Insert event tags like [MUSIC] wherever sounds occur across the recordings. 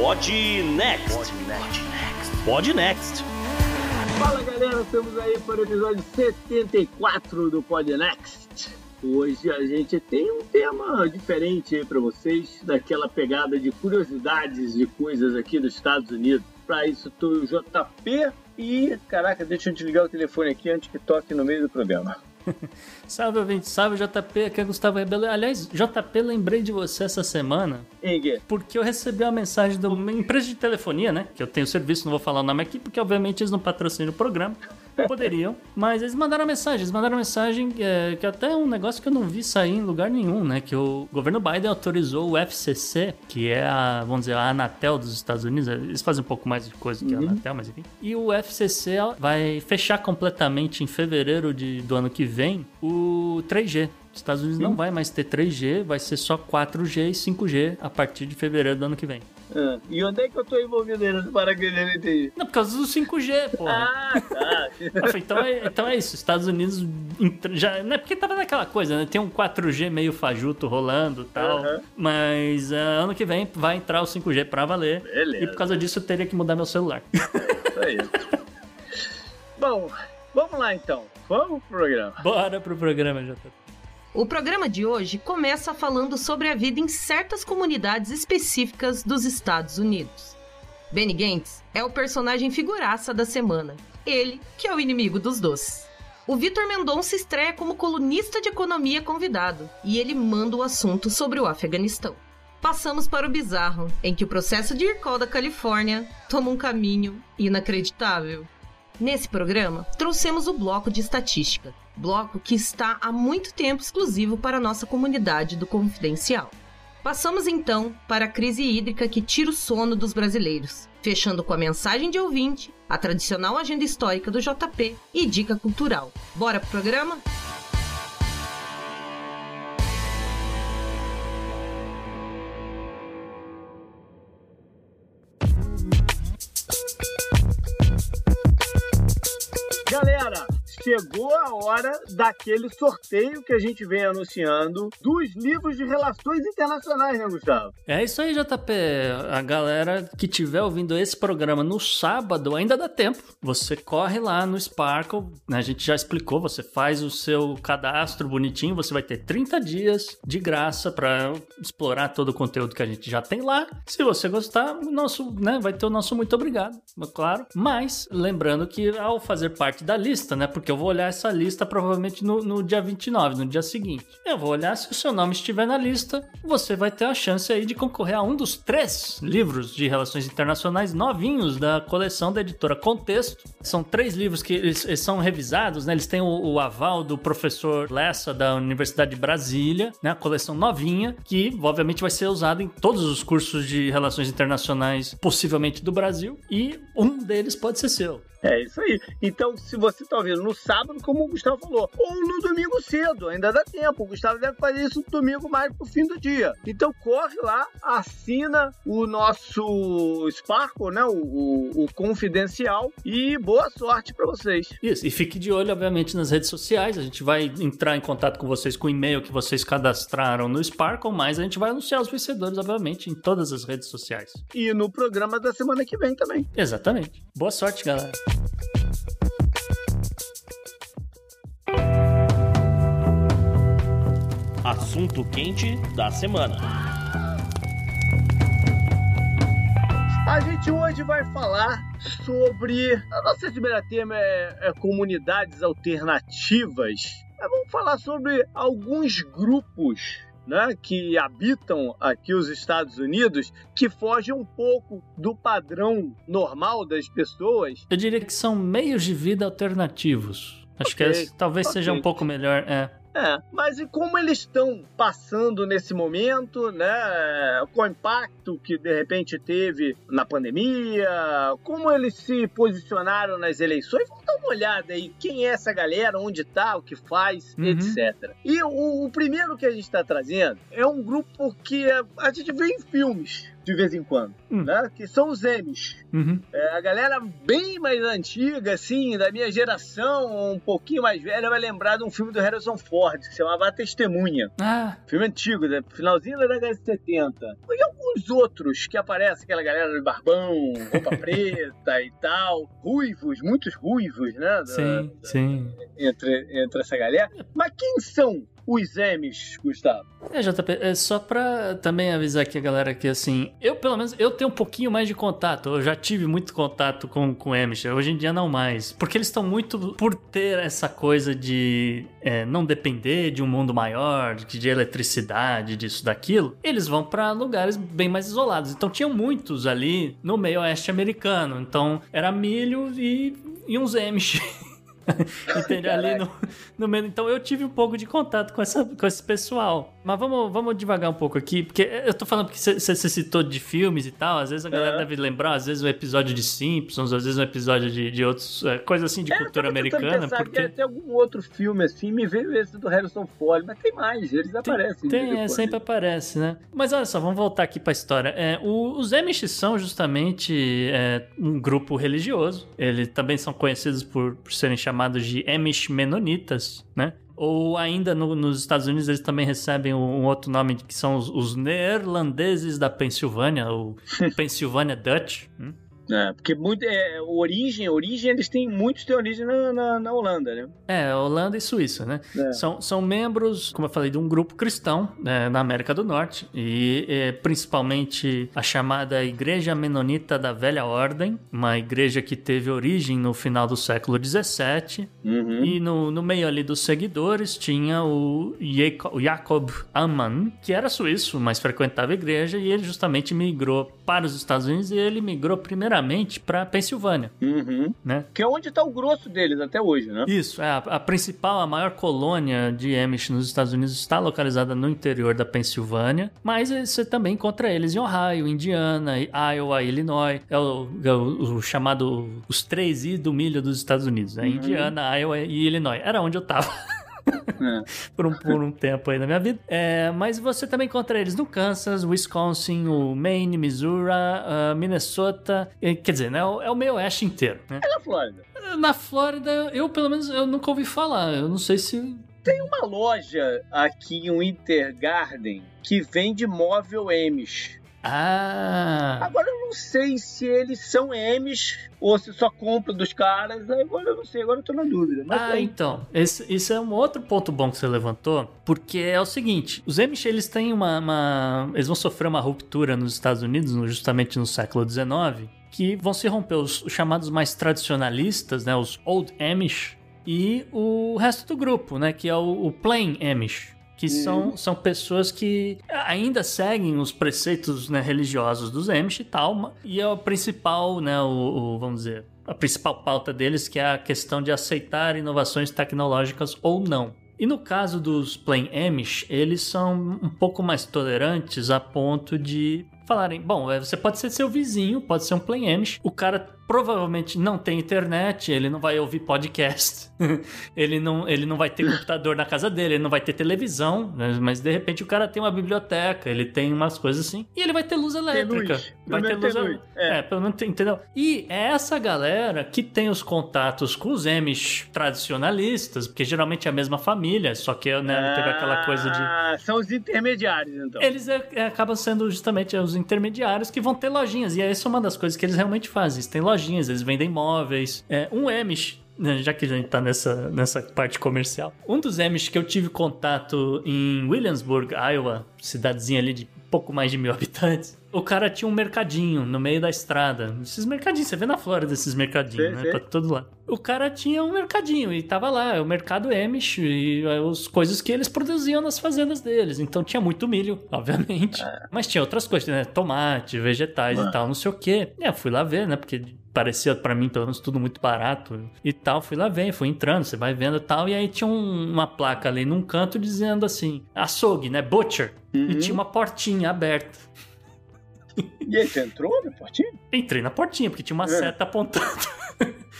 Pod Next. Pod Next. Fala galera, estamos aí para o episódio 74 do Pod Next. Hoje a gente tem um tema diferente aí para vocês, daquela pegada de curiosidades de coisas aqui dos Estados Unidos. Para isso, estou o JP e. Caraca, deixa eu desligar o telefone aqui antes que toque no meio do programa. [LAUGHS] salve, ouvinte, salve JP, aqui é Gustavo Rebelo. Aliás, JP, lembrei de você essa semana. Porque eu recebi uma mensagem de uma empresa de telefonia, né? Que eu tenho serviço, não vou falar o nome aqui, porque obviamente eles não patrocinam o programa. Poderiam, mas eles mandaram mensagem. Eles mandaram mensagem é, que até é um negócio que eu não vi sair em lugar nenhum, né? Que o governo Biden autorizou o FCC, que é a, vamos dizer, a Anatel dos Estados Unidos. Eles fazem um pouco mais de coisa que uhum. a Anatel, mas enfim. E o FCC vai fechar completamente em fevereiro de, do ano que vem o 3G. Estados Unidos Sim. não vai mais ter 3G, vai ser só 4G e 5G a partir de fevereiro do ano que vem. Ah, e onde é que eu tô envolvido nesse paraquedas? Não Não, por causa do 5G, porra. Ah, tá. [LAUGHS] então, é, então é isso, Estados Unidos já. Não é porque tava naquela coisa, né? Tem um 4G meio fajuto rolando e tal. Mas uh, ano que vem vai entrar o 5G pra valer. Beleza. E por causa disso eu teria que mudar meu celular. É isso aí. [LAUGHS] Bom, vamos lá então. Vamos pro programa. Bora pro programa, JP. O programa de hoje começa falando sobre a vida em certas comunidades específicas dos Estados Unidos. Benny Gantz é o personagem figuraça da semana, ele que é o inimigo dos doces. O Vitor Mendonça estreia como colunista de economia convidado e ele manda o assunto sobre o Afeganistão. Passamos para o bizarro, em que o processo de IRCOL da Califórnia toma um caminho inacreditável. Nesse programa, trouxemos o bloco de estatística, bloco que está há muito tempo exclusivo para a nossa comunidade do Confidencial. Passamos então para a crise hídrica que tira o sono dos brasileiros, fechando com a mensagem de ouvinte, a tradicional agenda histórica do JP e dica cultural. Bora pro programa? Chegou a hora daquele sorteio que a gente vem anunciando dos livros de relações internacionais, né, Gustavo? É isso aí, JP. A galera que tiver ouvindo esse programa no sábado ainda dá tempo. Você corre lá no Sparkle, né? a gente já explicou, você faz o seu cadastro bonitinho, você vai ter 30 dias de graça para explorar todo o conteúdo que a gente já tem lá. Se você gostar, nosso, né, vai ter o nosso muito obrigado, claro. Mas lembrando que ao fazer parte da lista, né, porque eu vou olhar essa lista provavelmente no, no dia 29, no dia seguinte. Eu vou olhar se o seu nome estiver na lista, você vai ter a chance aí de concorrer a um dos três livros de relações internacionais novinhos da coleção da editora Contexto. São três livros que eles, eles são revisados, né? Eles têm o, o, aval do professor Lessa da Universidade de Brasília, né? A coleção novinha, que obviamente vai ser usada em todos os cursos de relações internacionais, possivelmente do Brasil, e um deles pode ser seu. É isso aí. Então, se você está ouvindo no sábado, como o Gustavo falou, ou no domingo cedo, ainda dá tempo. O Gustavo deve fazer isso no domingo mais pro fim do dia. Então, corre lá, assina o nosso Sparkle, né? O, o, o confidencial e boa sorte para vocês. Isso, e fique de olho, obviamente, nas redes sociais. A gente vai entrar em contato com vocês com o e-mail que vocês cadastraram no Sparkle, mas a gente vai anunciar os vencedores, obviamente, em todas as redes sociais. E no programa da semana que vem também. Exatamente. Boa sorte, galera. Assunto quente da semana. A gente hoje vai falar sobre. A nossa primeira tema é, é comunidades alternativas. Mas vamos falar sobre alguns grupos né, que habitam aqui os Estados Unidos que fogem um pouco do padrão normal das pessoas. Eu diria que são meios de vida alternativos. Acho okay, que talvez okay. seja um pouco melhor. É. É, mas e como eles estão passando nesse momento, né? Com o impacto que de repente teve na pandemia, como eles se posicionaram nas eleições, vamos dar uma olhada aí, quem é essa galera, onde tá, o que faz, uhum. etc. E o, o, primeiro que a gente está trazendo é um grupo que a gente vê em filmes de vez em quando, hum. né? Que são os M's. Uhum. É, a galera bem mais antiga, assim, da minha geração, um pouquinho mais velha, vai lembrar de um filme do Harrison Ford, que se chamava A Testemunha. Ah. Filme antigo, né? finalzinho da década de 70. E alguns os outros que aparecem, aquela galera de barbão, roupa [LAUGHS] preta e tal, ruivos, muitos ruivos, né? Da, sim, da, sim. Entre, entre essa galera. Mas quem são os M's, Gustavo? É, JP, é só pra também avisar aqui a galera que, assim, eu pelo menos, eu tenho um pouquinho mais de contato, eu já tive muito contato com, com Amish, hoje em dia não mais, porque eles estão muito, por ter essa coisa de é, não depender de um mundo maior, de eletricidade, disso, daquilo, eles vão para lugares bem mais isolados, então tinham muitos ali no meio oeste americano, então era milho e, e uns Amish. [LAUGHS] [LAUGHS] Entende? Ali no, no meio. Então eu tive um pouco de contato com, essa, com esse pessoal. Mas vamos, vamos devagar um pouco aqui, porque eu tô falando porque você citou de filmes e tal, às vezes a galera deve lembrar, às vezes um episódio de Simpsons, às vezes um episódio de, de outros, é, coisas assim de é, cultura americana. Porque tem algum outro filme assim, me veio esse do Harrison Ford, mas tem mais, eles aparecem. Tem, é, sempre aparece, né? Mas olha só, vamos voltar aqui pra história. É, o, os Amish são justamente é, um grupo religioso, eles também são conhecidos por, por serem chamados de Amish Menonitas, né? Ou ainda no, nos Estados Unidos eles também recebem um, um outro nome que são os, os neerlandeses da Pensilvânia, o [LAUGHS] Pennsylvania Dutch. Hum? É, porque muito, é, origem, origem, eles têm, muitos têm origem na, na, na Holanda, né? É, Holanda e Suíça, né? É. São, são membros, como eu falei, de um grupo cristão né, na América do Norte e é, principalmente a chamada Igreja Menonita da Velha Ordem, uma igreja que teve origem no final do século XVII uhum. e no, no meio ali dos seguidores tinha o Jacob Ammann, que era suíço, mas frequentava a igreja e ele justamente migrou para os Estados Unidos e ele migrou primeiramente primeiramente para Pensilvânia. Uhum. Né? Que é onde está o grosso deles até hoje, né? Isso, é, a, a, principal, a maior colônia de Amish nos Estados Unidos está localizada no interior da Pensilvânia, mas você também encontra eles em Ohio, Indiana, Iowa, Illinois. É o, é o, o chamado os três I do milho dos Estados Unidos, né? Uhum. Indiana, Iowa e Illinois. Era onde eu tava. [LAUGHS] É. [LAUGHS] por, um, por um tempo aí na minha vida. É, mas você também encontra eles no Kansas, Wisconsin, o Maine, Missouri, uh, Minnesota. Quer dizer, né, é o meio oeste inteiro. Né? É na Flórida. Na Flórida, eu pelo menos eu nunca ouvi falar. Eu não sei se tem uma loja aqui, um Intergarden, que vende móvel Amish. Ah! Agora eu não sei se eles são M's ou se só compra dos caras. Agora eu não sei, agora eu tô na dúvida. ah, tem. então. Esse, esse, é um outro ponto bom que você levantou, porque é o seguinte: os M's eles têm uma, uma. Eles vão sofrer uma ruptura nos Estados Unidos, justamente no século XIX, que vão se romper os, os chamados mais tradicionalistas, né? Os Old Amish, e o resto do grupo, né? Que é o, o Plain Amish que são, são pessoas que ainda seguem os preceitos né, religiosos dos Amish e tal, e é o principal, né, o, o, vamos dizer, a principal pauta deles que é a questão de aceitar inovações tecnológicas ou não. E no caso dos Plain Amish, eles são um pouco mais tolerantes a ponto de falarem, bom, é, você pode ser seu vizinho, pode ser um Plain Amish, o cara provavelmente não tem internet, ele não vai ouvir podcast, [LAUGHS] ele, não, ele não vai ter computador na casa dele, ele não vai ter televisão, né? mas de repente o cara tem uma biblioteca, ele tem umas coisas assim, e ele vai ter luz elétrica. Luz. Vai ter luz, luz. É. é, pelo menos tem, entendeu? E é essa galera que tem os contatos com os Amish tradicionalistas, porque geralmente é a mesma família, só que né, ah, teve aquela coisa de. Ah, são os intermediários, então. Eles é, é, acabam sendo justamente os intermediários que vão ter lojinhas, e essa é uma das coisas que eles realmente fazem. Eles têm lojinhas lojinhas, eles vendem móveis. É, um Amish né, já que a gente tá nessa, nessa parte comercial. Um dos Amish que eu tive contato em Williamsburg, Iowa, cidadezinha ali de pouco mais de mil [LAUGHS] habitantes, o cara tinha um mercadinho no meio da estrada. Esses mercadinhos, você vê na Flórida esses mercadinhos, sim, né? Sim. Pra todo lado. O cara tinha um mercadinho e tava lá, é o mercado Amish e as coisas que eles produziam nas fazendas deles. Então tinha muito milho, [LAUGHS] obviamente. É. Mas tinha outras coisas, né? Tomate, vegetais e tal, não sei o quê. E eu fui lá ver, né? Porque parecia para mim pelo menos tudo muito barato e tal. Fui lá ver, fui entrando, você vai vendo e tal. E aí tinha um, uma placa ali num canto dizendo assim: açougue, né? Butcher. Uhum. E tinha uma portinha aberta. E aí, você entrou na portinha? Entrei na portinha, porque tinha uma é. seta apontando. [LAUGHS]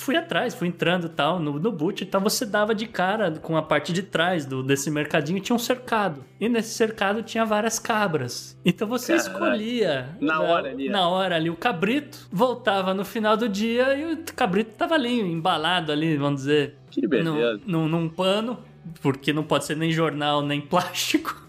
fui atrás, fui entrando tal, no, no boot, então você dava de cara com a parte de trás do, desse mercadinho, tinha um cercado. E nesse cercado tinha várias cabras. Então você escolhia na, na hora ali. Na hora ali o cabrito, voltava no final do dia e o cabrito tava ali, embalado ali, vamos dizer. Que beleza. No, no, num pano, porque não pode ser nem jornal nem [LAUGHS] plástico.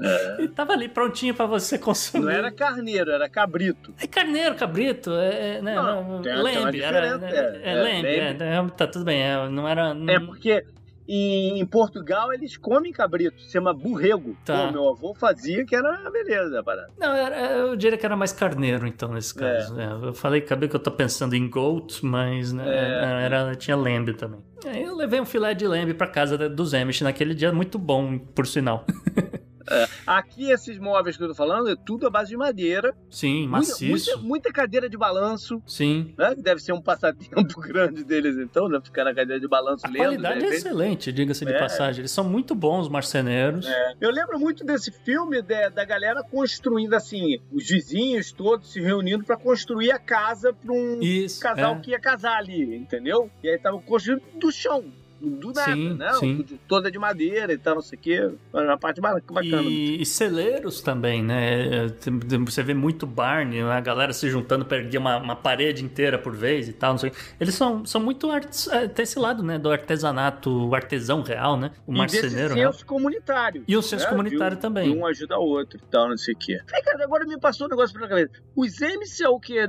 É. [LAUGHS] E tava ali prontinho para você [LAUGHS] consumir. Não era carneiro, era cabrito. É carneiro, cabrito, é, é né, não, tem, lembre, era, né, é, é, lembre, é, tá tudo bem, é, não era... É porque e em Portugal eles comem cabrito, se chama burrego. Tá. Pô, meu avô fazia que era beleza parada. Não, era, eu diria que era mais carneiro, então, nesse é. caso. É. eu falei, acabei que eu tô pensando em goat, mas né, é. era, tinha lambe também. Aí eu levei um filé de lambe pra casa dos Amish naquele dia, muito bom, por sinal. [LAUGHS] É. Aqui, esses móveis que eu tô falando, é tudo à base de madeira. Sim, maciço. Muita, muita, cadeira de balanço. Sim. Né? Deve ser um passatempo [LAUGHS] grande deles, então, né? Ficar na cadeira de balanço A lendo. A qualidade é excelente, diga-se de é. passagem. Eles são muito bons, marceneiros. É. Eu lembro muito desse filme de, da galera construindo, assim, os vizinhos todos se reunindo para construir a casa para um Isso, casal é. que ia casar ali, entendeu? E aí tava construindo do chão do nada, sim, né? Sim. Toda de madeira e tal, não sei o quê. Uma parte bacana. E, e celeiros também, né? Você vê muito barney, a galera se juntando para erguer uma, uma, parede inteira por vez e tal, não sei. Eles são, são muito artes, é, tem esse lado, né? Do artesanato, o artesão real, né? O marceneiro. E o senso comunitário. E o senso né? comunitário também. Um ajuda o outro e tal, não sei o quê. Aí, cara, agora me passou um negócio pela cabeça. Os MC é o que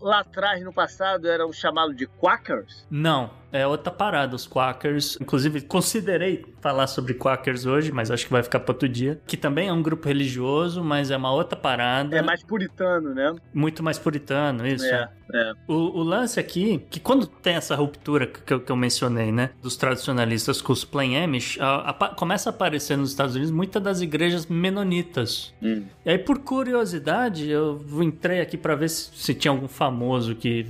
lá atrás, no passado, eram chamados de Quackers? Não é outra parada, os Quakers. Inclusive, considerei falar sobre Quakers hoje, mas acho que vai ficar para outro dia. Que também é um grupo religioso, mas é uma outra parada. É mais puritano, né? Muito mais puritano, isso. É, é. O, o, lance aqui, que quando tem essa ruptura que eu, que eu mencionei, né? Dos tradicionalistas com os Plain Amish, a, a, começa a aparecer nos Estados Unidos muitas das igrejas menonitas. Hum. E aí, por curiosidade, eu entrei aqui para ver se, se tinha algum famoso que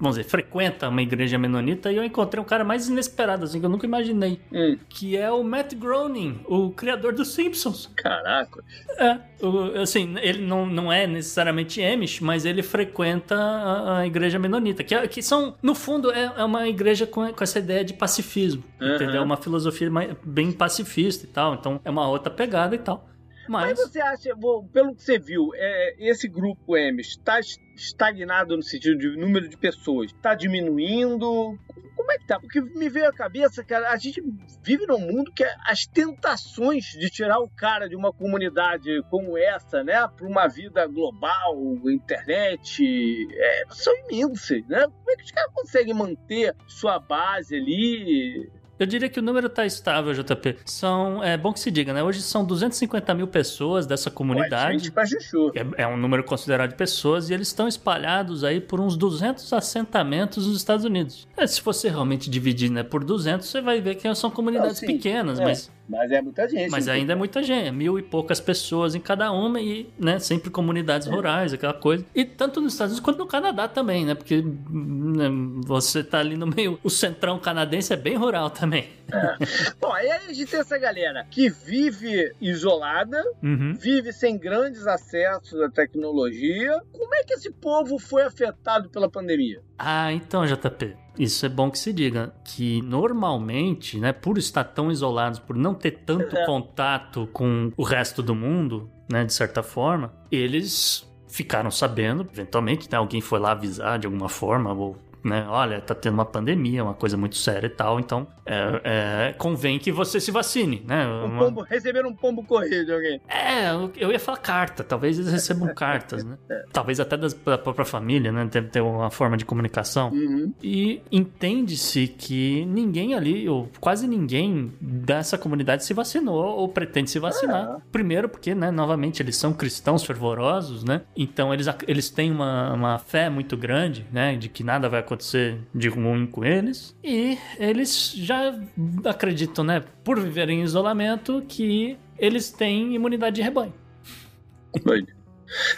vamos dizer, frequenta uma igreja menonita e eu encontrei um cara mais inesperado, assim, que eu nunca imaginei. Hum. Que é o Matt Groening, o criador dos Simpsons. Caraca. É, o, assim, ele não, não é necessariamente Amish, mas ele frequenta a, a igreja menonita, que, é, que são, no fundo, é, é uma igreja com, com, essa ideia de pacifismo, uhum. entendeu? Uma filosofia bem pacifista e tal, então é uma outra pegada e tal. Mas... Mas você acha, pelo que você viu, é, esse grupo M está estagnado no sentido de número de pessoas? Está diminuindo? Como é que tá? Porque me veio à cabeça, cara, a gente vive num mundo que as tentações de tirar o cara de uma comunidade como essa, né, para uma vida global, internet, é, são imensas, né? Como é que os caras conseguem manter sua base ali? Eu diria que o número está estável, JP. São, é bom que se diga, né? Hoje são 250 mil pessoas dessa comunidade. Ué, gente é, é um número considerado de pessoas e eles estão espalhados aí por uns 200 assentamentos nos Estados Unidos. É, se você realmente dividir né, por 200, você vai ver que são comunidades Não, pequenas, é. mas mas é muita gente. Mas ainda é muita gente, é mil e poucas pessoas em cada uma e, né, sempre comunidades é. rurais, aquela coisa. E tanto nos Estados Unidos quanto no Canadá também, né? Porque né, você tá ali no meio, o centrão canadense é bem rural também. É. Bom, aí a gente tem essa galera que vive isolada, uhum. vive sem grandes acessos à tecnologia. Como é que esse povo foi afetado pela pandemia? Ah, então, JP. Isso é bom que se diga, que normalmente, né, por estar tão isolados, por não ter tanto é. contato com o resto do mundo, né, de certa forma, eles ficaram sabendo, eventualmente, né, alguém foi lá avisar de alguma forma, ou né? Olha, tá tendo uma pandemia, uma coisa muito séria e tal, então é, é, convém que você se vacine, né? Um pombo, receber um pombo correio de alguém. É, eu ia falar carta, talvez eles recebam cartas, né? [LAUGHS] É. Talvez até das, da própria família, né? Deve ter uma forma de comunicação. Uhum. E entende-se que ninguém ali, ou quase ninguém dessa comunidade se vacinou ou pretende se vacinar. É. Primeiro porque, né, novamente, eles são cristãos fervorosos, né? Então eles, eles têm uma, uma fé muito grande, né? De que nada vai acontecer de ruim com eles. E eles já acreditam, né, por viverem em isolamento, que eles têm imunidade de rebanho.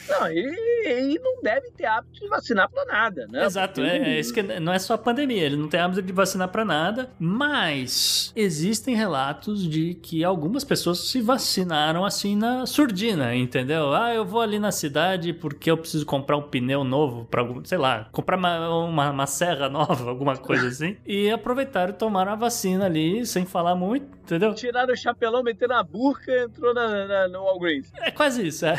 Não, e, e, não deve ter hábito de vacinar para nada, né? Exato, Porque... é, é, isso que não é só a pandemia, ele não tem hábito de vacinar para nada, mas existem relatos de que algumas pessoas se vacinaram assim na surdina, entendeu? Ah, eu vou ali na cidade porque eu preciso comprar um pneu novo para, sei lá, comprar uma, uma, uma serra nova, [LAUGHS] alguma coisa assim, e aproveitaram e tomaram a vacina ali sem falar muito, entendeu? Tiraram o chapelão, meteram na burca e entrou na, na, no Walgreens. É quase isso, é.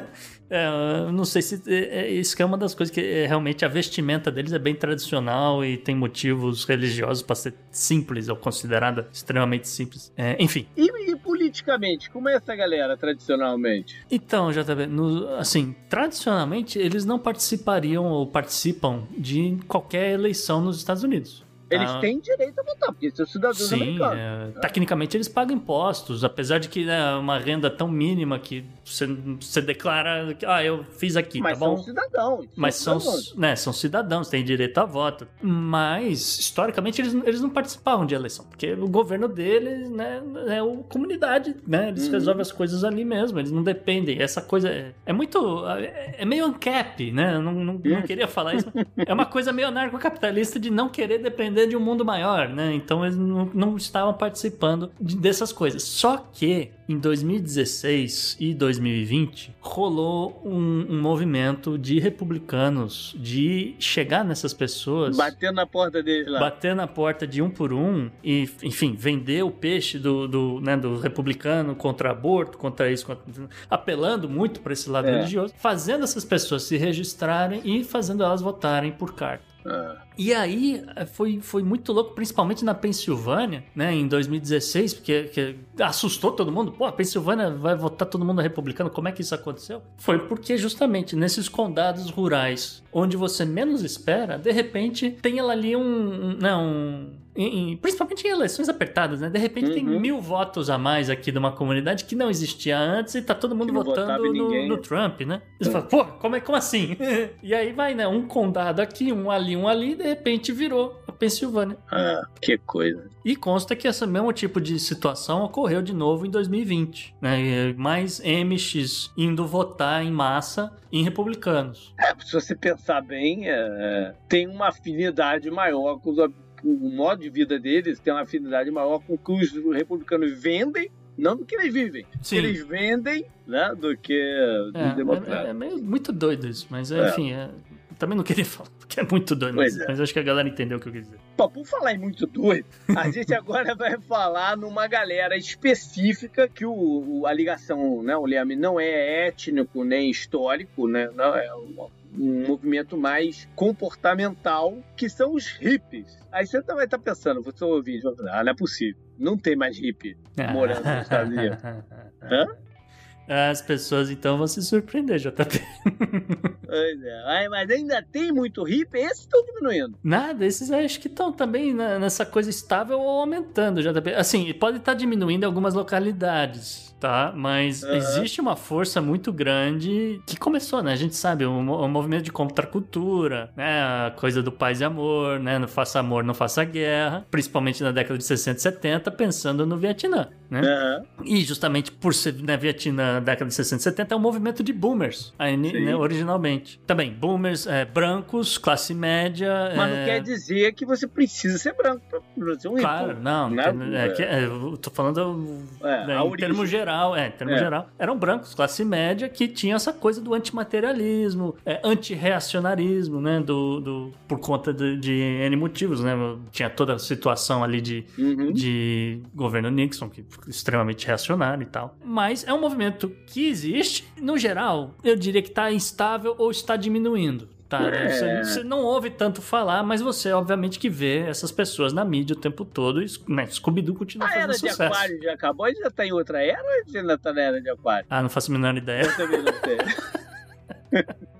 [LAUGHS] É, não sei se é, é, isso que é uma das coisas que é, realmente a vestimenta deles é bem tradicional e tem motivos religiosos para ser simples ou considerada extremamente simples. É, enfim. E, e, politicamente, como é essa galera tradicionalmente? Então, JB, no, assim, tradicionalmente eles não participariam ou participam de qualquer eleição nos Estados Unidos. Eles ah. têm direito a votar, porque são cidadãos Sim, americanos. É, tecnicamente eles pagam impostos, apesar de que é né, uma renda tão mínima que você, você declara que ah, eu fiz aqui, Mas tá bom? Mas são cidadãos. Mas são, cidadãos. Né, são cidadãos, têm direito a voto. Mas, historicamente, eles, eles não participavam de eleição, porque o governo deles né, é a comunidade, né? Eles uhum. resolvem as coisas ali mesmo, eles não dependem. Essa coisa é, é muito. É, é meio ancap, né? Eu não, não, não queria falar isso. é uma coisa meio anarcocapitalista de não querer depender depender de um mundo maior, né? Então eles não, não estavam participando de, dessas coisas. Só que em 2016 e 2020 rolou um, um, movimento de republicanos de chegar nessas pessoas. Bater na porta deles lá. Bater na porta de um por um e, enfim, vender o peixe do, do, né, do republicano contra aborto, contra isso, contra, apelando muito para esse lado é. religioso, fazendo essas pessoas se registrarem e fazendo elas votarem por carta. Ah. E aí foi, foi muito louco, principalmente na Pensilvânia, né, em 2016, porque assustou todo mundo. Pô, a Pensilvânia vai votar todo mundo republicano. Como é que isso aconteceu? Foi porque justamente nesses condados rurais, onde você menos espera, de repente tem ali um, um, não, um em, principalmente em eleições apertadas, né? De repente uhum. tem mil votos a mais aqui de uma comunidade que não existia antes e tá todo mundo votando no, no, Trump, né? Você fala, pô, como, é, como assim? [LAUGHS] e aí vai, né? Um condado aqui, um ali, um ali, de repente virou a Pensilvânia. Ah, que coisa. E consta que esse mesmo tipo de situação ocorreu de novo em 2020, né? Mais MX indo votar em massa em republicanos. É, se você pensar bem, é, tem uma afinidade maior com os o modo de vida deles tem uma afinidade maior com o que os republicanos vendem não do que eles vivem. Sim. Eles vendem, né? Do que é, os democratas. É, é, meio, muito doido isso, mas é. enfim, é, também não queria [LAUGHS] falar, porque é muito doido, mas, é. mas, acho que a galera entendeu o que eu quis dizer. Pô, por falar em muito doido, a [LAUGHS] gente agora vai falar numa galera específica que o, o a ligação, né, o Liam não é étnico nem histórico, né? Não é um movimento mais comportamental, que são os hippies. Aí você vai estar tá pensando, você ouvir, ah, não é possível, não tem mais hippie morando nos Estados Unidos. [LAUGHS] Hã? As pessoas então vão se surpreender, JP. Pois é. Ai, mas ainda tem muito hippie, esses estão diminuindo. Nada, esses acho que estão também nessa coisa estável ou aumentando, JP. Assim, pode estar tá diminuindo em algumas localidades tá? Mas uhum. existe uma força muito grande que começou, né? A gente sabe, o, o movimento de contracultura, né? A coisa do paz e amor, né? Não faça amor, não faça guerra. Principalmente na década de 60 e 70, pensando no Vietnã, né? Uhum. E justamente por ser né, Vietnã na década de 60 e 70 é um movimento de boomers, aí, né, originalmente. Também, boomers é, brancos, classe média. Mas é... não quer dizer que você precisa ser branco pra ser um Claro, não. Né? É, é, eu tô falando é, né, em termos gerais geral, é, em termos é. geral, eram brancos, classe média, que tinha essa coisa do antimaterialismo, é, antirreacionarismo, né? Do, do, por conta de, de N motivos, né? Tinha toda a situação ali de, uhum. de governo Nixon, que extremamente reacionário e tal. Mas é um movimento que existe, no geral, eu diria que está instável ou está diminuindo. Tá, é. você, você, não ouve tanto falar, mas você, obviamente, que vê essas pessoas na mídia o tempo todo. E né, Scooby-Doo continua a fazendo sucesso. A era de aquário já acabou? Já tá em outra era ou ainda tá na era de aquário? Ah, não faço a menor ideia. Eu também não sei. [LAUGHS]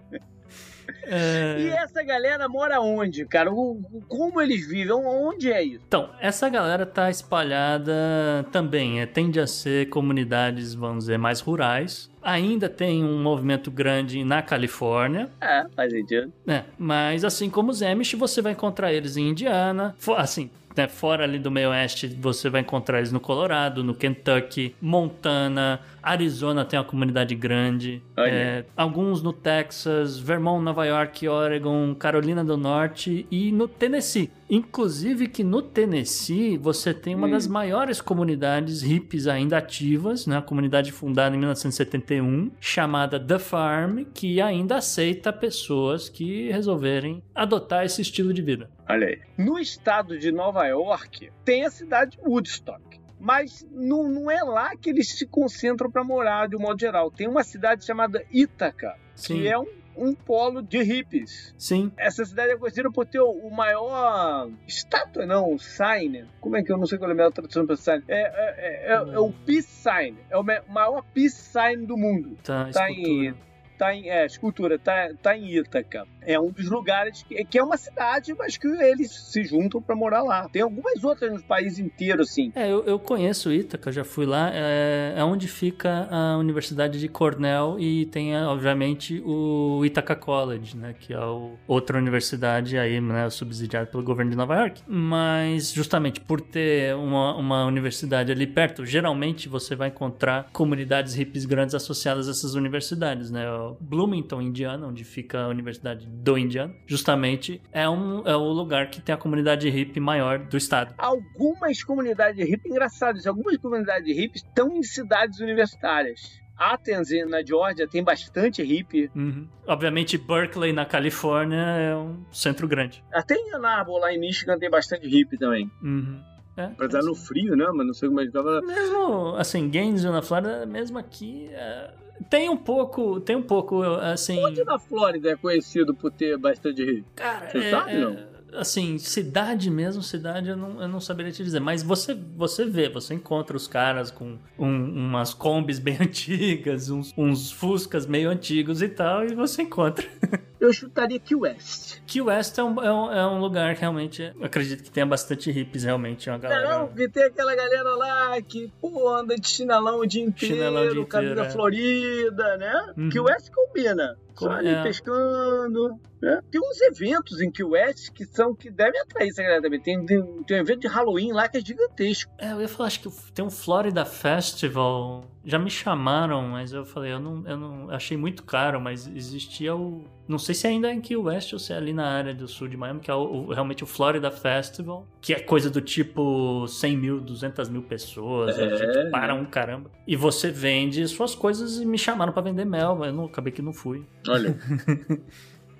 É... E essa galera mora onde, cara? O, como eles vivem? Onde é isso? Então, essa galera tá espalhada também. É, tende a ser comunidades, vamos dizer, mais rurais. Ainda tem um movimento grande na Califórnia. É, faz sentido. É, mas assim como os Amish, você vai encontrar eles em Indiana. Assim, né, fora ali do meio oeste, você vai encontrar eles no Colorado, no Kentucky, Montana, Arizona tem uma comunidade grande, é, alguns no Texas, Vermont, Nova York, Oregon, Carolina do Norte e no Tennessee. Inclusive que no Tennessee você tem uma hum. das maiores comunidades hippies ainda ativas, né? A comunidade fundada em 1971, chamada The Farm, que ainda aceita pessoas que resolverem adotar esse estilo de vida. Olha aí. No estado de Nova York, tem a cidade de Woodstock Mas não, não é lá que eles se concentram para morar, de um modo geral. Tem uma cidade chamada Ítaca, Sim. que é um, um polo de hippies. Sim. Essa cidade é conhecida por ter o o maior estátua, não, o sign. Como é que eu não sei qual é a melhor tradução para sign? É, é, é, é- é o peace sign. É o maior peace sign do mundo. Tá, Tá escultura. em, tá em é, escultura, tá, tá em Ítaca. É um dos lugares que, que é uma cidade, mas que eles se juntam para morar lá. Tem algumas outras no país inteiro, assim. É, eu, eu conheço Ítaca, já fui lá. É, é onde fica a Universidade de Cornell e tem, obviamente, o Ithaca College, né? Que é o, outra universidade aí, né? Subsidiada pelo governo de Nova York. Mas, justamente por ter uma, uma universidade ali perto, geralmente você vai encontrar comunidades hippies grandes associadas a essas universidades, né? Bloomington, Indiana, onde fica a Universidade do Indiana, justamente é, um, é o lugar que tem a comunidade hippie maior do estado. Algumas comunidades hippies, engraçado isso, algumas comunidades hippies estão em cidades universitárias. Athens, na Geórgia, tem bastante hippie. Uhum. Obviamente, Berkeley, na Califórnia, é um centro grande. Até em Ann Arbor, lá em Michigan, tem bastante hippie também. Uhum. É, no frio, né? Mas não sei como é que tava. Mesmo, assim, Gainesville, na Flórida, mesmo aqui, é, tem um pouco, tem um pouco, assim... Onde na Flórida é conhecido por ter bastante hippie? Cara, Você é- sabe, é- não? Assim, cidade mesmo, cidade, eu não, eu não saberia te dizer. Mas você, você vê, você encontra os caras com um- umas combis [LAUGHS] bem antigas, uns, uns fuscas meio antigos e tal, e você encontra. [LAUGHS] Eu chutaria Key West. Key West é um, é um, é um lugar que realmente, acredito que tenha bastante hippies, realmente, uma galera... Não, que tem aquela galera lá que, pô, anda de chinelão o dia inteiro, Chinelão o dia camisa inteiro, é. florida, né? Uhum. Key West combina. Só ali é. pescando. né? Tem uns eventos em Key West que são que devem atrair essa galera também. Tem, tem, tem um evento de Halloween lá que é gigantesco. É, eu ia falar, acho que tem um Florida Festival. Já me chamaram, mas eu falei, eu não, eu não achei muito caro, mas existia o. Não sei se ainda é em Key West ou se é ali na área do sul de Miami, que é o- o- realmente o Florida Festival, que é coisa do tipo 100 mil, 200 mil pessoas, a É. gente para um caramba. E você vende suas coisas e me chamaram pra vender mel, mas eu não, acabei que não fui. Olha. [LAUGHS]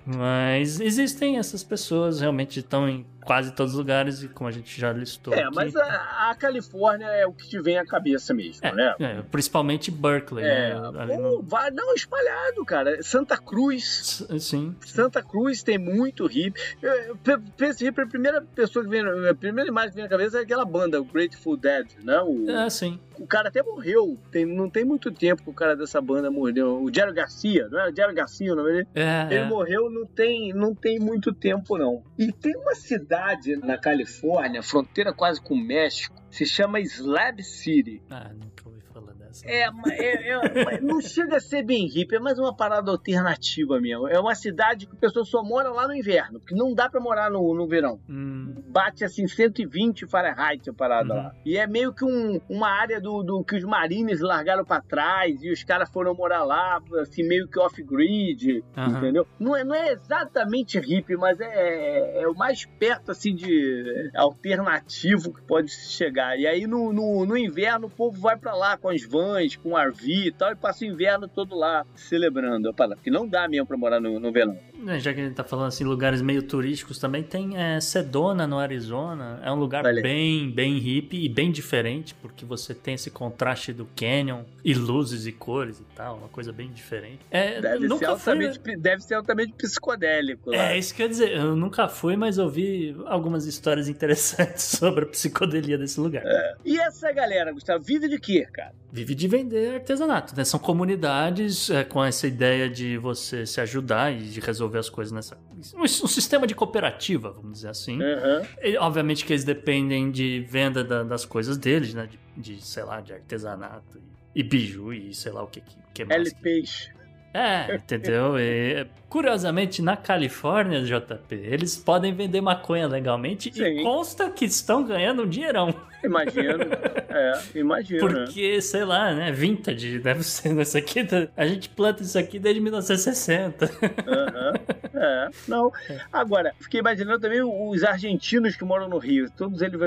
Mas existem essas pessoas, realmente estão em quase todos os lugares, e como a gente já listou. é, aqui. mas a, a Califórnia é o que te vem à cabeça mesmo, né? É, principalmente Berkeley, É, né? No- não, espalhado, cara. Santa Cruz. S- Sim. Santa Cruz tem muito hippie. Eu- Penso hippie, a primeira pessoa que vem, a primeira imagem que vem na cabeça é aquela banda, o Grateful Dead, né? O, É, sim. o cara até morreu. Tem, não tem muito tempo que o cara dessa banda morreu. O Jerry Garcia, não é? O Jerry Garcia o nome dele? É, Ele é. morreu não tem, não tem muito tempo, não. E tem uma cidade na Califórnia, fronteira quase com o México, se chama Slab City. Ah, nunca É, é- é- não chega a ser bem hippie, é mais uma parada alternativa mesmo. É uma cidade que a pessoa só mora lá no inverno, porque não dá pra morar no, no verão. Hum, Bate assim 120 Fahrenheit a parada Uhum. lá. E é meio que um- uma área do, do que os marines largaram pra trás e os caras foram morar lá, assim, meio que off-grid, Aham. entendeu? Não é, não é exatamente hippie, mas é, é o mais perto, assim, de alternativo que pode chegar. E aí no, no, no inverno o povo vai pra lá com as vans, com RV e tal, e passa o inverno todo lá celebrando a parada. Porque não dá mesmo pra morar no, no verão. é, Já que a gente tá falando assim, lugares meio turísticos também, tem é, Sedona, no Arizona. É um lugar aí. bem, bem hippie e bem diferente, porque você tem esse contraste do canyon e luzes e cores e tal, uma coisa bem diferente. É, Deve, ser, nunca fui, altamente, deve ser altamente psicodélico lá. É, isso que eu ia dizer. Eu nunca fui, mas ouvi algumas histórias [LAUGHS] interessantes sobre a psicodelia desse lugar. E essa galera, Gustavo, vive de quê, cara? Vive de vender artesanato, né? São comunidades é, com essa ideia de você se ajudar e de resolver as coisas nessa. Um, um sistema de cooperativa, vamos dizer assim. Aham. E, obviamente que eles dependem de venda da- das coisas deles, né? De, de, sei lá, de artesanato e, e biju e sei lá o que, que, que mais. LPs. É, entendeu? E, curiosamente, na Califórnia, JP, eles podem vender maconha legalmente Sim. e consta que estão ganhando um dinheirão. Imagino. [LAUGHS] é, imagino. né? Porque, sei lá, né? Vintage, deve ser. Isso aqui, a gente planta isso aqui desde 1960. Aham. [LAUGHS] É, não. Agora, fiquei imaginando também os argentinos que moram no Rio. Todos eles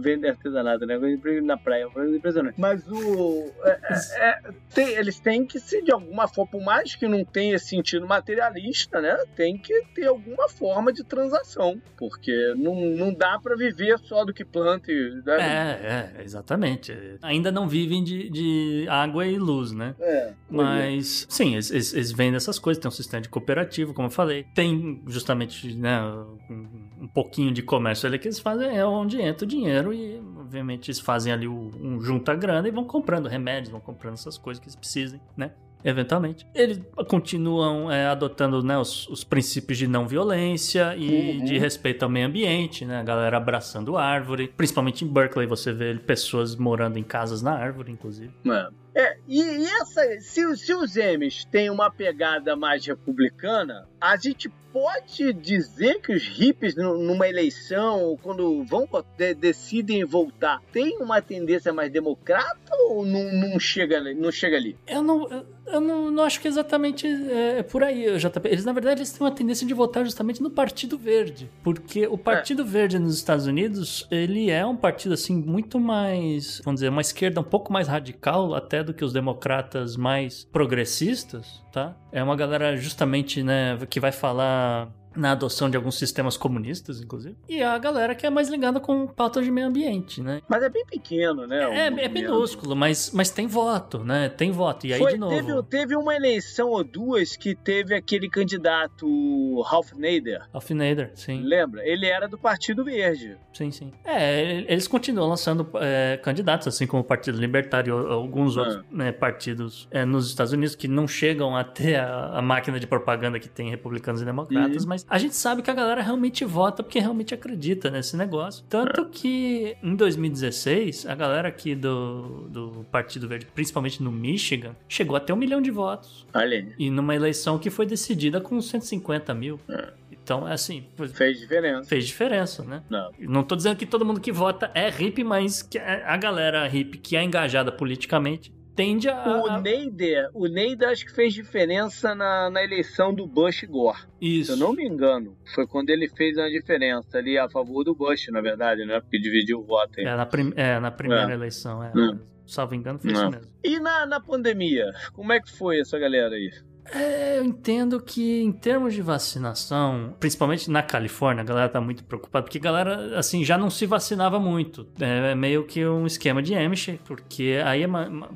vender artesanato, né? Na praia, impressionante. Mas o. É, é, é, tem, eles têm que se, de alguma forma, por mais que não tenha sentido materialista, né? Tem que ter alguma forma de transação. Porque não, não dá para viver só do que planta. E, né? É, é, exatamente. Ainda não vivem de, de água e luz, né? É. Mas, sim, eles, eles vendem essas coisas, tem um sistema de cooperativo, como eu falei. Tem justamente, né, um, um pouquinho de comércio ali que eles fazem, é onde entra o dinheiro e, obviamente, eles fazem ali o, um junta grana e vão comprando remédios, vão comprando essas coisas que eles precisem, né? Eventualmente. Eles continuam é, adotando né, os, os, princípios de não violência e uhum. de respeito ao meio ambiente, né? A galera abraçando árvore. Principalmente em Berkeley você vê pessoas morando em casas na árvore, inclusive. É. É, e, e, essa, se, se os M's têm uma pegada mais republicana, a gente pode dizer que os hippies, numa eleição, quando vão decidem voltar, tem uma tendência mais democrata ou não, não, chega, não chega ali? Eu não, eu não, não acho que exatamente é, é por aí, JP. Eles, na verdade, eles têm uma tendência de votar justamente no Partido Verde. Porque o Partido é. Verde nos Estados Unidos, ele é um partido, assim, muito mais, vamos dizer, uma esquerda um pouco mais radical até do que os democratas mais progressistas, tá? É uma galera justamente, né, que vai falar na adoção de alguns sistemas comunistas, inclusive. E a galera que é mais ligada com pautas de meio ambiente, né? Mas é bem pequeno, né? É, é minúsculo, mas, mas tem voto, né? Tem voto. E aí, Foi, de novo... Teve, teve uma eleição ou duas que teve aquele candidato Ralph Nader. Ralph Nader, sim. Lembra? Ele era do Partido Verde. Sim, sim. É, eles continuam lançando é, candidatos, assim como o Partido Libertário e alguns ah. outros né, partidos é, nos Estados Unidos que não chegam a ter a, a máquina de propaganda que tem republicanos e democratas, uhum. mas a gente sabe que a galera realmente vota porque realmente acredita nesse negócio. Tanto é. que em 2016, a galera aqui do, do Partido Verde, principalmente no Michigan, chegou a ter um milhão de votos. Olha. E numa eleição que foi decidida com 150 mil. É. Então, é assim. Fez diferença. Fez diferença, né? Não. Não tô dizendo que todo mundo que vota é hippie, mas que a galera hippie que é engajada politicamente tende a. O Neider, o Neider acho que fez diferença na, na eleição do Bush Gore. Isso. Se eu não me engano, foi quando ele fez uma diferença ali a favor do Bush, na verdade, né? Porque dividiu o voto aí. É, na, prim é, na primeira é. eleição, é. é. Salvo engano, foi isso mesmo. E na, na pandemia, como é que foi essa galera aí? É, eu entendo que em termos de vacinação, principalmente na Califórnia, a galera tá muito preocupada, porque a galera, assim, já não se vacinava muito. É, é meio que um esquema de Amish, porque aí é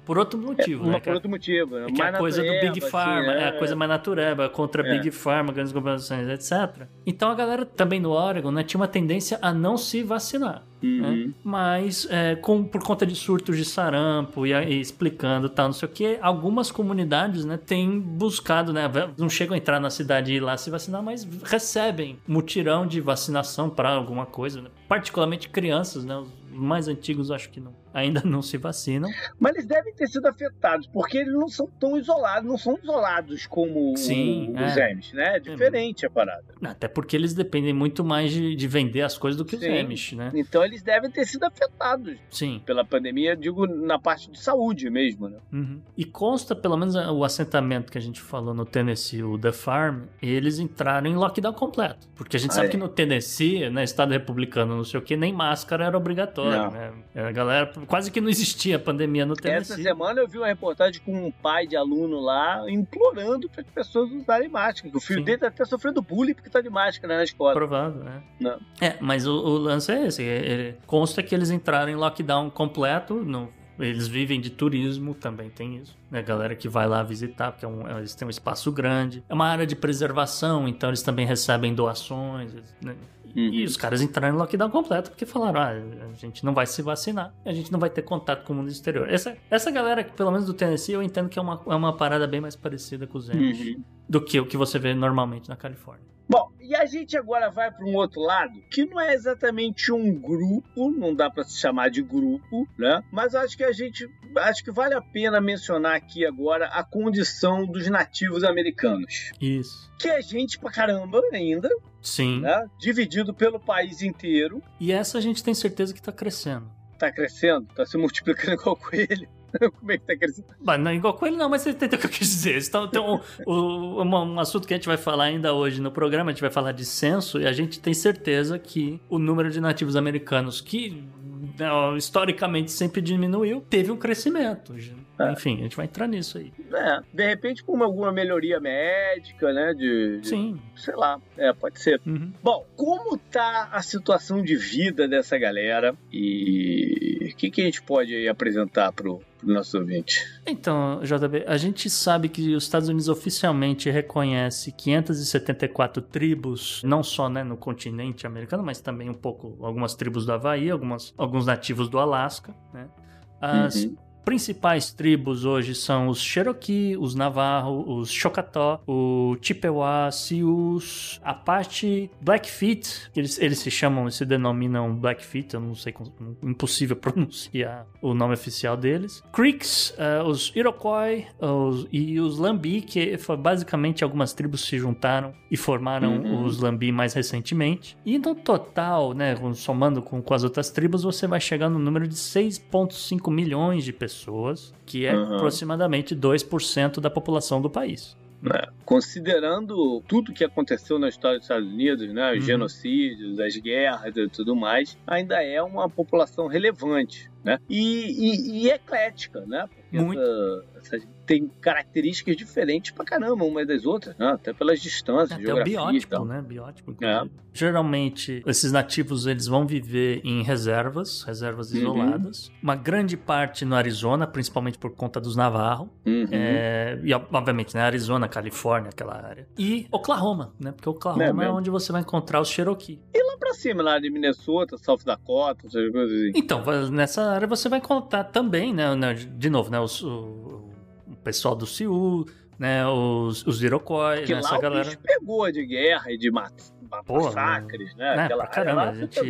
por outro motivo, é, né? Por outro motivo, né? É que é a coisa do Big Pharma, assim, é, a coisa mais natureba, contra é. Big Pharma, grandes corporações, etc. Então a galera também no Oregon, né, tinha uma tendência a não se vacinar. Uhum. Né? Mas é, com, por conta de surtos de sarampo e, e explicando tal, não sei o que, algumas comunidades né, têm buscado, né, não chegam a entrar na cidade e ir lá se vacinar, mas recebem mutirão de vacinação para alguma coisa, né? particularmente crianças, né, mais antigos acho que não ainda não se vacinam. Mas eles devem ter sido afetados, porque eles não são tão isolados, não são isolados como Sim, os é. Amish, né? É diferente é. a parada. Até porque eles dependem muito mais de, de vender as coisas do que Sim. os Amish, né? Então eles devem ter sido afetados Sim. pela pandemia, digo, na parte de saúde mesmo, né? Uhum. E consta, pelo menos, o assentamento que a gente falou no Tennessee, o The Farm, eles entraram em lockdown completo. Porque a gente ah, sabe é. que no Tennessee, né, estado republicano, não sei o que, nem máscara era obrigatório, né? A galera quase que não existia pandemia no Tennessee. Essa semana eu vi uma reportagem com um pai de aluno lá implorando para as pessoas usarem máscara. O filho Sim. dele tá até sofrendo bullying porque tá de máscara na escola. Provável, né? Não. É, mas o, o lance é esse. Ele, consta que eles entraram em lockdown completo, eles vivem de turismo, também tem isso. Né? Galera que vai lá visitar, porque é um, eles têm um espaço grande. É uma área de preservação, então eles também recebem doações. Né? Uhum. E os caras entraram em lockdown completo porque falaram: ah, a gente não vai se vacinar, a gente não vai ter contato com o mundo exterior. Essa, essa galera, pelo menos do Tennessee, eu entendo que é uma, é uma parada bem mais parecida com os Amish uhum. do que o que você vê normalmente na Califórnia. E a gente agora vai para um outro lado, que não é exatamente um grupo, não dá para se chamar de grupo, né? Mas acho que a gente acho que vale a pena mencionar aqui agora a condição dos nativos americanos. Isso. Que é gente pra caramba ainda. Sim. Né? Dividido pelo país inteiro. E essa a gente tem certeza que tá crescendo tá crescendo, tá se multiplicando [LAUGHS] igual coelho. [LAUGHS] Como é que tá crescendo? Mas não é igual com ele, não, mas você entendeu o que eu quis dizer. Então, tem um, um, um, assunto que a gente vai falar ainda hoje no programa, a gente vai falar de censo, e a gente tem certeza que o número de nativos americanos que né, historicamente sempre diminuiu, teve um crescimento. É. Enfim, a gente vai entrar nisso aí. É, de repente com alguma melhoria médica, né? De, de, Sim. Sei lá, é, pode ser. Uhum. Bom, como tá a situação de vida dessa galera e o que, que a gente pode apresentar pro, pro nosso ouvinte? Então, JB, a gente sabe que os Estados Unidos oficialmente reconhece 574 tribos, não só né, no continente americano, mas também um pouco algumas tribos do Havaí, algumas, alguns nativos do Alasca, né? As Uhum principais tribos hoje são os Cherokee, os Navarro, os Choctaw, o Chippewa, Sioux, Apache, Blackfeet, eles, eles se chamam, se denominam Blackfeet, eu não sei, impossível [LAUGHS] pronunciar o nome oficial deles. Creeks, uh, os Iroquois os, e os Lambi, que foi basicamente algumas tribos se juntaram e formaram Uhum. os Lambi mais recentemente. E no total, né, somando com, com as outras tribos, você vai chegar no número de 6,5 milhões de pessoas pessoas, que é Uhum. aproximadamente 2% da população do país. né? Considerando tudo que aconteceu na história dos Estados Unidos, né, os Uhum. genocídios, as guerras e tudo mais, ainda é uma população relevante, né? E, e- e eclética, né? Muito. essa- tem características diferentes pra caramba umas das outras, né? Até pelas distâncias, Até o geografia e biótipo, né? Biótipo, É. Geralmente, esses nativos eles vão viver em reservas, reservas Uhum. isoladas. Uma grande parte no Arizona, principalmente por conta dos Navarro. Uhum. É, e obviamente, né? Arizona, Califórnia, aquela área. E Oklahoma, né? Porque Oklahoma É é, onde você vai encontrar os Cherokee. Lá pra cima, lá de Minnesota, South Dakota, essas coisas assim. Então, nessa área você vai encontrar também, né, De novo, né? Os, o, o pessoal do Sioux, né? Os, os Iroquois, Porque né? Essa galera. pegou de guerra e de massacres, né? né, Aquela caramba, a gente-.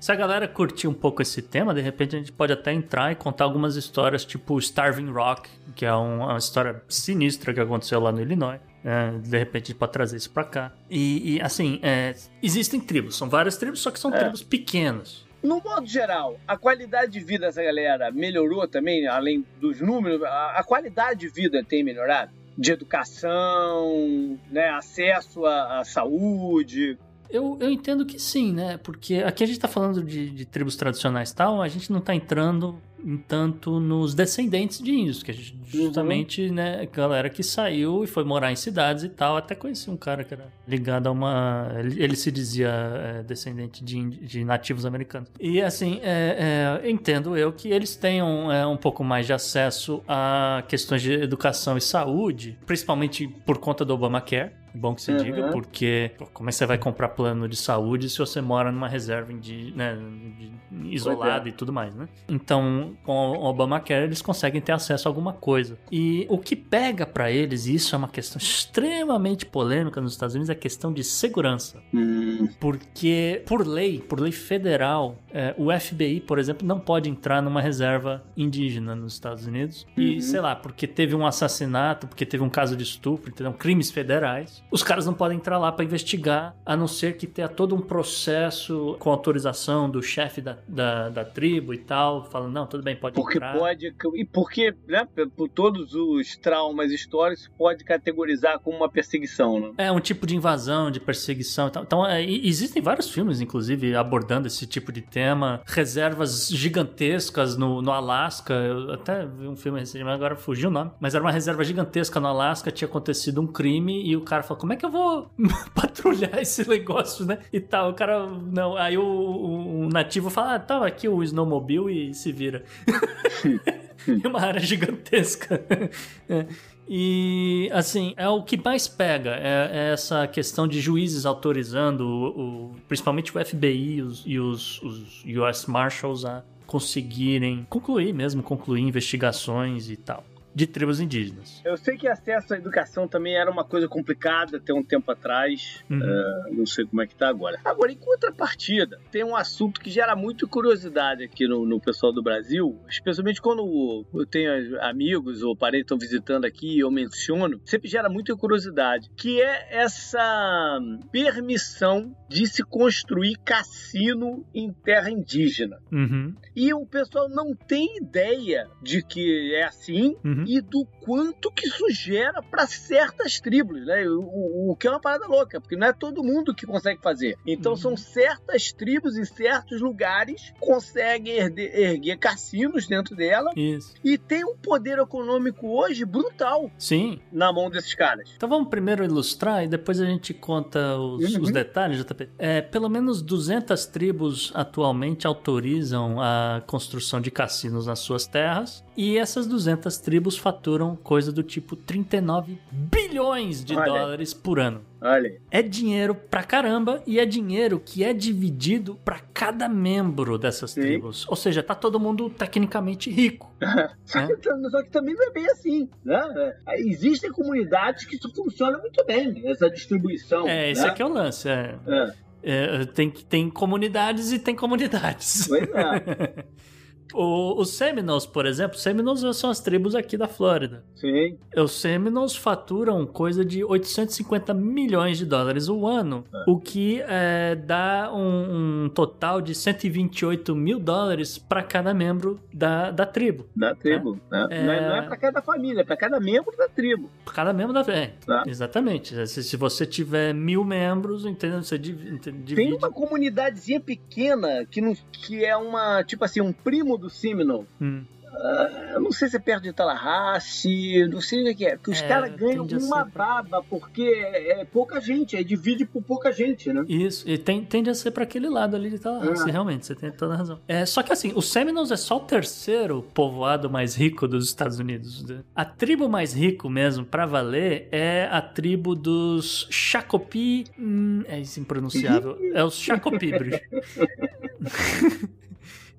Se a galera curtir um pouco esse tema, de repente a gente pode até entrar e contar algumas histórias, tipo Starving Rock, que é um- uma história sinistra que aconteceu lá no Illinois. É, de repente a gente pode trazer isso pra cá. E, e, assim, é, existem tribos, são várias tribos, só que são É. tribos pequenas. No modo geral, a qualidade de vida dessa galera melhorou também, além dos números? A, qualidade de vida tem melhorado? De educação, né, acesso à, à saúde. Eu, eu entendo que sim, né? Porque aqui a gente tá falando de, de tribos tradicionais e tal, a gente não tá entrando em tanto nos descendentes de índios, que a gente justamente, né, galera que saiu e foi morar em cidades e tal. Até conheci um cara que era ligado a uma. Ele, se dizia é, descendente de, de nativos americanos. E assim, é, é, entendo eu que eles tenham é, um pouco mais de acesso a questões de educação e saúde, principalmente por conta do Obamacare. É Bom que se Uhum. diga, porque pô, como é que você vai comprar plano de saúde se você mora numa reserva indi- né, de- isolada e tudo mais, né? Então, com o Obamacare, eles conseguem ter acesso a alguma coisa. E o que pega pra eles, e isso é uma questão extremamente polêmica nos Estados Unidos, é a questão de segurança. Porque, por lei, por lei federal, é, o FBI, por exemplo, não pode entrar numa reserva indígena nos Estados Unidos. E, Uhum. sei lá, porque teve um assassinato, porque teve um caso de estupro, entendeu? Crimes federais. Os caras não podem entrar lá pra investigar, a não ser que tenha todo um processo com autorização do chefe da, da, da tribo e tal, falando, não, tudo bem, pode Porque entrar. pode. E porque, né, por- todos os traumas históricos, pode categorizar como uma perseguição, né? É um tipo de invasão, de perseguição e tal. Então, é, existem vários filmes, inclusive, abordando esse tipo de tema. Reservas gigantescas no, no Alasca. Eu até vi um filme recentemente, agora fugiu o nome. Mas era uma reserva gigantesca no Alasca, tinha acontecido um crime e o cara falou: como é que eu vou [LAUGHS] patrulhar esse negócio, né? E tal. O cara, não. Aí o, o- o nativo fala: ah, tá aqui o snowmobile e se vira. [LAUGHS] É uma área gigantesca. É. E, assim, é o que mais pega, é, é essa questão de juízes autorizando, o, o- principalmente o FBI e os, e os, os US Marshals a conseguirem concluir mesmo, concluir investigações e tal. De tribos indígenas. Eu sei que acesso à educação também era uma coisa complicada até um tempo atrás. Uhum. Uh, não sei como é que tá agora. Agora, em contrapartida, tem um assunto que gera muito curiosidade aqui no, no pessoal do Brasil, especialmente quando eu tenho amigos ou parentes estão visitando aqui e eu menciono, sempre gera muita curiosidade, que é essa permissão de se construir cassino em terra indígena. Uhum. E o pessoal não tem ideia de que é assim Uhum. E do quanto que isso gera para certas tribos, né? O, o- o que é uma parada louca, porque não é todo mundo que consegue fazer. Então Uhum. são certas tribos em certos lugares conseguem erguer cassinos dentro dela Isso. e tem um poder econômico hoje brutal Sim. na mão desses caras. Então vamos primeiro ilustrar e depois a gente conta os, Uhum. os detalhes, JP. É, pelo menos 200 tribos atualmente autorizam a construção de cassinos nas suas terras e essas 200 tribos faturam coisa do tipo 39 bilhões de Olha dólares por ano. Olha. É dinheiro pra caramba e é dinheiro que é dividido pra cada membro dessas Sim. tribos. Ou seja, tá todo mundo tecnicamente rico. [LAUGHS] Só É. que, só que também não é bem assim, né? É, Existem comunidades que isso funciona muito bem, essa distribuição. É, esse né? aqui é o lance. É, É, É, tem, tem comunidades e tem comunidades. pois é. [LAUGHS] O- os Seminoles, por exemplo, Seminoles são as tribos aqui da Flórida. Sim. Os Seminoles faturam coisa de 850 milhões de dólares o ano, o que é, dá um, um total de 128 mil dólares para cada membro da, da tribo. Da tribo. né? É. Não é, é pra cada família, é pra cada membro da tribo. Cada membro da. É, Tá. exatamente. Se, se você tiver mil membros, entendeu? Você divi- divide. Tem uma comunidadezinha pequena que, não, que é uma, tipo assim, um primo do Seminole. Hum. Ah, eu não sei se é perto de Tallahassee, não sei o que que é. Porque os É, caras ganham uma ser pra- baba, porque é, é pouca gente, aí divide por pouca gente, né? Isso, e tem, tende a ser para aquele lado ali de Tallahassee, É. realmente, você tem toda a razão. É, só que assim, os Seminoles é só o terceiro povoado mais rico dos Estados Unidos. né? A tribo mais rico mesmo, pra valer, é a tribo dos Shakopee... Hum, é isso impronunciável. [LAUGHS] É os Shakopee, [LAUGHS]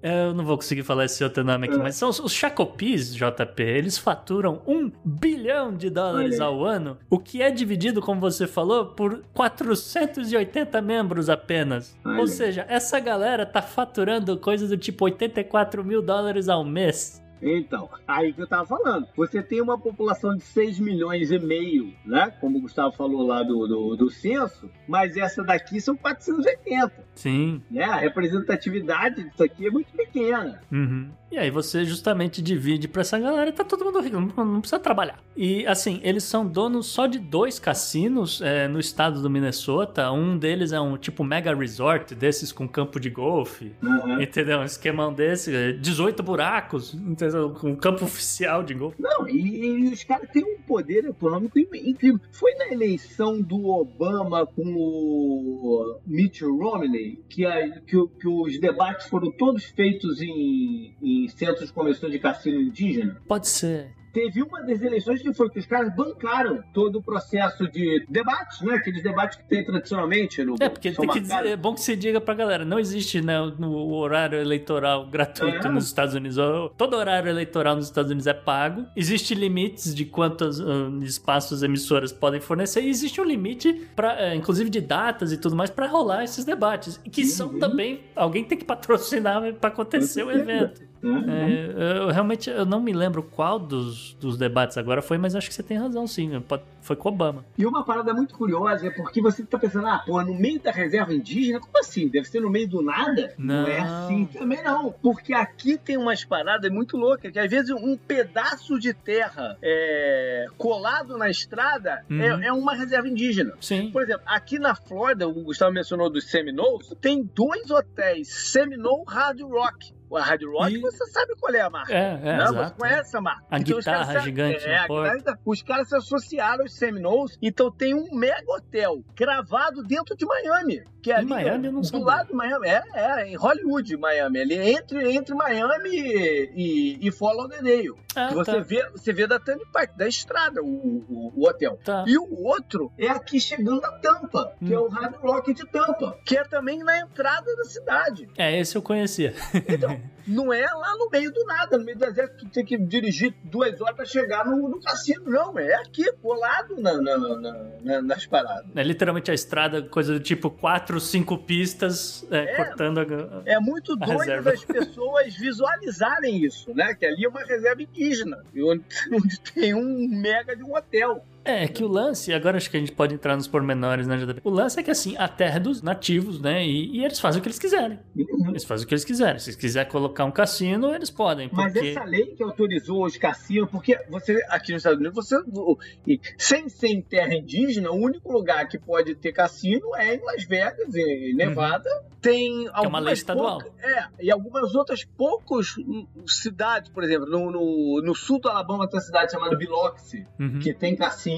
Eu não vou conseguir falar esse outro nome aqui, mas são os, os Chacopis, JP. Eles faturam um bilhão de dólares Olha ao ano, o que é dividido, como você falou, por 480 membros apenas. Olha. Ou seja, essa galera tá faturando coisas do tipo 84 mil dólares ao mês. Então, aí que eu tava falando. Você tem uma população de 6 milhões e meio, né? Como o Gustavo falou lá do, do, do censo, mas essa daqui são 480, Sim. né? A representatividade disso aqui é muito pequena. Uhum. E aí você justamente divide pra essa galera e tá todo mundo rico, não, precisa trabalhar. E assim, eles são donos só de dois cassinos é, no estado do Minnesota. Um deles é um tipo mega resort, desses com campo de golfe. Uhum. Entendeu? Um esquemão desse, é, 18 buracos, entendeu? Com um campo [LAUGHS] oficial de golfe. Não, e, e os caras têm um poder econômico in- incrível. Foi na eleição do Obama com o Mitt Romney que, a- que que os debates foram todos feitos em, em centros de convenção de cassino indígena. Pode ser. Teve uma das eleições que foi que os caras bancaram todo o processo de debates, né? Aqueles debates que tem tradicionalmente no É, porque são tem que dizer, é bom que se diga pra galera, não existe né, no horário eleitoral gratuito É. nos Estados Unidos. Todo horário eleitoral nos Estados Unidos é pago. Existe limites de quantos ah, espaços emissoras podem fornecer e existe um limite para, inclusive de datas e tudo mais para rolar esses debates, e que são Uhum. também alguém tem que patrocinar para acontecer o evento. Né? É, eu realmente eu não me lembro qual dos, dos debates agora foi, mas acho que você tem razão sim. Foi com Obama. E uma parada muito curiosa é porque você tá pensando, ah, pô, no meio da reserva indígena? Como assim? Deve ser no meio do nada? Não. é assim também não. Porque aqui tem umas paradas muito loucas, que às vezes um pedaço de terra é, colado na estrada Uhum. é, é uma reserva indígena. Sim. Por exemplo, aqui na Flórida, o Gustavo mencionou dos Seminoles, tem dois hotéis, Seminole Hard Rock. A Hard Rock, E- você sabe qual é a marca. É, é, Não, você exato. conhece a marca. A os guitarra caras se- gigante é, na porta. guitarra- Os caras se associaram aos Seminoles, então tem um mega hotel gravado dentro de Miami. Que é Em ali, Miami eu não do sabia. lado de Miami. É, é, em Hollywood, Miami. Ali entre, entre Miami e, e, e Fort Lauderdale. Ah, que você, tá. vê, você vê da Turnpike, da estrada, o, o, o hotel. Tá. E o outro é aqui chegando a Tampa, que Hum. é o Hard Rock de Tampa, que é também na entrada da cidade. É, esse eu conhecia. Então, [LAUGHS] Não é lá no meio do nada, no meio do deserto, tu tem que dirigir duas horas pra chegar no, no cassino. Não, é aqui, colado na, na, na, nas paradas. É literalmente a estrada, coisa do tipo quatro, cinco pistas, é, é, cortando a, É muito doido reserva. das pessoas [LAUGHS] visualizarem isso, né? Que ali é uma reserva indígena, onde, [LAUGHS] onde tem um mega de um hotel. É, que o lance, agora acho que a gente pode entrar nos pormenores, né, JB? O lance é que, assim, a terra é dos nativos, né? E, e eles fazem o que eles quiserem. Uhum. Eles fazem o que eles quiserem. Se eles quiserem colocar um cassino, eles podem. Porque... Mas essa lei que autorizou os cassinos, porque você, aqui nos Estados Unidos, você, sem ser terra indígena, o único lugar que pode ter cassino é em Las Vegas, em Nevada. Uhum. Tem algumas. É uma lei estadual. Poucas, é, e algumas outras poucas cidades, por exemplo, no, no, no sul do Alabama tem uma cidade chamada Biloxi, uhum. que tem cassino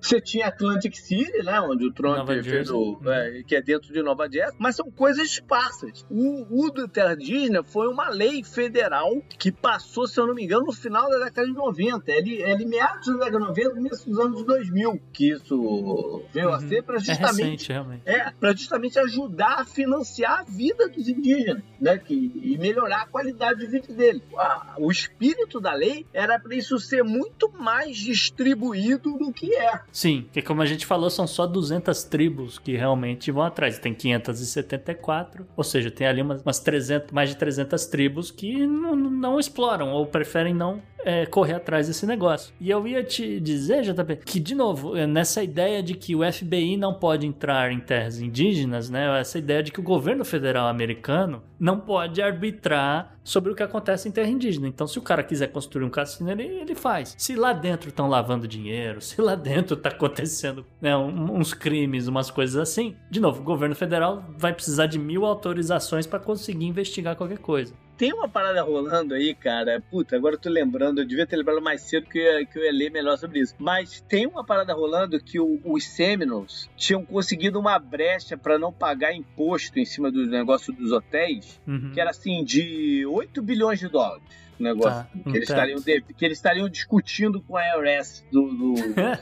Você tinha Atlantic City, né? Onde o Trump fez o, é, que é dentro de Nova Jersey. Mas são coisas esparsas. O, o do Terra Indígena foi uma lei federal que passou, se eu não me engano, no final da década de 90. Ele, ele meados da década de 90, começo dos anos 2000 que isso veio uhum. a ser para justamente, é recente, é, para justamente ajudar a financiar a vida dos indígenas, né? Que, e melhorar a qualidade de vida deles. o espírito da lei era para isso ser muito mais distribuído do que é. Sim, porque como a gente falou, são só 200 tribos que realmente vão atrás. Tem 574, ou seja, tem ali umas, umas 300, mais de 300 tribos que não, não exploram ou preferem não é, correr atrás desse negócio. E eu ia te dizer, JP, que, de novo, é, nessa ideia de que o FBI não pode entrar em terras indígenas, né? Essa ideia de que o governo federal americano não pode arbitrar sobre o que acontece em terra indígena. Então, se o cara quiser construir um cassino, ele, ele faz. Se lá dentro estão lavando dinheiro, se lá dentro está acontecendo né, uns crimes, umas coisas assim, de novo, o governo federal vai precisar de mil autorizações para conseguir investigar qualquer coisa. Tem uma parada rolando aí, cara. Puta, agora eu tô lembrando. Eu devia ter lembrado mais cedo que eu ia, que eu ia ler melhor sobre isso. Mas tem uma parada rolando que o, os Seminoles tinham conseguido uma brecha para não pagar imposto em cima do negócio dos hotéis, uhum. que era assim, de 8 bilhões de dólares negócio tá, que, eles estariam que eles estariam discutindo com a IRS do, do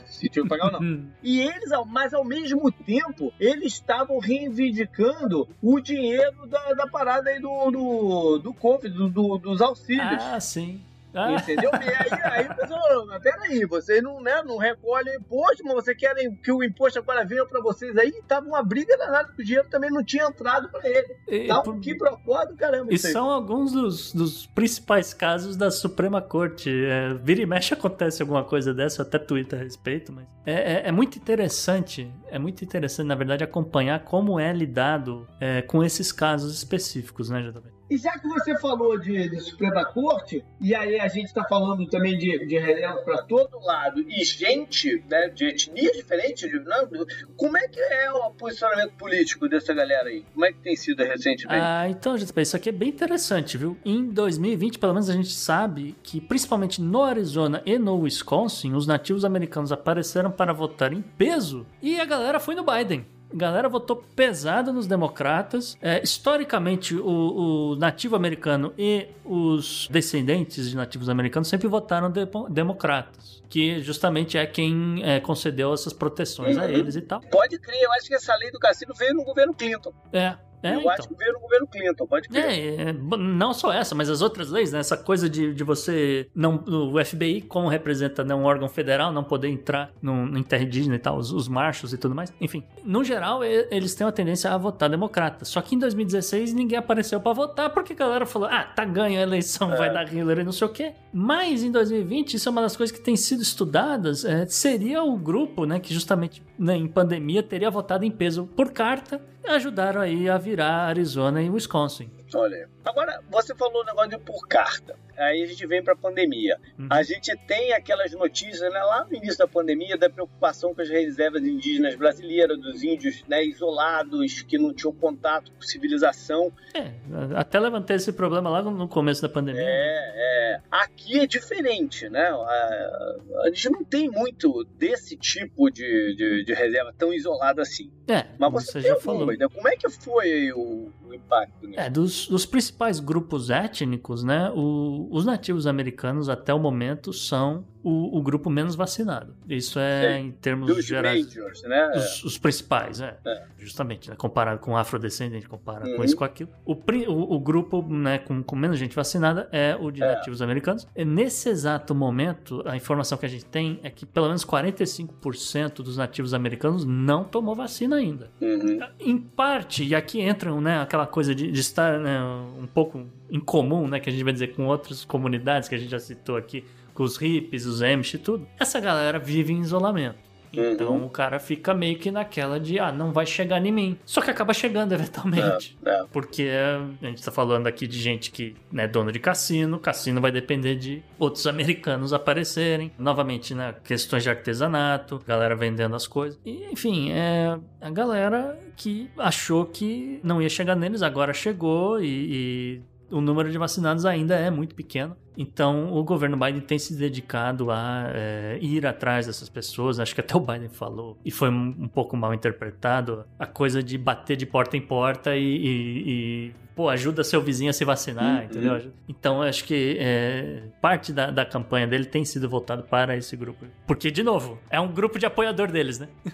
se tinha que pagar ou não. Hum. E eles, mas ao mesmo tempo, eles estavam reivindicando o dinheiro da, da parada aí do, do, do Covid, do, do, dos auxílios. Ah, sim. Ah. Entendeu? E aí, aí o pessoal falou, mas peraí, vocês não, né, não recolhem imposto, mas vocês querem que o imposto agora venha pra vocês aí? Tava uma briga danada, porque o dinheiro também não tinha entrado pra ele. E, Tava por... que propósito, caramba. E são alguns dos, dos principais casos da Suprema Corte. É, vira e mexe acontece alguma coisa dessa, até Twitter a respeito, mas é, é, é, muito interessante, é muito interessante, na verdade, acompanhar como é lidado é, com esses casos específicos, né, JB? E já que você falou de, de Suprema Corte, e aí a gente está falando também de, de relevos para todo lado, e gente né, de etnias diferentes, de, não, como é que é o posicionamento político dessa galera aí? Como é que tem sido recentemente? Ah, então, gente, isso aqui é bem interessante, viu? Em 2020, pelo menos a gente sabe que, principalmente no Arizona e no Wisconsin, os nativos americanos apareceram para votar em peso e a galera foi no Biden. A galera votou pesado nos democratas. É, historicamente, o, o, nativo americano e os descendentes de nativos americanos sempre votaram de, democratas, que justamente é quem é, concedeu essas proteções uhum. a eles e tal. Pode crer, eu acho que essa lei do cassino veio no governo Clinton. É, é, eu então. acho que veio no governo Clinton, pode crer. É, é, não só essa, mas as outras leis, né? Essa coisa de, de você. não O FBI, como representa né, um órgão federal, não poder entrar no, no terra indígena e tal, os, os marchos e tudo mais. Enfim, no geral, eles têm uma tendência a votar democrata. Só que em 2016 ninguém apareceu para votar porque a galera falou: ah, tá ganho a eleição, é. vai dar Hillary e não sei o quê. Mas em 2020, isso é uma das coisas que tem sido estudadas. É, seria o grupo, né, que justamente né, em pandemia teria votado em peso por carta ajudaram aí a virar Arizona e Wisconsin. Olha, agora você falou o negócio de por carta. Aí a gente vem para a pandemia. Uhum. A gente tem aquelas notícias né, lá no início da pandemia da preocupação com as reservas indígenas brasileiras, dos índios né, isolados, que não tinham contato com civilização. É, até levantei esse problema lá no começo da pandemia. É, é. Aqui é diferente, né? A, a gente não tem muito desse tipo de, de, de reserva tão isolada assim. É, mas você, você já falou. Como é que foi o, o impacto. Né? É, dos, dos principais grupos étnicos, né, o, os nativos americanos até o momento são o, o grupo menos vacinado. Isso é Sim. em termos Dos gerais. majors, né? Os, os principais, é. É. Justamente, né? Comparado com afrodescendente, comparado com Uhum. isso com aquilo. O, o, o grupo né, com, com menos gente vacinada é o de É. nativos americanos. E nesse exato momento, a informação que a gente tem é que pelo menos 45% dos nativos americanos não tomou vacina ainda. Uhum. Em parte, e aqui entra né, aquela coisa de, de estar né, um pouco em comum, né, que a gente vai dizer com outras comunidades que a gente já citou aqui, com os hippies, os Amish e tudo. Essa galera vive em isolamento. Então Uhum. o cara fica meio que naquela de, ah, não vai chegar em mim. Só que acaba chegando [LAUGHS] eventualmente. É, é. Porque a gente tá falando aqui de gente que é dono de cassino, cassino vai depender de outros americanos aparecerem. Novamente, né, questões de artesanato, galera vendendo as coisas. E, enfim, é a galera que achou que não ia chegar neles, agora chegou e, e o número de vacinados ainda é muito pequeno. Então, o governo Biden tem se dedicado a é, ir atrás dessas pessoas. Acho que até o Biden falou, e foi um, pouco mal interpretado, a coisa de bater de porta em porta e, e- e, pô, ajuda seu vizinho a se vacinar, Uhum. entendeu? Então, acho que é, parte da, da campanha dele tem sido voltado para esse grupo. Porque, de novo, é um grupo de apoiador deles, né? [LAUGHS]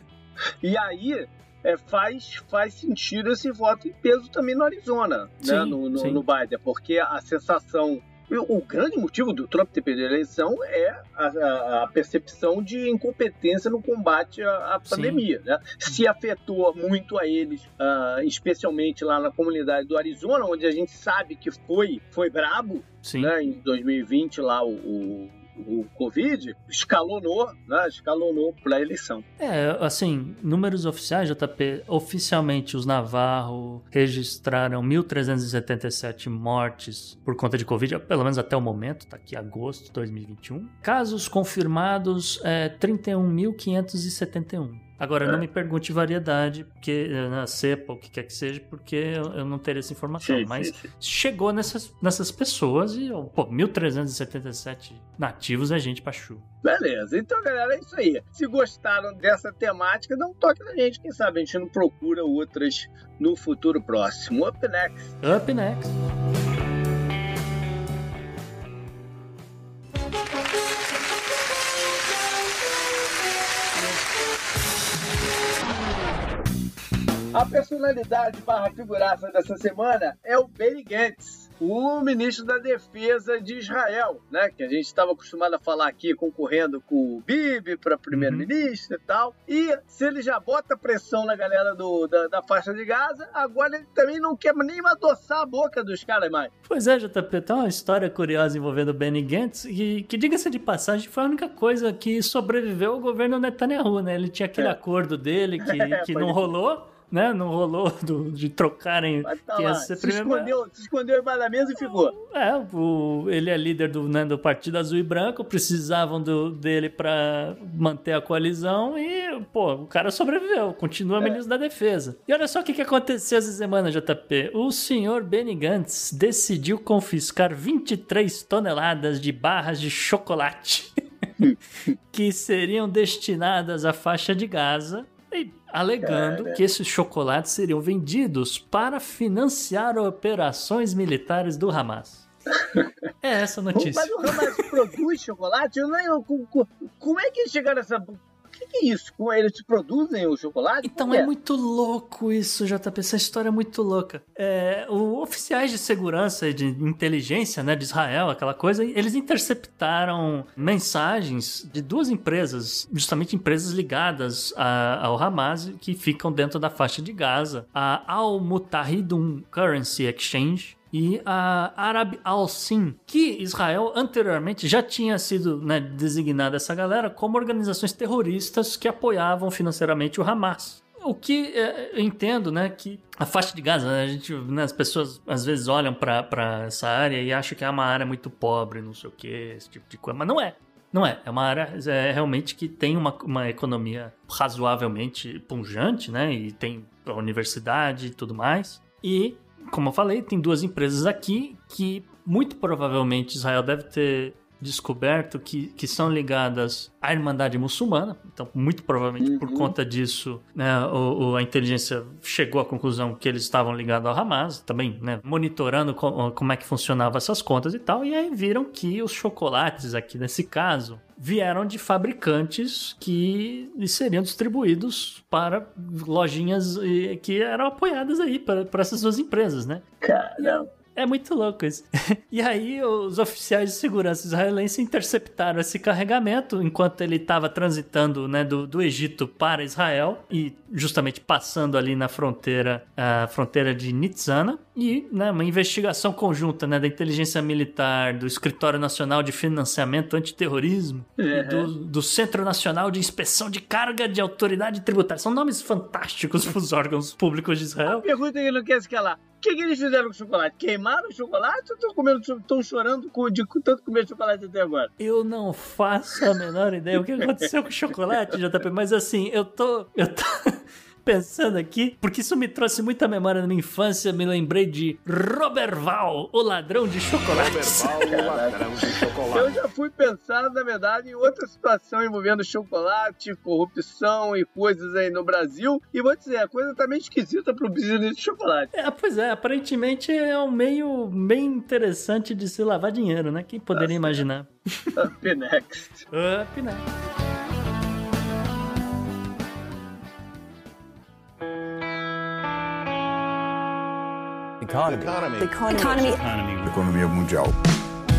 E aí é, faz, faz sentido esse voto em peso também no Arizona, né? Sim, no, no, sim. no Biden, porque a sensação. O grande motivo do Trump ter perdido a eleição é a, a- percepção de incompetência no combate à, à pandemia. Né? Se afetou muito a eles, ah, especialmente lá na comunidade do Arizona, onde a gente sabe que foi, foi brabo, Sim. né? Em 2020 lá o, o, o Covid escalonou, né? Escalonou para a eleição. É, assim, números oficiais, JP, oficialmente os Navarro registraram 1.377 mortes por conta de Covid, pelo menos até o momento, tá aqui agosto de 2021. Casos confirmados, é 31.571. Agora, É. não me pergunte variedade, porque eh, na cepa, o que quer que seja, porque eu, eu não teria essa informação. Sim, mas sim, sim. chegou nessas, nessas pessoas e, pô, 1.377 nativos é gente pra chu. Beleza, então galera, é isso aí. Se gostaram dessa temática, dá um toque na gente. Quem sabe a gente não procura outras no futuro próximo. Up next. Up next. A personalidade barra figuraça dessa semana é o Benny Gantz, o ministro da Defesa de Israel, né? Que a gente estava acostumado a falar aqui, concorrendo com o Bibi para primeiro-ministro e tal. E se ele já bota pressão na galera do, da, da faixa de Gaza, agora ele também não quer nem adoçar a boca dos caras mais. Pois é, JP, tem uma história curiosa envolvendo o Benny Gantz, que, que diga-se de passagem, foi a única coisa que sobreviveu ao governo Netanyahu, né? Ele tinha aquele É. acordo dele que, [LAUGHS] É, que não rolou, né? Não rolou [LAUGHS] do- de trocarem Mas tá lá, se primeiro. escondeu, se escondeu embaixo da mesa e ficou. É, o- ele é líder do, né, do Partido Azul e Branco, precisavam do- dele pra manter a coalizão e, pô, o cara sobreviveu, continua É. ministro da Defesa. E olha só o que, que aconteceu essa semana, JP. O senhor Benny Gantz decidiu confiscar 23 toneladas de barras de chocolate [LAUGHS] [LAUGHS] que seriam destinadas à faixa de Gaza. Alegando Cara. que esses chocolates seriam vendidos para financiar operações militares do Hamas. É essa a notícia. Mas o Hamas produz chocolate? Eu nem, eu- co- co- como é que chegaram nessa. O que, que é isso? Como eles produzem o chocolate? Então Como é muito louco isso, JP. Essa história é muito louca. É, o oficiais de segurança e de inteligência né, de Israel, aquela coisa, eles interceptaram mensagens de duas empresas, justamente empresas ligadas a- ao Hamas, que ficam dentro da faixa de Gaza. A Al Mutahidun Currency Exchange e a Arab Al-Sin, que Israel anteriormente já tinha sido né, designada essa galera como organizações terroristas que apoiavam financeiramente o Hamas. O que é, eu entendo, né, que a faixa de Gaza, a gente, né, as pessoas às vezes olham para essa área e acham que é uma área muito pobre, não sei o que, esse tipo de coisa, mas não é. Não é, é uma área é, realmente que tem uma, uma economia razoavelmente punjante, né? E tem a universidade e tudo mais. E, como eu falei, tem duas empresas aqui que muito provavelmente Israel deve ter descoberto que, que são ligadas à Irmandade Muçulmana. Então, muito provavelmente uhum. por conta disso, né, o, o, a inteligência chegou à conclusão que eles estavam ligados ao Hamas, também né, monitorando co como é que funcionavam essas contas e tal. E aí viram que os chocolates, aqui nesse caso, vieram de fabricantes que seriam distribuídos para lojinhas que eram apoiadas aí para, essas duas empresas, né? Caramba. É muito louco isso. [LAUGHS] e aí, os oficiais de segurança israelenses interceptaram esse carregamento enquanto ele estava transitando né, do, do Egito para Israel e justamente passando ali na fronteira, a fronteira de Nitzana. E né, uma investigação conjunta né, da inteligência militar, do Escritório Nacional de Financiamento Antiterrorismo uhum. e do, do Centro Nacional de Inspeção de Carga de Autoridade Tributária. São nomes fantásticos [LAUGHS] para os órgãos públicos de Israel. Pergunta que não quer escalar. O que, que, eles fizeram com o chocolate? Queimaram o chocolate ou estão comendo, estão chorando de tanto comer chocolate até agora? Eu não faço a menor ideia o que aconteceu com o chocolate, [LAUGHS] JP, mas assim, eu tô. Eu tô pensando aqui, porque isso me trouxe muita memória na minha infância. Me lembrei de Roberval, o ladrão de chocolates. Roberval, o [LAUGHS] ladrão de chocolate. Eu já fui pensar, na verdade, em outra situação envolvendo chocolate, corrupção e coisas aí no Brasil. E vou dizer, a coisa tá meio esquisita pro business de chocolate. É, pois é, aparentemente é um meio bem interessante de se lavar dinheiro, né? Quem poderia Nossa. imaginar? Up next. Up next. Economy. Economy. Economy. Economy. Economia mundial.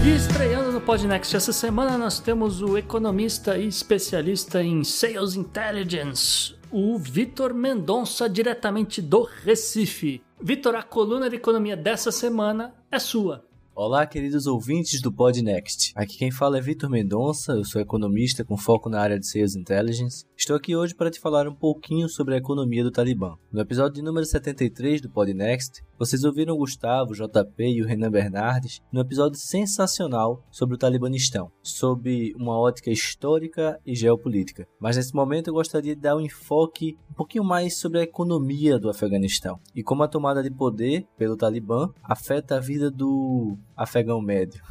E estreando no Podnext essa semana, nós temos o economista e especialista em Sales Intelligence, o Vitor Mendonça, diretamente do Recife. Vitor, a coluna de economia dessa semana é sua. Olá, queridos ouvintes do Podnext. Aqui quem fala é Vitor Mendonça, eu sou economista com foco na área de Sales Intelligence. Estou aqui hoje para te falar um pouquinho sobre a economia do Talibã. No episódio número 73 do Podnext, vocês ouviram o Gustavo, o JP e o Renan Bernardes num episódio sensacional sobre o Talibanistão, sob uma ótica histórica e geopolítica. Mas nesse momento eu gostaria de dar um enfoque um pouquinho mais sobre a economia do Afeganistão e como a tomada de poder pelo Talibã afeta a vida do afegão médio.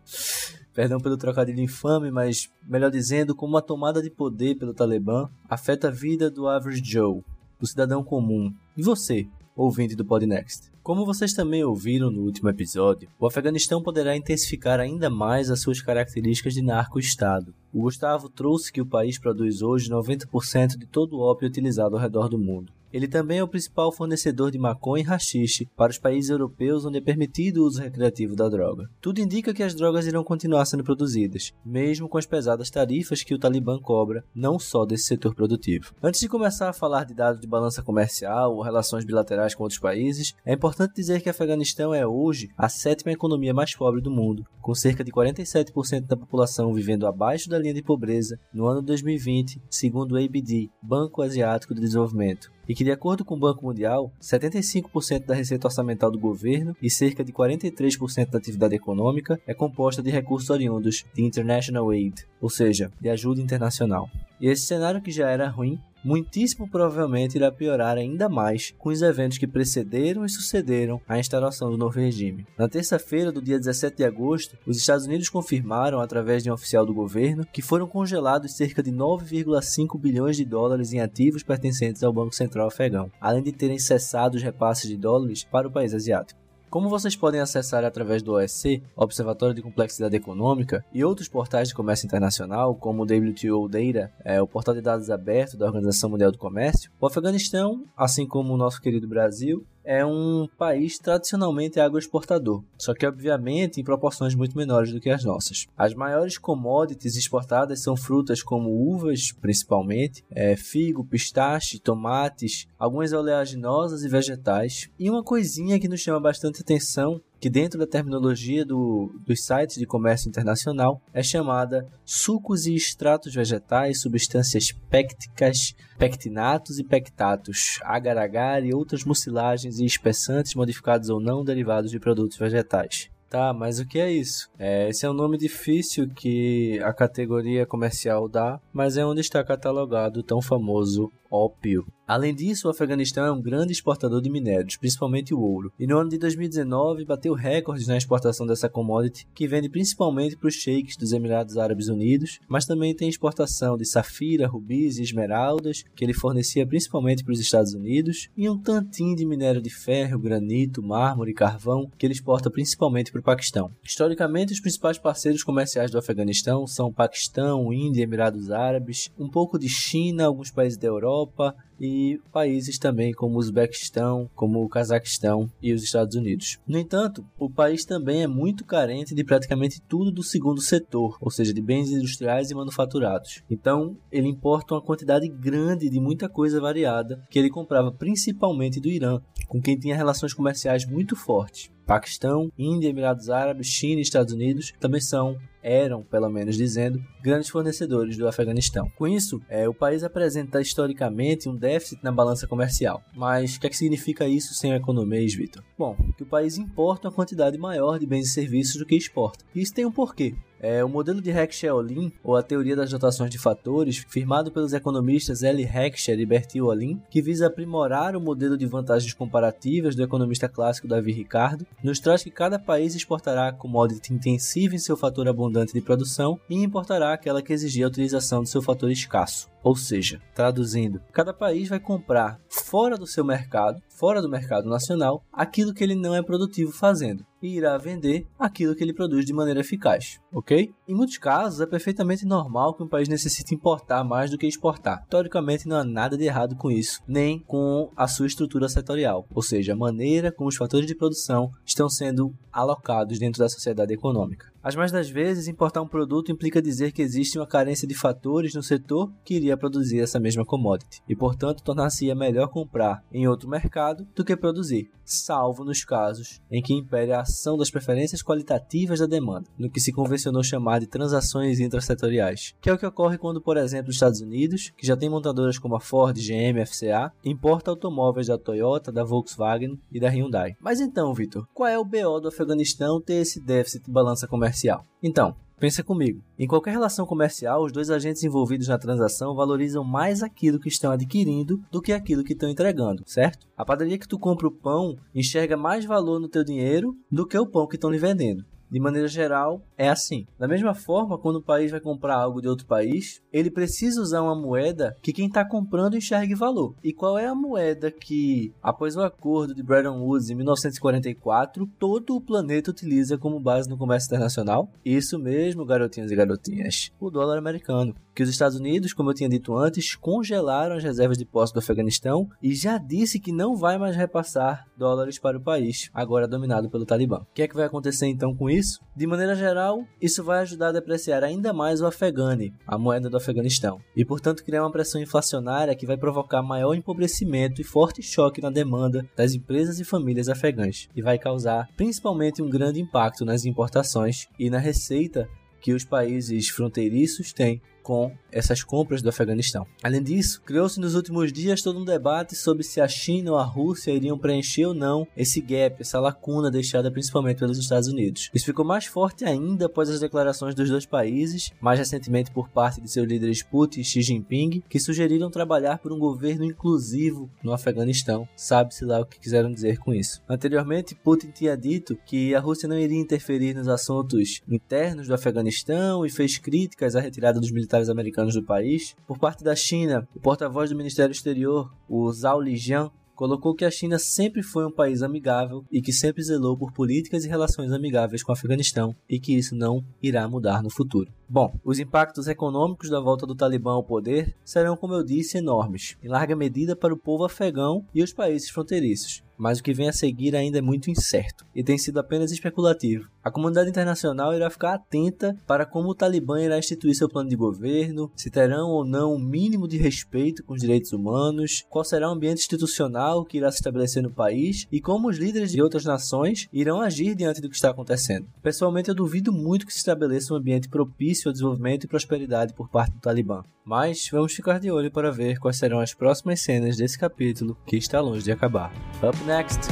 [LAUGHS] Perdão pelo trocadilho infame, mas melhor dizendo, como a tomada de poder pelo Talibã afeta a vida do average Joe, do cidadão comum. E você, ouvinte do Podnext? Como vocês também ouviram no último episódio, o Afeganistão poderá intensificar ainda mais as suas características de narco-estado. O Gustavo trouxe que o país produz hoje 90% de todo o ópio utilizado ao redor do mundo. Ele também é o principal fornecedor de maconha e rachixe para os países europeus onde é permitido o uso recreativo da droga. Tudo indica que as drogas irão continuar sendo produzidas, mesmo com as pesadas tarifas que o Talibã cobra, não só desse setor produtivo. Antes de começar a falar de dados de balança comercial ou relações bilaterais com outros países, é importante dizer que Afeganistão é hoje a sétima economia mais pobre do mundo, com cerca de 47% da população vivendo abaixo da linha de pobreza no ano 2020, segundo o ABD, Banco Asiático de Desenvolvimento e que, de acordo com o Banco Mundial, 75% da receita orçamental do governo e cerca de 43% da atividade econômica é composta de recursos oriundos de International Aid, ou seja, de ajuda internacional. E esse cenário que já era ruim muitíssimo provavelmente irá piorar ainda mais com os eventos que precederam e sucederam a instalação do novo regime. Na terça-feira do dia 17 de agosto, os Estados Unidos confirmaram, através de um oficial do governo, que foram congelados cerca de 9,5 bilhões de dólares em ativos pertencentes ao Banco Central afegão, além de terem cessado os repasses de dólares para o país asiático. Como vocês podem acessar através do OSC, Observatório de Complexidade Econômica, e outros portais de comércio internacional, como o WTO Data, é, o portal de dados aberto da Organização Mundial do Comércio, o Afeganistão, assim como o nosso querido Brasil, é um país tradicionalmente agroexportador, só que obviamente em proporções muito menores do que as nossas. As maiores commodities exportadas são frutas como uvas, principalmente, é, figo, pistache, tomates, algumas oleaginosas e vegetais. E uma coisinha que nos chama bastante atenção que dentro da terminologia do, dos sites de comércio internacional é chamada sucos e extratos vegetais, substâncias pecticas, pectinatos e pectatos, agar-agar e outras mucilagens e espessantes modificados ou não derivados de produtos vegetais. Tá, mas o que é isso? É, esse é um nome difícil que a categoria comercial dá, mas é onde está catalogado o tão famoso ópio. Além disso, o Afeganistão é um grande exportador de minérios, principalmente o ouro, e no ano de 2019 bateu recordes na exportação dessa commodity, que vende principalmente para os sheiks dos Emirados Árabes Unidos, mas também tem exportação de safira, rubis e esmeraldas, que ele fornecia principalmente para os Estados Unidos, e um tantinho de minério de ferro, granito, mármore e carvão, que ele exporta principalmente para o Paquistão. Historicamente, os principais parceiros comerciais do Afeganistão são Paquistão, Índia, Emirados Árabes, um pouco de China, alguns países da Europa, Europa, e países também como o Uzbequistão, como o Cazaquistão e os Estados Unidos. No entanto, o país também é muito carente de praticamente tudo do segundo setor, ou seja, de bens industriais e manufaturados. Então, ele importa uma quantidade grande de muita coisa variada que ele comprava principalmente do Irã, com quem tinha relações comerciais muito fortes. Paquistão, Índia, Emirados Árabes, China e Estados Unidos também são eram, pelo menos dizendo, grandes fornecedores do Afeganistão. Com isso, é, o país apresenta historicamente um déficit na balança comercial. Mas o que, é que significa isso sem economês, Vitor? Bom, que o país importa uma quantidade maior de bens e serviços do que exporta. E isso tem um porquê. É, o modelo de Heck-Olin, ou a teoria das dotações de fatores, firmado pelos economistas L. Heckscher e Bertil Olin, que visa aprimorar o modelo de vantagens comparativas do economista clássico Davi Ricardo, nos traz que cada país exportará commodity intensiva em seu fator abundante de produção e importará aquela que exigia a utilização do seu fator escasso. Ou seja, traduzindo, cada país vai comprar fora do seu mercado, fora do mercado nacional, aquilo que ele não é produtivo fazendo e irá vender aquilo que ele produz de maneira eficaz, ok? Em muitos casos, é perfeitamente normal que um país necessite importar mais do que exportar. Teoricamente, não há nada de errado com isso, nem com a sua estrutura setorial, ou seja, a maneira como os fatores de produção estão sendo alocados dentro da sociedade econômica. As mais das vezes, importar um produto implica dizer que existe uma carência de fatores no setor que iria produzir essa mesma commodity, e portanto tornar-se-ia melhor comprar em outro mercado do que produzir, salvo nos casos em que impere a ação das preferências qualitativas da demanda, no que se convencionou chamar de transações intrasetoriais, que é o que ocorre quando, por exemplo, os Estados Unidos, que já tem montadoras como a Ford, GM, FCA, importa automóveis da Toyota, da Volkswagen e da Hyundai. Mas então, Vitor, qual é o BO do Afeganistão ter esse déficit de balança comercial? Comercial. Então, Pensa comigo. Em qualquer relação comercial, os dois agentes envolvidos na transação valorizam mais aquilo que estão adquirindo do que aquilo que estão entregando, certo? A padaria que tu compra o pão enxerga mais valor no teu dinheiro do que o pão que estão lhe vendendo de maneira geral, é assim. Da mesma forma, quando o país vai comprar algo de outro país, ele precisa usar uma moeda que quem está comprando enxergue valor. E qual é a moeda que, após o acordo de Bretton Woods em 1944, todo o planeta utiliza como base no comércio internacional? Isso mesmo, garotinhos e garotinhas. O dólar americano. Que os Estados Unidos, como eu tinha dito antes, congelaram as reservas de posse do Afeganistão e já disse que não vai mais repassar dólares para o país, agora dominado pelo Talibã. O que é que vai acontecer então com isso? de maneira geral, isso vai ajudar a depreciar ainda mais o Afegani, a moeda do Afeganistão, e portanto criar uma pressão inflacionária que vai provocar maior empobrecimento e forte choque na demanda das empresas e famílias afegãs, e vai causar principalmente um grande impacto nas importações e na receita que os países fronteiriços têm com essas compras do Afeganistão. Além disso, criou-se nos últimos dias todo um debate sobre se a China ou a Rússia iriam preencher ou não esse gap, essa lacuna deixada principalmente pelos Estados Unidos. Isso ficou mais forte ainda após as declarações dos dois países, mais recentemente por parte de seus líderes Putin e Xi Jinping, que sugeriram trabalhar por um governo inclusivo no Afeganistão. Sabe-se lá o que quiseram dizer com isso. Anteriormente, Putin tinha dito que a Rússia não iria interferir nos assuntos internos do Afeganistão e fez críticas à retirada dos militares militares do país. Por parte da China, o porta-voz do Ministério Exterior, o Zhao Lijian, colocou que a China sempre foi um país amigável e que sempre zelou por políticas e relações amigáveis com o Afeganistão e que isso não irá mudar no futuro. Bom, os impactos econômicos da volta do Talibã ao poder serão, como eu disse, enormes, em larga medida para o povo afegão e os países fronteiriços mas o que vem a seguir ainda é muito incerto e tem sido apenas especulativo. A comunidade internacional irá ficar atenta para como o Talibã irá instituir seu plano de governo, se terão ou não um mínimo de respeito com os direitos humanos, qual será o ambiente institucional que irá se estabelecer no país e como os líderes de outras nações irão agir diante do que está acontecendo. Pessoalmente, eu duvido muito que se estabeleça um ambiente propício ao desenvolvimento e prosperidade por parte do Talibã. Mas vamos ficar de olho para ver quais serão as próximas cenas desse capítulo que está longe de acabar. Up next.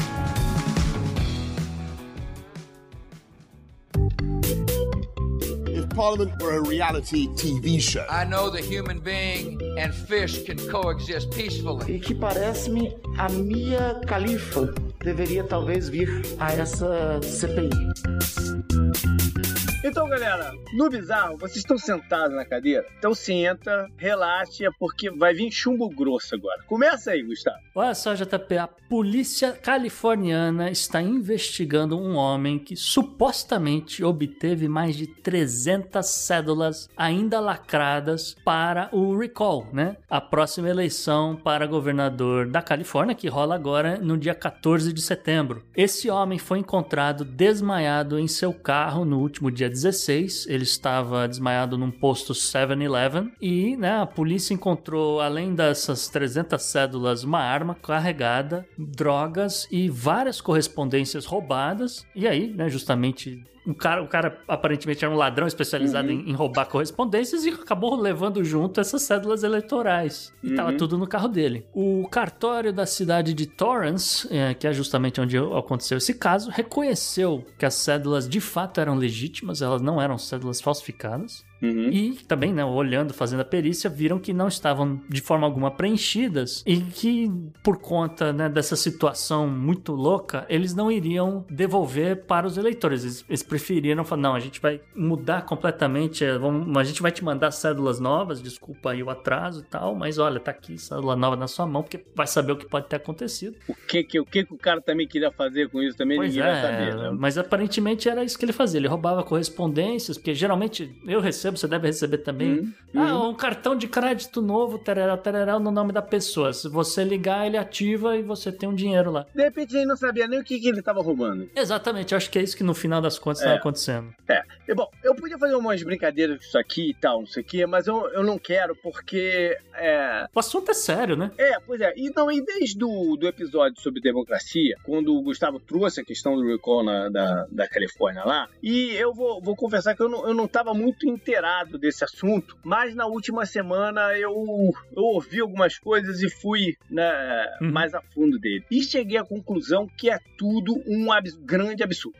Parliament were a reality TV show. I know the human being and fish can coexist peacefully. E que parece-me a Mia Khalifa deveria talvez vir a essa CPI. Então, galera, no bizarro, vocês estão sentados na cadeira? Então senta, relaxa, porque vai vir chumbo grosso agora. Começa aí, Gustavo. Olha só, JP, a polícia californiana está investigando um homem que supostamente obteve mais de 300 cédulas ainda lacradas para o recall, né? A próxima eleição para governador da Califórnia, que rola agora no dia 14 de setembro. Esse homem foi encontrado desmaiado em seu carro no último dia 16. Ele estava desmaiado num posto 7-Eleven e né, a polícia encontrou, além dessas 300 cédulas, uma arma carregada, drogas e várias correspondências roubadas. E aí, né, justamente um cara, o cara aparentemente era um ladrão especializado uhum. em, em, roubar correspondências e acabou levando junto essas cédulas eleitorais. E uhum. tava tudo no carro dele. O cartório da cidade de Torrance, é, que é justamente onde aconteceu esse caso, reconheceu que as cédulas de fato eram legítimas, elas não eram cédulas falsificadas. Uhum. E também, né, olhando, fazendo a perícia, viram que não estavam de forma alguma preenchidas e que, por conta né, dessa situação muito louca, eles não iriam devolver para os eleitores. Eles, eles preferiram falar: não, a gente vai mudar completamente, é, vamos, a gente vai te mandar cédulas novas, desculpa aí o atraso e tal, mas olha, tá aqui cédula nova na sua mão, porque vai saber o que pode ter acontecido. O que, que, o, que, que o cara também queria fazer com isso também pois ninguém é, vai saber. Né? Mas aparentemente era isso que ele fazia. Ele roubava correspondências, porque geralmente eu recebo recebo, você deve receber também. Uhum. Ah, um cartão de crédito novo, tereré, tereré, no nome da pessoa. Se você ligar, ele ativa e você tem um dinheiro lá. De repente ele não sabia nem o que, que ele estava roubando. Exatamente, eu acho que é isso que no final das contas estava é. acontecendo. É. fazer umas brincadeiras com isso aqui e tal, não sei o quê, mas eu, eu não quero porque. É... O assunto é sério, né? É, pois é. E não, e desde o do episódio sobre democracia, quando o Gustavo trouxe a questão do recall na, da, da Califórnia lá, e eu vou, vou confessar que eu não, eu não tava muito inteirado desse assunto, mas na última semana eu, eu ouvi algumas coisas e fui né, uhum. mais a fundo dele. E cheguei à conclusão que é tudo um abs grande absurdo.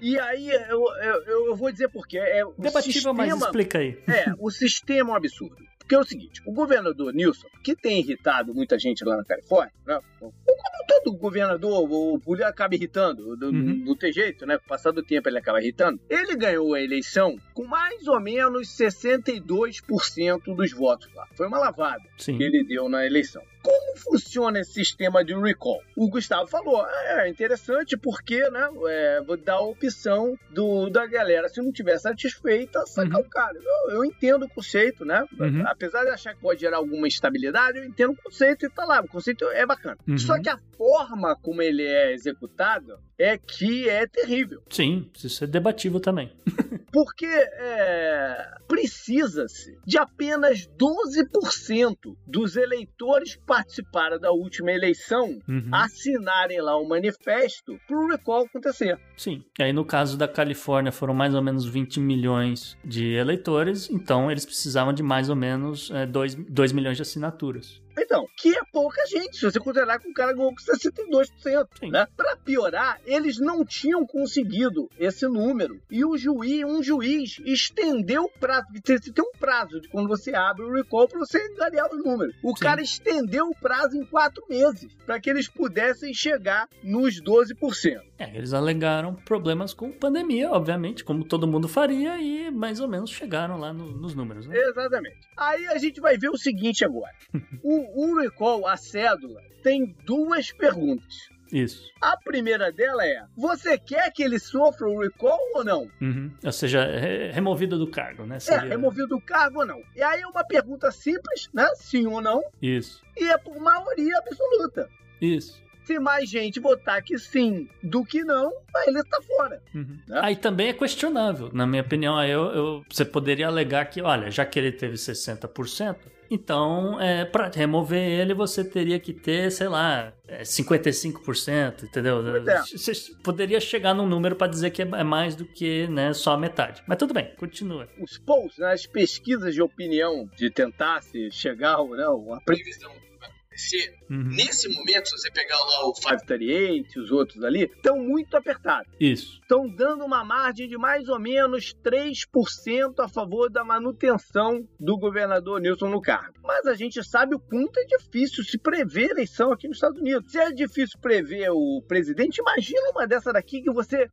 E aí eu, eu, eu, vou dizer por quê. É, Debatível, sistema, mas explica aí. [LAUGHS] É, o sistema é um absurdo. Porque é o seguinte, o governador Nilson, que tem irritado muita gente lá na Califórnia, né? Como todo governador, o político acaba irritando, do, uhum. do ter jeito, né? Passado o tempo ele acaba irritando. Ele ganhou a eleição com mais ou menos 62% dos votos lá. Foi uma lavada Sim. que ele deu na eleição. Como funciona esse sistema de recall? O Gustavo falou, é interessante porque, né, é, dá a opção do, da galera, se não tiver satisfeita, sacar uhum. o cara. Eu, eu, entendo o conceito, né? Uhum. Apesar de achar que pode gerar alguma instabilidade, eu entendo o conceito e tá lá, o conceito é bacana. Uhum. Só que a forma como ele é executado é que é terrível. Sim, isso é debatível também. [LAUGHS] Porque é, precisa-se de apenas 12% dos eleitores que participaram da última eleição uhum. assinarem lá o um manifesto para o recall acontecer. Sim, e aí no caso da Califórnia foram mais ou menos 20 milhões de eleitores, então eles precisavam de mais ou menos é, 2, 2 milhões de assinaturas. Então, que é pouca gente, se você considerar que o cara ganhou com 62%. Sim. Né? Para piorar, eles não tinham conseguido esse número. E o juiz, um juiz estendeu o prazo. Você tem um prazo de quando você abre o recall para você ganhar os números. O Sim. cara estendeu o prazo em quatro meses para que eles pudessem chegar nos 12%. É, eles alegaram problemas com pandemia, obviamente, como todo mundo faria, e mais ou menos chegaram lá no, nos números. Né? Exatamente. Aí a gente vai ver o seguinte agora. [LAUGHS] o, o recall, a cédula, tem duas perguntas. Isso. A primeira dela é: você quer que ele sofra o recall ou não? Uhum. Ou seja, é removido do cargo, né? Seria... É, removido do cargo ou não. E aí é uma pergunta simples, né? Sim ou não. Isso. E é por maioria absoluta. Isso se mais gente votar que sim do que não, aí ele tá fora. Uhum. Né? Aí também é questionável. Na minha opinião, aí eu, eu, você poderia alegar que, olha, já que ele teve 60%, então, é, para remover ele, você teria que ter, sei lá, 55%, é, entendeu? É. Você poderia chegar num número para dizer que é mais do que né, só a metade. Mas tudo bem, continua. Os polls, né, as pesquisas de opinião de tentar se chegar, né, uma previsão PSC, Uhum. nesse momento, se você pegar lá o 538 e os outros ali, estão muito apertados. Isso. Estão dando uma margem de mais ou menos 3% a favor da manutenção do governador Nilson no cargo. Mas a gente sabe o quanto é difícil se prever eleição aqui nos Estados Unidos. Se é difícil prever o presidente, imagina uma dessa daqui que você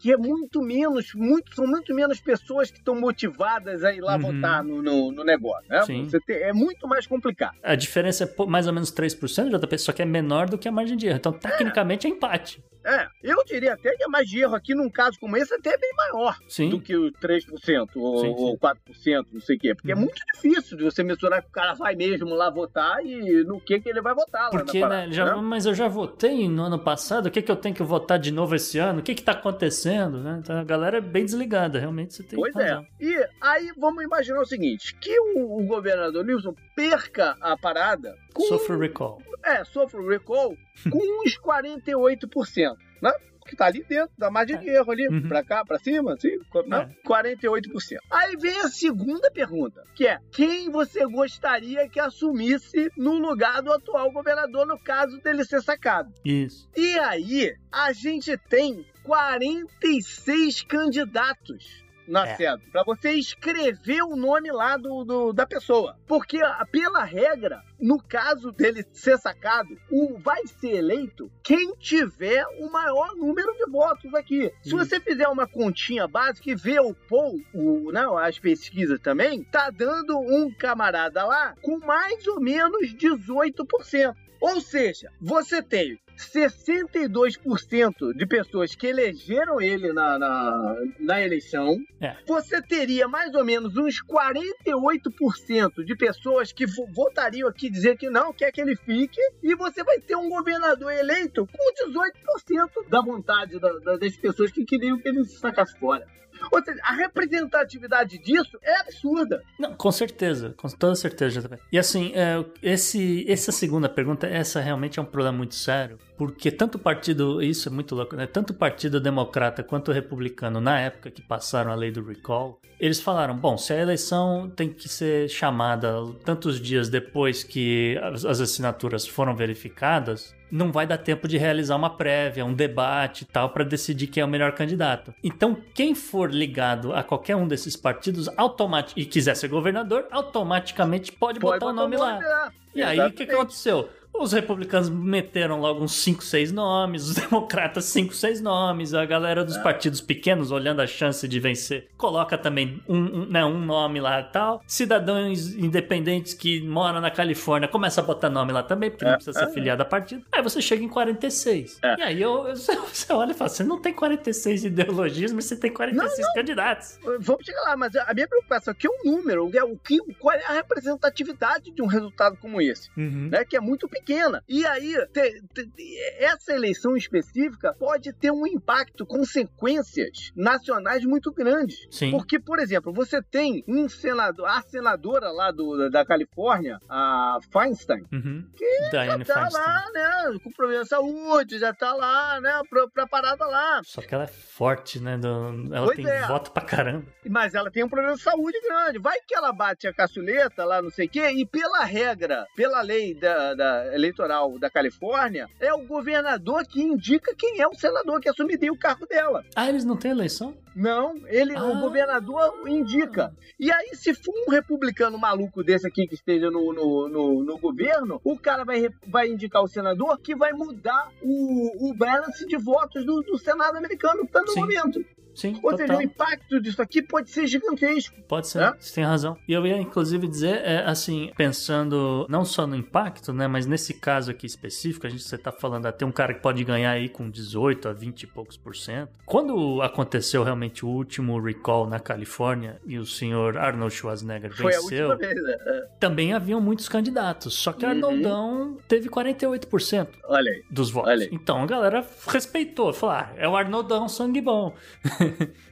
que é muito menos, muito, são muito menos pessoas que estão motivadas a ir lá Uhum. votar no, no, no negócio. Né? Sim. Tem- é muito mais complicado. A diferença é mais ou menos 3%, JP, só que é menor do que a margem de erro. Então, tecnicamente, é empate. É, eu diria até que a margem de erro aqui num caso como esse até é bem maior Sim. do que o 3% ou, Sim, sim. ou 4%, não sei o quê. Porque Uhum. é muito difícil de você mensurar que o cara vai mesmo lá votar e no que, que ele vai votar lá Porque, na parada, né, já, né? mas eu já votei no ano passado, o que, que eu tenho que votar de novo esse ano? O que que tá acontecendo, né? Então, a galera é bem desligada, realmente você tem Pois razão. é. E aí vamos imaginar o seguinte: que o, o governador Nilson perca a parada com. Sofre recall. É, sofre o recall com uns 48%, né? Que tá ali dentro da margem de erro ali, Uhum. pra cá, pra cima, assim, né? 48%. Aí vem a segunda pergunta, que é: quem você gostaria que assumisse no lugar do atual governador no caso dele ser sacado? Isso. E aí, a gente tem 46 candidatos na É. cédula, para você escrever o nome lá do, do- da pessoa. Porque, pela regra, no caso dele ser sacado, o vai ser eleito quem tiver o maior número de votos aqui. Se você fizer uma continha básica e ver o poll, o, não, as pesquisas também, tá dando um camarada lá com mais ou menos 18%. Ou seja, você tem 62% de pessoas que elegeram ele na, na, na eleição. É. Você teria mais ou menos uns 48% de pessoas que vo- votariam aqui dizer que não, quer que ele fique. E você vai ter um governador eleito com 18% da vontade da- da- das pessoas que queriam que ele se sacasse fora. Ou seja, a representatividade disso é absurda. Não, com certeza, com toda certeza, JP. E assim, é, esse, essa segunda pergunta, essa realmente é um problema muito sério, porque tanto o partido, isso é muito louco, né? Tanto o partido democrata quanto o republicano, na época que passaram a lei do recall, eles falaram, bom, se a eleição tem que ser chamada tantos dias depois que as, as assinaturas foram verificadas, não vai dar tempo de realizar uma prévia, um debate e tal, para decidir quem é o melhor candidato. Então, quem for ligado a qualquer um desses partidos automatic... e quiser ser governador, automaticamente pode, botar o nome lá. lá. E aí, o que, que Exatamente. aconteceu? Os republicanos meteram logo uns 5, 6 nomes, os [LAUGHS] democratas 5, 6 nomes, a galera É. dos partidos pequenos, olhando a chance de vencer, coloca também um, um, né, um nome lá e tal. Cidadãos independentes que moram na Califórnia começa a botar nome lá também, porque não precisa ser filiado a partido. Aí você chega em 46. É. E aí eu, eu- [LAUGHS] você olha e fala: você não tem 46 ideologias, mas você tem 46 candidatos. Vamos chegar lá, mas a minha preocupação aqui é o número, é o que, qual é a representatividade de um resultado como esse, né? Que é muito pequena. E aí, te- te- essa eleição específica pode ter um impacto, consequências nacionais muito grandes. Sim. Porque, por exemplo, você tem um senador, a senadora lá do, da Califórnia, a Feinstein, Uhum. Que Diane tá Feinstein. lá, né? Com problema de saúde, já tá lá, né? Pra, pra parada lá. Só que ela é forte, né? do- Ela Pois tem é. voto pra caramba. Mas ela tem um problema de saúde grande. Vai que ela bate a caçuleta lá, não sei o quê, e pela regra, pela lei da, da eleitoral da Califórnia, é o governador que indica quem é o senador que assumiria o cargo dela. Ah, eles não têm eleição? Não, ele, Ah. o governador indica. E aí, se for um republicano maluco desse aqui que esteja no, no, no, no governo, o cara vai, vai indicar o senador que vai mudar o, o balance de votos do, do Senado americano tá no Sim. momento. Sim, Ou seja, total. o impacto disso aqui pode ser gigantesco. Pode ser, É? você tem razão. E eu ia inclusive dizer, é, assim, pensando não só no impacto, né, mas nesse caso aqui específico, a gente você tá falando até um cara que pode ganhar aí com 18 a 20 e poucos por cento. Quando aconteceu realmente o último recall na Califórnia e o senhor Arnold Schwarzenegger Foi venceu, vez. né? É. também haviam muitos candidatos, só que Uhum. Arnoldão teve 48% Olha aí. dos votos. Olha aí. Então a galera respeitou, falou, ah, é o Arnoldão sangue bom. [LAUGHS] É. [LAUGHS]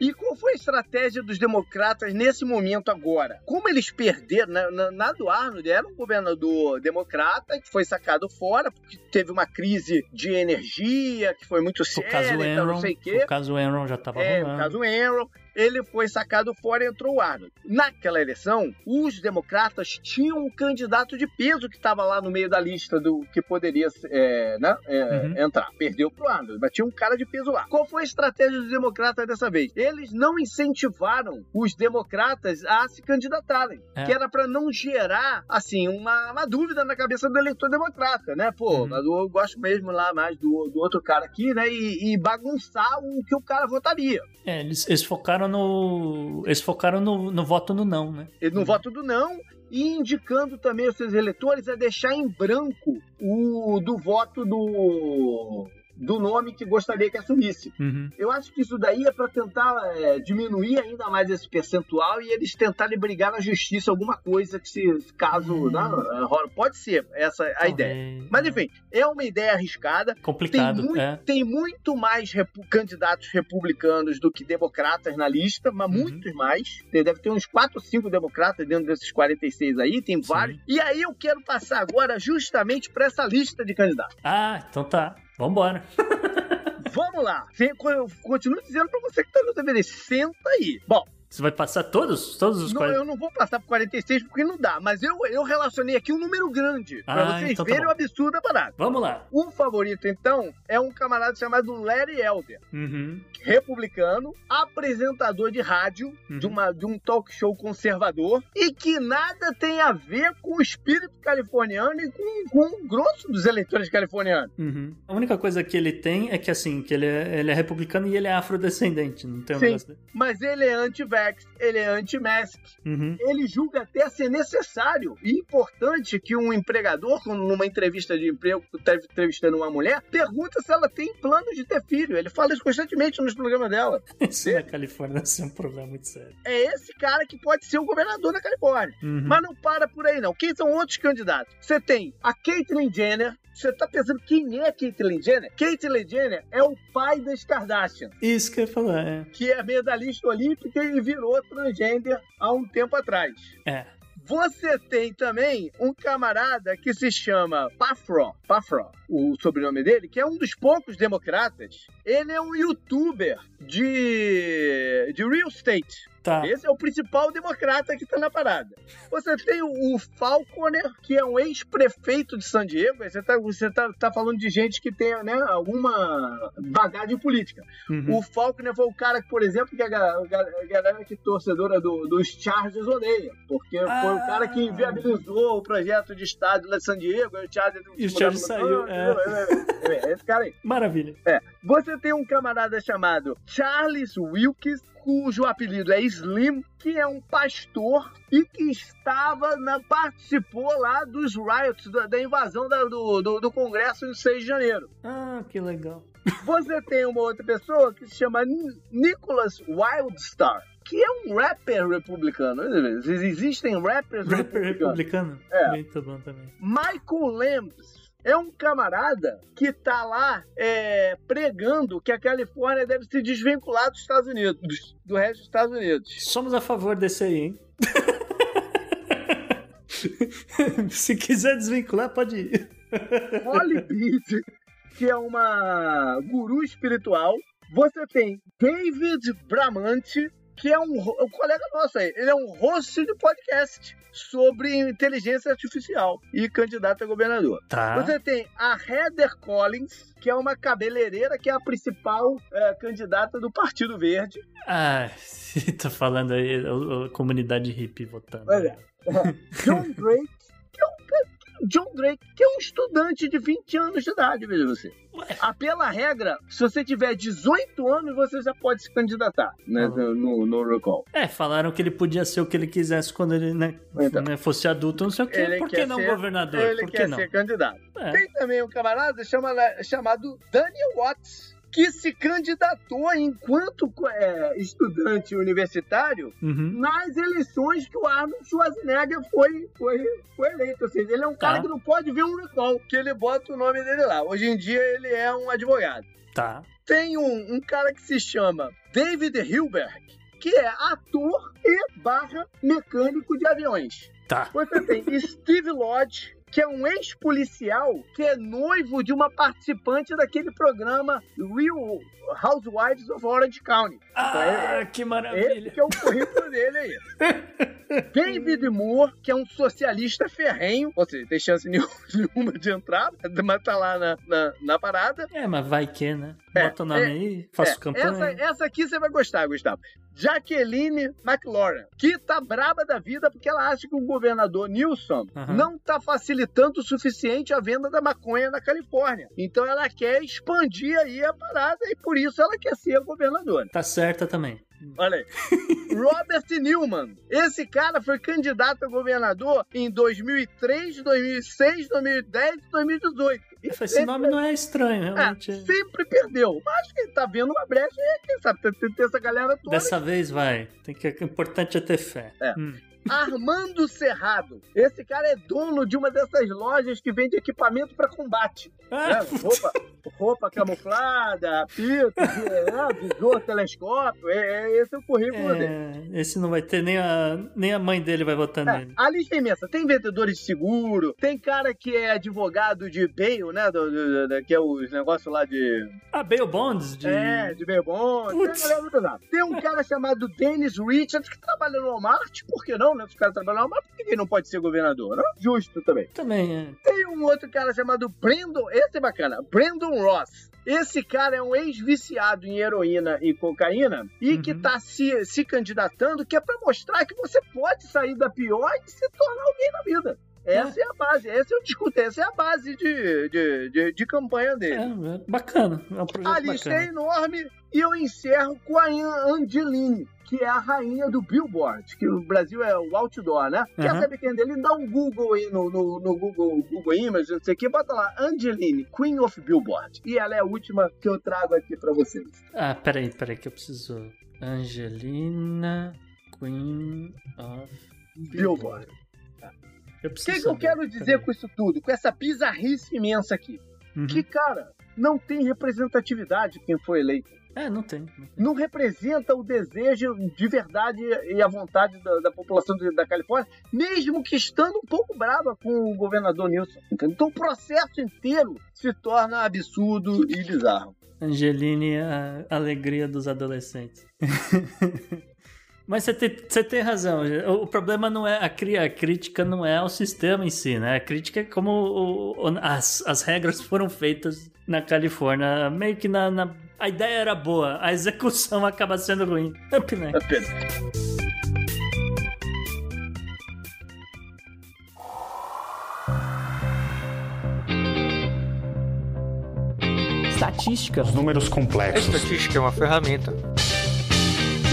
E qual foi a estratégia dos democratas nesse momento agora? Como eles perderam, na, na, na do Arnold era um governador democrata que foi sacado fora porque teve uma crise de energia que foi muito O séria caso e tal, Enron, não sei o quê. o caso Enron já tava É, o rolando. caso Enron. Ele foi sacado fora e entrou o Arnold. Naquela eleição, os democratas tinham um candidato de peso que estava lá no meio da lista do que poderia é, né, é, Uhum. entrar. Perdeu pro Arnold, mas tinha um cara de peso lá. Qual foi a estratégia dos democratas dessa vez? Eles não incentivaram os democratas a se candidatarem, É. que era para não gerar assim uma, uma dúvida na cabeça do eleitor democrata, né? Pô, Uhum. mas eu gosto mesmo lá mais do, do outro cara aqui, né? E, e bagunçar o que o cara votaria. É, eles, eles focaram no. Eles focaram no, no voto no não, né? No voto do não e indicando também aos seus eleitores a deixar em branco o do voto do do nome que gostaria que assumisse. Uhum. Eu acho que isso daí é para tentar é, diminuir ainda mais esse percentual e eles tentarem brigar na justiça alguma coisa que se caso Hum. né, rola. pode ser essa a ideia. Mas enfim, é uma ideia arriscada. Tem, Complicado, muito, é. tem muito mais repu- candidatos republicanos do que democratas na lista, mas Uhum. muitos mais. Tem- Deve ter uns 4 ou 5 democratas dentro desses 46 aí, tem Sim. vários. E aí eu quero passar agora justamente para essa lista de candidatos. Ah, então tá. Vambora. Vamos lá. Continuo dizendo para você que tá no DVD, senta aí. Bom, Você vai passar todos? Todos os não, 40? eu não vou passar por 46 porque não dá, mas eu, eu relacionei aqui um número grande Ah, vocês então tá verem bom. o absurdo da parada. Vamos lá. O favorito, então, é um camarada chamado Larry Elder. Uhum. republicano, apresentador de rádio Uhum. de, uma, de um talk show conservador e que nada tem a ver com o espírito californiano e com, com o grosso dos eleitores californianos. Uhum. A única coisa que ele tem é que assim, que ele é, ele é republicano e ele é afrodescendente, não tem um Sim. negócio. Mas ele é anti-vax, ele é anti-mask. Uhum. Ele julga até ser necessário e importante que um empregador, numa entrevista de emprego, está entrevistando uma mulher, pergunta se ela tem planos de ter filho. Ele fala isso constantemente nos programas dela. [LAUGHS] Isso na Califórnia deve ser um problema muito sério. É esse cara que pode ser o governador da Califórnia. Uhum. Mas não para por aí, não. Quem são outros candidatos? Você tem a Caitlyn Jenner. Você tá pensando quem é Caitlyn Jenner? Caitlyn Jenner é o pai das Kardashian, Isso que eu ia falar, é. que é medalhista olímpica e virou transgênero há um tempo atrás. É. Você tem também um camarada que se chama Pafro, Pafro, o sobrenome dele, que é um dos poucos democratas. Ele é um youtuber de, de real estate. Tá. Esse é o principal democrata que tá na parada. Você tem o, o Falconer, que é um ex-prefeito de San Diego. Você, tá, você tá, tá falando de gente que tem né, alguma bagagem política. Uhum. O Falconer foi o cara, por exemplo, que a, a a galera que torcedora do- dos Chargers odeia. Porque foi o Ah. cara que inviabilizou o projeto de estádio lá de San Diego. O Chargers E o Chargers saiu, é. é. é, Esse cara aí. Maravilha. Você tem um camarada chamado Charles Wilkes, cujo apelido é Slim, que é um pastor e que estava na, participou lá dos riots, da, da invasão da- do, do, do Congresso em 6 de janeiro. Ah, que legal. Você tem uma outra pessoa que se chama Ni- Nicholas Wildstar, que é um rapper republicano. Existem rappers Rapper republicanos. republicano? É. Muito bom também. Michael Lambs é um camarada que tá lá é, pregando que a Califórnia deve se desvincular dos Estados Unidos, do resto dos Estados Unidos. Somos a favor desse aí, hein? [LAUGHS] Se quiser desvincular, pode ir. Holly Beat, que é uma guru espiritual. Você tem David Bramante, que é um, um colega nosso aí. Ele é um host de podcast sobre inteligência artificial e candidato a governador. Tá. Você tem a Heather Collins, que é uma cabeleireira, que é a principal é, candidata do Partido Verde. Ah, [LAUGHS] tá falando aí, a, a comunidade hippie votando. Olha. [LAUGHS] John Drake, John Drake, que é um estudante de 20 anos de idade, veja você. Ah, pela regra, se você tiver 18 anos, você já pode se candidatar né, Uhum. no, no recall. É, falaram que ele podia ser o que ele quisesse quando ele né, Então. né, fosse adulto, não sei o quê. Ele Por que não ser- governador? Ele Por que quer não? ser candidato. É. Tem também um camarada chama- chamado Daniel Watts, que se candidatou enquanto é, estudante universitário Uhum. nas eleições que o Arnold Schwarzenegger foi, foi, foi eleito. Ou seja, ele é um cara Tá. que não pode ver um recall, que ele bota o nome dele lá. Hoje em dia ele é um advogado. Tá. Tem um, um cara que se chama David Hilberg, que é ator e barra mecânico de aviões. Tá. Você tem Steve Lodge, que é um ex-policial que é noivo de uma participante daquele programa Real Housewives of Orange County. Então, é- Ah, que esse maravilha. que é o currículo dele aí. [LAUGHS] David Moore, que é um socialista ferrenho, ou seja, tem chance [LAUGHS] nenhuma de entrar, mas tá lá na, na, na parada. É, mas vai que, né? É, Bota o nome é, aí, faço É, campanha. essa, essa aqui você vai gostar, Gustavo. Jacqueline McLaurin, que tá braba da vida porque ela acha que o governador Newsom Aham. não tá facilitando o suficiente a venda da maconha na Califórnia. Então ela quer expandir aí a parada e por isso ela quer ser a governadora. Tá certa também. Olha aí. [LAUGHS] Robert Newman. Esse cara foi candidato a governador em 2003, 2006, 2010 e 2018. E Esse sempre- nome não é estranho, é, realmente. sempre perdeu. Mas acho que ele tá vendo uma brecha e quem sabe ter, ter essa galera toda. Dessa vez vai. Tem que, o importante é ter fé. É. Hum. Armando Cerrado. Esse cara é dono de uma dessas lojas que vende equipamento para combate. Ah, né? Roupa, roupa camuflada, apito, [LAUGHS] é, visor, telescópio. É, é- esse é o currículo dele. é, esse não vai ter, nem a, nem a mãe dele vai votar É, nele. a lista é imensa. Tem vendedores de seguro, tem cara que é advogado de bail, né? Do, do- do- que é os negócios lá de. Ah, Bail Bonds de. É, de bail bond. Tem, uma Putz. galera muito pesada. Tem um [LAUGHS] cara chamado Dennis Richards que trabalha no Walmart. Por que não, né? Se o cara trabalha no Walmart, por que ele não pode ser governador? Né? Justo também. Também é. Tem um outro cara chamado Brandon. Esse é bacana. Brandon Ross. Esse cara é um ex-viciado em heroína e cocaína e que Uhum. tá se, se candidatando, que é pra mostrar que você pode sair da pior e se tornar alguém na vida. Essa é, a base, esse eu discuto, essa é a base de, de, de, de campanha dele. É, é bacana. É um projeto A lista é bacana. enorme e eu encerro com a Ian Angelini, que é a rainha do Billboard, que o Brasil é o outdoor, né? Quer Aham. saber quem é dele? Dá um Google aí no, no, no Google, Google Images, não sei o que, bota lá, Angelini, Queen of Billboard. E ela é a última que eu trago aqui pra vocês. Ah, peraí, peraí, que eu preciso. Angelina Queen of Billboard. Eu O preciso. que, que eu quero dizer com isso tudo? Com essa bizarrice imensa aqui? Uhum. Que, cara, não tem representatividade quem foi eleito. É, não tem. Não tem. não representa o desejo de verdade e a vontade da, da população da Califórnia, mesmo que estando um pouco brava com o governador Nilson. Então o processo inteiro se torna absurdo e bizarro. Angeline, a alegria dos adolescentes. [LAUGHS] Mas você tem, você tem razão. O, o problema não é a, a crítica não é ao sistema em si, né? A crítica é como o- o- as, as regras [LAUGHS] foram feitas na Califórnia. Meio que na, na- a ideia era boa, a execução [LAUGHS] acaba sendo ruim. Up next. Apenas. Estatística. Os números A complexos. estatística é uma ferramenta.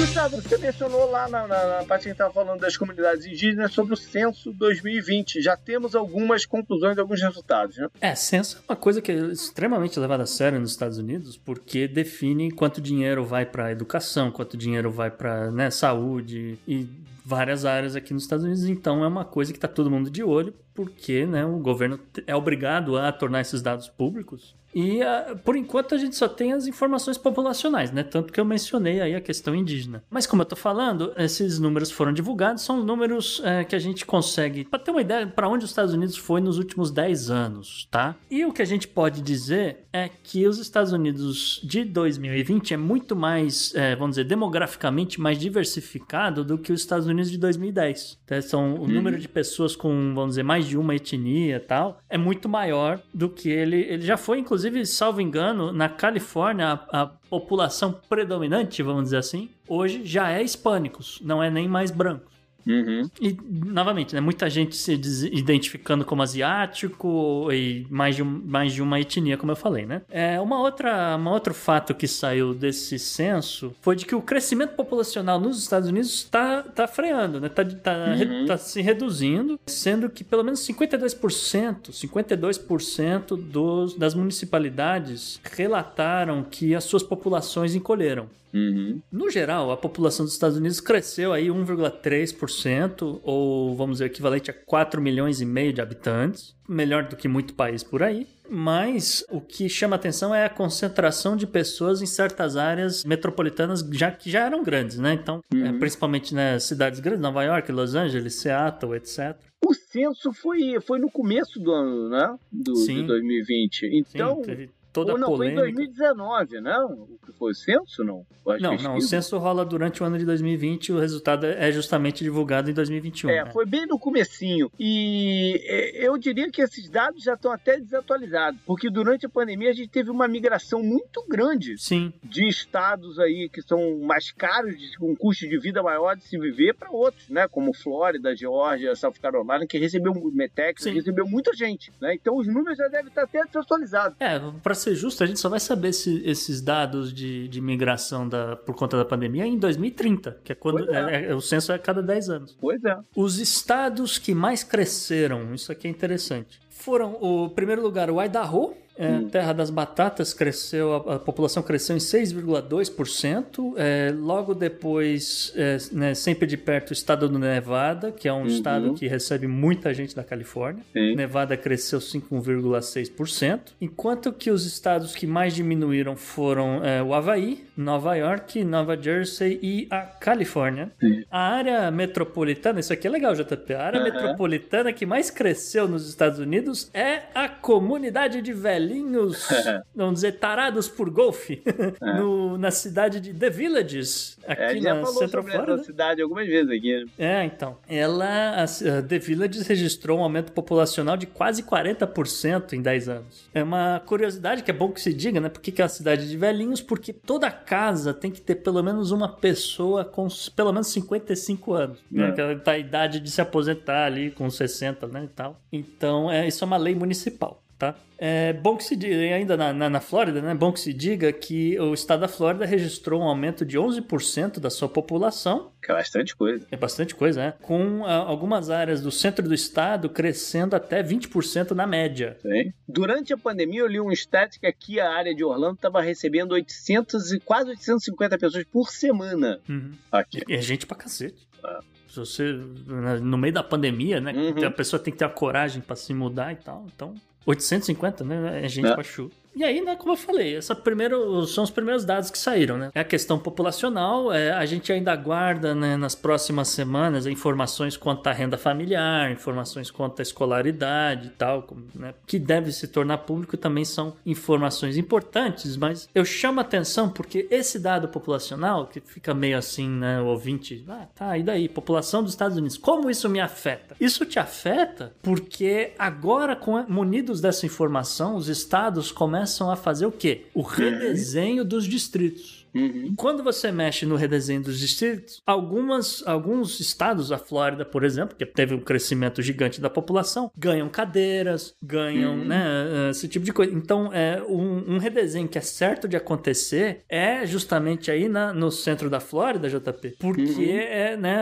Gustavo, você mencionou lá na, na, na parte que estava falando das comunidades indígenas sobre o censo 2020. Já temos algumas conclusões, alguns resultados, né? É, censo é uma coisa que é extremamente levada a sério nos Estados Unidos, porque define quanto dinheiro vai para educação, quanto dinheiro vai para né, saúde e várias áreas aqui nos Estados Unidos. Então é uma coisa que está todo mundo de olho, porque né, o governo é obrigado a tornar esses dados públicos. E ah, por enquanto a gente só tem as informações populacionais, né? Tanto que eu mencionei aí a questão indígena. Mas como eu tô falando, esses números foram divulgados, são números eh, que a gente consegue, para ter uma ideia para onde os Estados Unidos foi nos últimos 10 anos, tá? E o que a gente pode dizer é que os Estados Unidos de 2020 é muito mais, eh, vamos dizer, demograficamente mais diversificado do que os Estados Unidos de 2010. Então, são o número de pessoas com, vamos dizer, mais de uma etnia e tal, é muito maior do que ele. Ele já foi, inclusive, salvo engano, na Califórnia, a, a população predominante, vamos dizer assim, hoje já é hispânicos, não é nem mais brancos. E, novamente, né, muita gente se identificando como asiático e mais de, um- mais de uma etnia, como eu falei, né? É, uma outra, um outro fato que saiu desse censo foi de que o crescimento populacional nos Estados Unidos está tá freando, né? Tá, tá, re- tá se reduzindo, sendo que pelo menos 52%, 52% dos, das municipalidades relataram que as suas populações encolheram. No geral, a população dos Estados Unidos cresceu aí 1,3%, ou vamos dizer, equivalente a 4 milhões e meio de habitantes, melhor do que muito país por aí. Mas o que chama atenção é a concentração de pessoas em certas áreas metropolitanas já que já eram grandes, né? Então, é, principalmente nas cidades grandes, Nova York, Los Angeles, Seattle, etc. o censo foi, foi no começo do ano, né? Do, Sim. de 2020. Então, Sim, teve toda ou a não, foi em polêmica. 2019, né? O que foi o censo, não? Não, não, o censo rola durante o ano de 2020 e o resultado é justamente divulgado em 2021. É, né? foi bem no comecinho. E é, eu diria que esses dados já estão até desatualizados, porque durante a pandemia a gente teve uma migração muito grande Sim, de estados aí que são mais caros, com custo de vida maior de se viver, para outros, né? Como Flórida, Geórgia, South Carolina, que recebeu Metex, recebeu muita gente, né? Então os números já devem estar até desatualizados. É, ser justo, a gente só vai saber se- esses dados de, de migração da, por conta da pandemia em 2030, que é quando é. é- é- o censo é a cada 10 anos. Pois é. Os estados que mais cresceram, isso aqui é interessante, foram o primeiro lugar, o Idaho, é, Hum. terra das batatas, cresceu, a, a população cresceu em 6,2%. É, logo depois, é, né, sempre de perto, o estado do Nevada, que é um Uhum. estado que recebe muita gente da Califórnia. Sim. Nevada cresceu 5,6%, enquanto que os estados que mais diminuíram foram é, o Havaí, Nova York, Nova Jersey e a Califórnia. A área metropolitana, isso aqui é legal, JP, a área Aham. metropolitana que mais cresceu nos Estados Unidos é a comunidade de velhinhos, [LAUGHS] vamos dizer, tarados por golfe, no- na cidade de The Villages, É, aqui já na Central Florida. cidade algumas vezes aqui. né? É, então. Ela, a, The Villages registrou um aumento populacional de quase 40% em 10 anos. É uma curiosidade que é bom que se diga, né? Por que, que é uma cidade de velhinhos? Porque toda casa tem que ter pelo menos uma pessoa com pelo menos 55 anos. Né? É. Que ela tá a idade de se aposentar ali com 60, né? E tal. Então, é, isso é uma lei municipal. Tá? É bom que se diga, ainda na, na, na Flórida, né? É bom que se diga que o estado da Flórida registrou um aumento de 11% da sua população Que é bastante coisa. é bastante coisa, né? Com ah, algumas áreas do centro do estado crescendo até 20% na média. Sim. Durante a pandemia, eu li um stat que aqui a área de Orlando estava recebendo 800 e quase 850 pessoas por semana Uhum. aqui. É gente pra cacete. Se você, no meio da pandemia, né? Uhum. A pessoa tem que ter a coragem pra se mudar e tal. Então, 850, né? É gente É. pra chu. E aí, né, como eu falei, essa primeiro, são os primeiros dados que saíram, né? É a questão populacional, é, a gente ainda aguarda né, nas próximas semanas informações quanto à renda familiar, informações quanto à escolaridade e tal, né, que deve se tornar público também são informações importantes, mas eu chamo a atenção porque esse dado populacional, que fica meio assim, né, o ouvinte, ah, tá, e daí? População dos Estados Unidos, como isso me afeta? Isso te afeta porque agora, com, munidos dessa informação, os estados começam a fazer o quê? O redesenho dos distritos. Uhum. Quando você mexe no redesenho dos distritos, algumas, alguns estados, a Flórida, por exemplo, que teve um crescimento gigante da população, ganham cadeiras, ganham Uhum. né, esse tipo de coisa. Então, é, um, um redesenho que é certo de acontecer é justamente aí na- no centro da Flórida, JP, porque Uhum. é, né,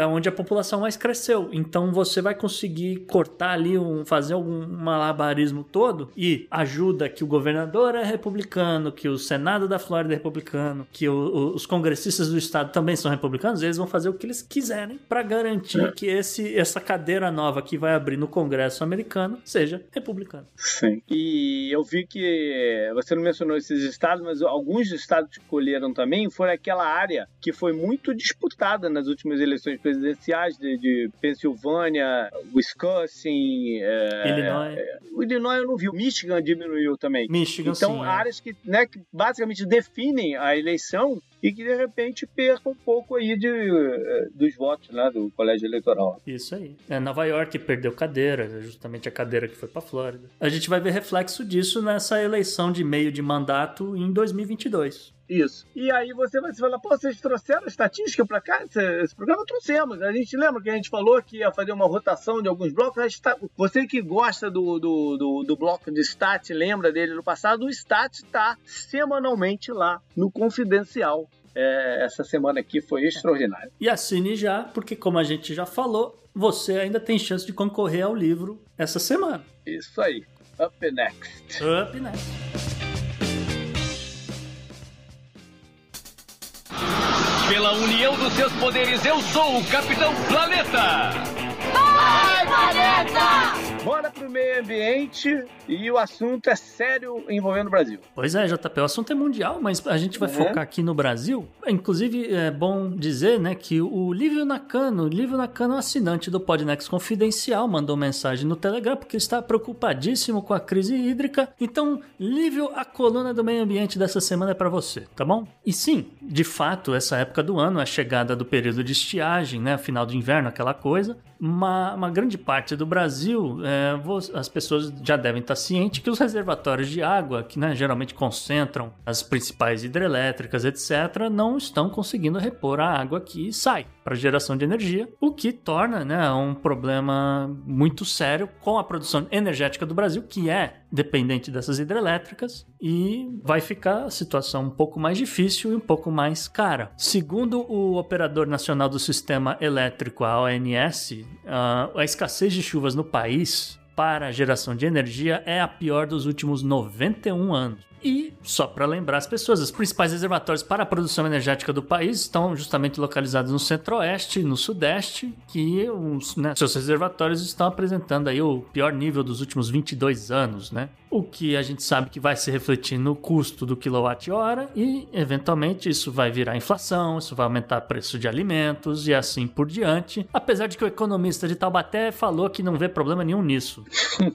é onde a população mais cresceu. Então, você vai conseguir cortar ali, um, fazer algum malabarismo todo e ajuda que o governador é republicano, que o Senado da Flórida é republicano, que o- o- os congressistas do estado também são republicanos, eles vão fazer o que eles quiserem para garantir que esse, essa cadeira nova que vai abrir no Congresso americano seja republicana. Sim. E eu vi que você não mencionou esses estados, mas alguns estados que escolheram também foram aquela área que foi muito disputada nas últimas eleições presidenciais de, de Pensilvânia, Wisconsin, é, Illinois, o Illinois eu não vi, o Michigan diminuiu também. Michigan, Então, sim, é. áreas que, né, que basicamente definem a eleição e que de repente percam um pouco aí de, eh, dos votos né, do colégio eleitoral. Isso aí. É, Nova York perdeu cadeira, é justamente a cadeira que foi pra Flórida. A gente vai ver reflexo disso nessa eleição de meio de mandato em 2022. Isso. E aí você vai se falar, pô, vocês trouxeram estatística pra cá? Esse, esse programa trouxemos. A gente lembra que a gente falou que ia fazer uma rotação de alguns blocos. A gente tá- você que gosta do, do, do, do bloco de Stat, lembra dele no passado, o Stat tá semanalmente lá no Confidencial. É, essa semana aqui foi extraordinária. E assine já, porque como a gente já falou, você ainda tem chance de concorrer ao livro essa semana. Isso aí. Up next. Up next. Pela união dos seus poderes, eu sou o Capitão Planeta! Bora pro, me- meio ambiente e o assunto é sério envolvendo o Brasil. Pois é, JP, o assunto é mundial, mas a gente vai Uhum. focar aqui no Brasil. Inclusive, é bom dizer, né, que o Lívio Nakano, Lívio Nakano, assinante do Podnext Confidencial, mandou mensagem no Telegram porque está preocupadíssimo com a crise hídrica. Então, Lívio, a coluna do meio ambiente dessa semana é para você, tá bom? E sim, de fato, essa época do ano é a chegada do período de estiagem, né, final do inverno, aquela coisa. Uma, grande parte do Brasil, é, as pessoas já devem estar cientes que os reservatórios de água, que né, geralmente concentram as principais hidrelétricas, etc., não estão conseguindo repor a água que sai para geração de energia, o que torna né, um problema muito sério com a produção energética do Brasil, que é dependente dessas hidrelétricas, e vai ficar a situação um pouco mais difícil e um pouco mais cara. Segundo o Operador Nacional do Sistema Elétrico, a ONS, a escassez de chuvas no país para a geração de energia é a pior dos últimos 91 anos. E, só para lembrar as pessoas, os principais reservatórios para a produção energética do país estão justamente localizados no centro-oeste e no sudeste, que os, né, seus reservatórios estão apresentando aí o pior nível dos últimos 22 anos, né? O que a gente sabe que vai se refletir no custo do quilowatt-hora e, eventualmente, isso vai virar inflação, isso vai aumentar o preço de alimentos e assim por diante. Apesar de que o economista de Taubaté falou que não vê problema nenhum nisso.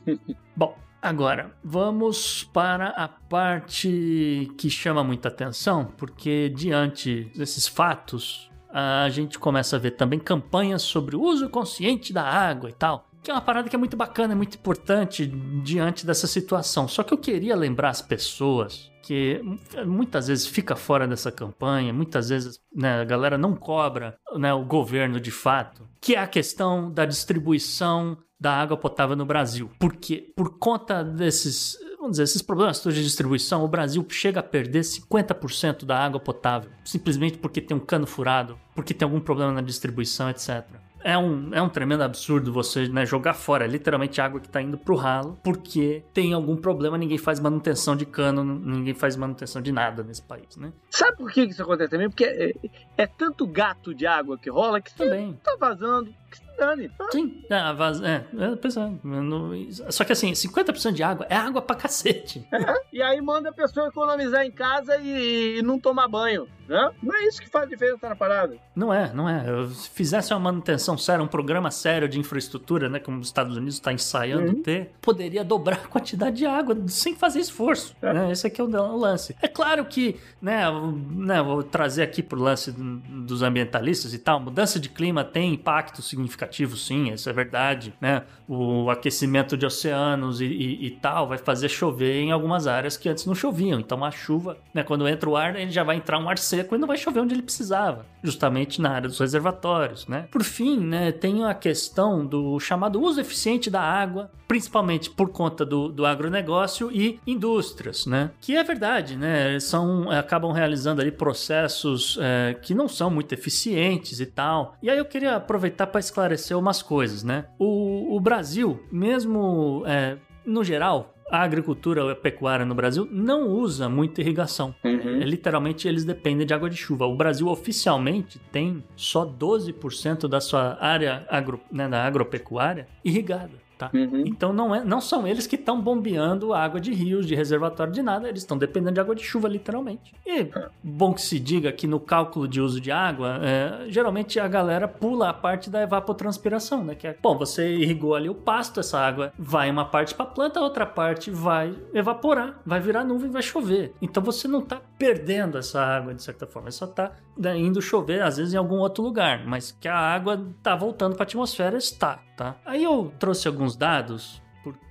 [LAUGHS] Bom, Agora, vamos para a parte que chama muita atenção, porque diante desses fatos, a gente começa a ver também campanhas sobre o uso consciente da água e tal. Que é uma parada que é muito bacana, é muito importante diante dessa situação. Só que eu queria lembrar as pessoas que muitas vezes fica fora dessa campanha, muitas vezes né, a galera não cobra né, o governo de fato, que é a questão da distribuição da água potável no Brasil. Porque por conta desses, vamos dizer, esses problemas de distribuição, o Brasil chega a perder 50% da água potável, simplesmente porque tem um cano furado, porque tem algum problema na distribuição, etc. É um, é um tremendo absurdo você né, jogar fora literalmente água que está indo pro ralo, porque tem algum problema, ninguém faz manutenção de cano, ninguém faz manutenção de nada nesse país, né? Sabe por que isso acontece também? Porque é, é tanto gato de água que rola que Também. tá vazando. Que dane. tá? Sim, é, a vaz... é, é, pois é, não- Só que assim, 50% de água é água pra cacete. [LAUGHS] E aí manda a pessoa economizar em casa e, e não tomar banho. Né? Não é isso que faz diferença na parada. Não é, não é. Se fizesse uma manutenção séria, um programa sério de infraestrutura, né, como os Estados Unidos está ensaiando Uhum. ter, poderia dobrar a quantidade de água sem fazer esforço. É. Né? Esse aqui é o o lance. É claro que, né, né, vou trazer aqui pro lance do- dos ambientalistas e tal, mudança de clima tem impacto significativo, sim, isso é verdade, né? O aquecimento de oceanos e, e- e tal vai fazer chover em algumas áreas que antes não choviam. Então a chuva, né, quando entra o ar, ele já vai entrar um ar seco e não vai chover onde ele precisava, justamente na área dos reservatórios, né? Por fim, né, tem a questão do chamado uso eficiente da água, principalmente por conta do, do agronegócio e indústrias, né? Que é verdade, né? São, acabam realizando ali processos é, que não são muito eficientes e tal. E aí eu queria aproveitar para esclarecer umas coisas, né? O, o Brasil, mesmo é, no geral, a agricultura ou a pecuária no Brasil não usa muita irrigação. É, literalmente eles dependem de água de chuva. O Brasil oficialmente tem só 12% da sua área agro, né, da agropecuária irrigada. Tá? Uhum. Então não, é, não são eles que estão bombeando água de rios, de reservatório, de nada, eles estão dependendo de água de chuva, literalmente. E bom que se diga que no cálculo de uso de água, é, geralmente a galera pula a parte da evapotranspiração, né? Que é, bom, você irrigou ali o pasto, essa água vai uma parte para a planta, a outra parte vai evaporar, vai virar nuvem, vai chover. Então você não está perdendo essa água de certa forma, só está indo chover às vezes em algum outro lugar, mas que a água está voltando para a atmosfera está, tá? Aí eu trouxe alguns dados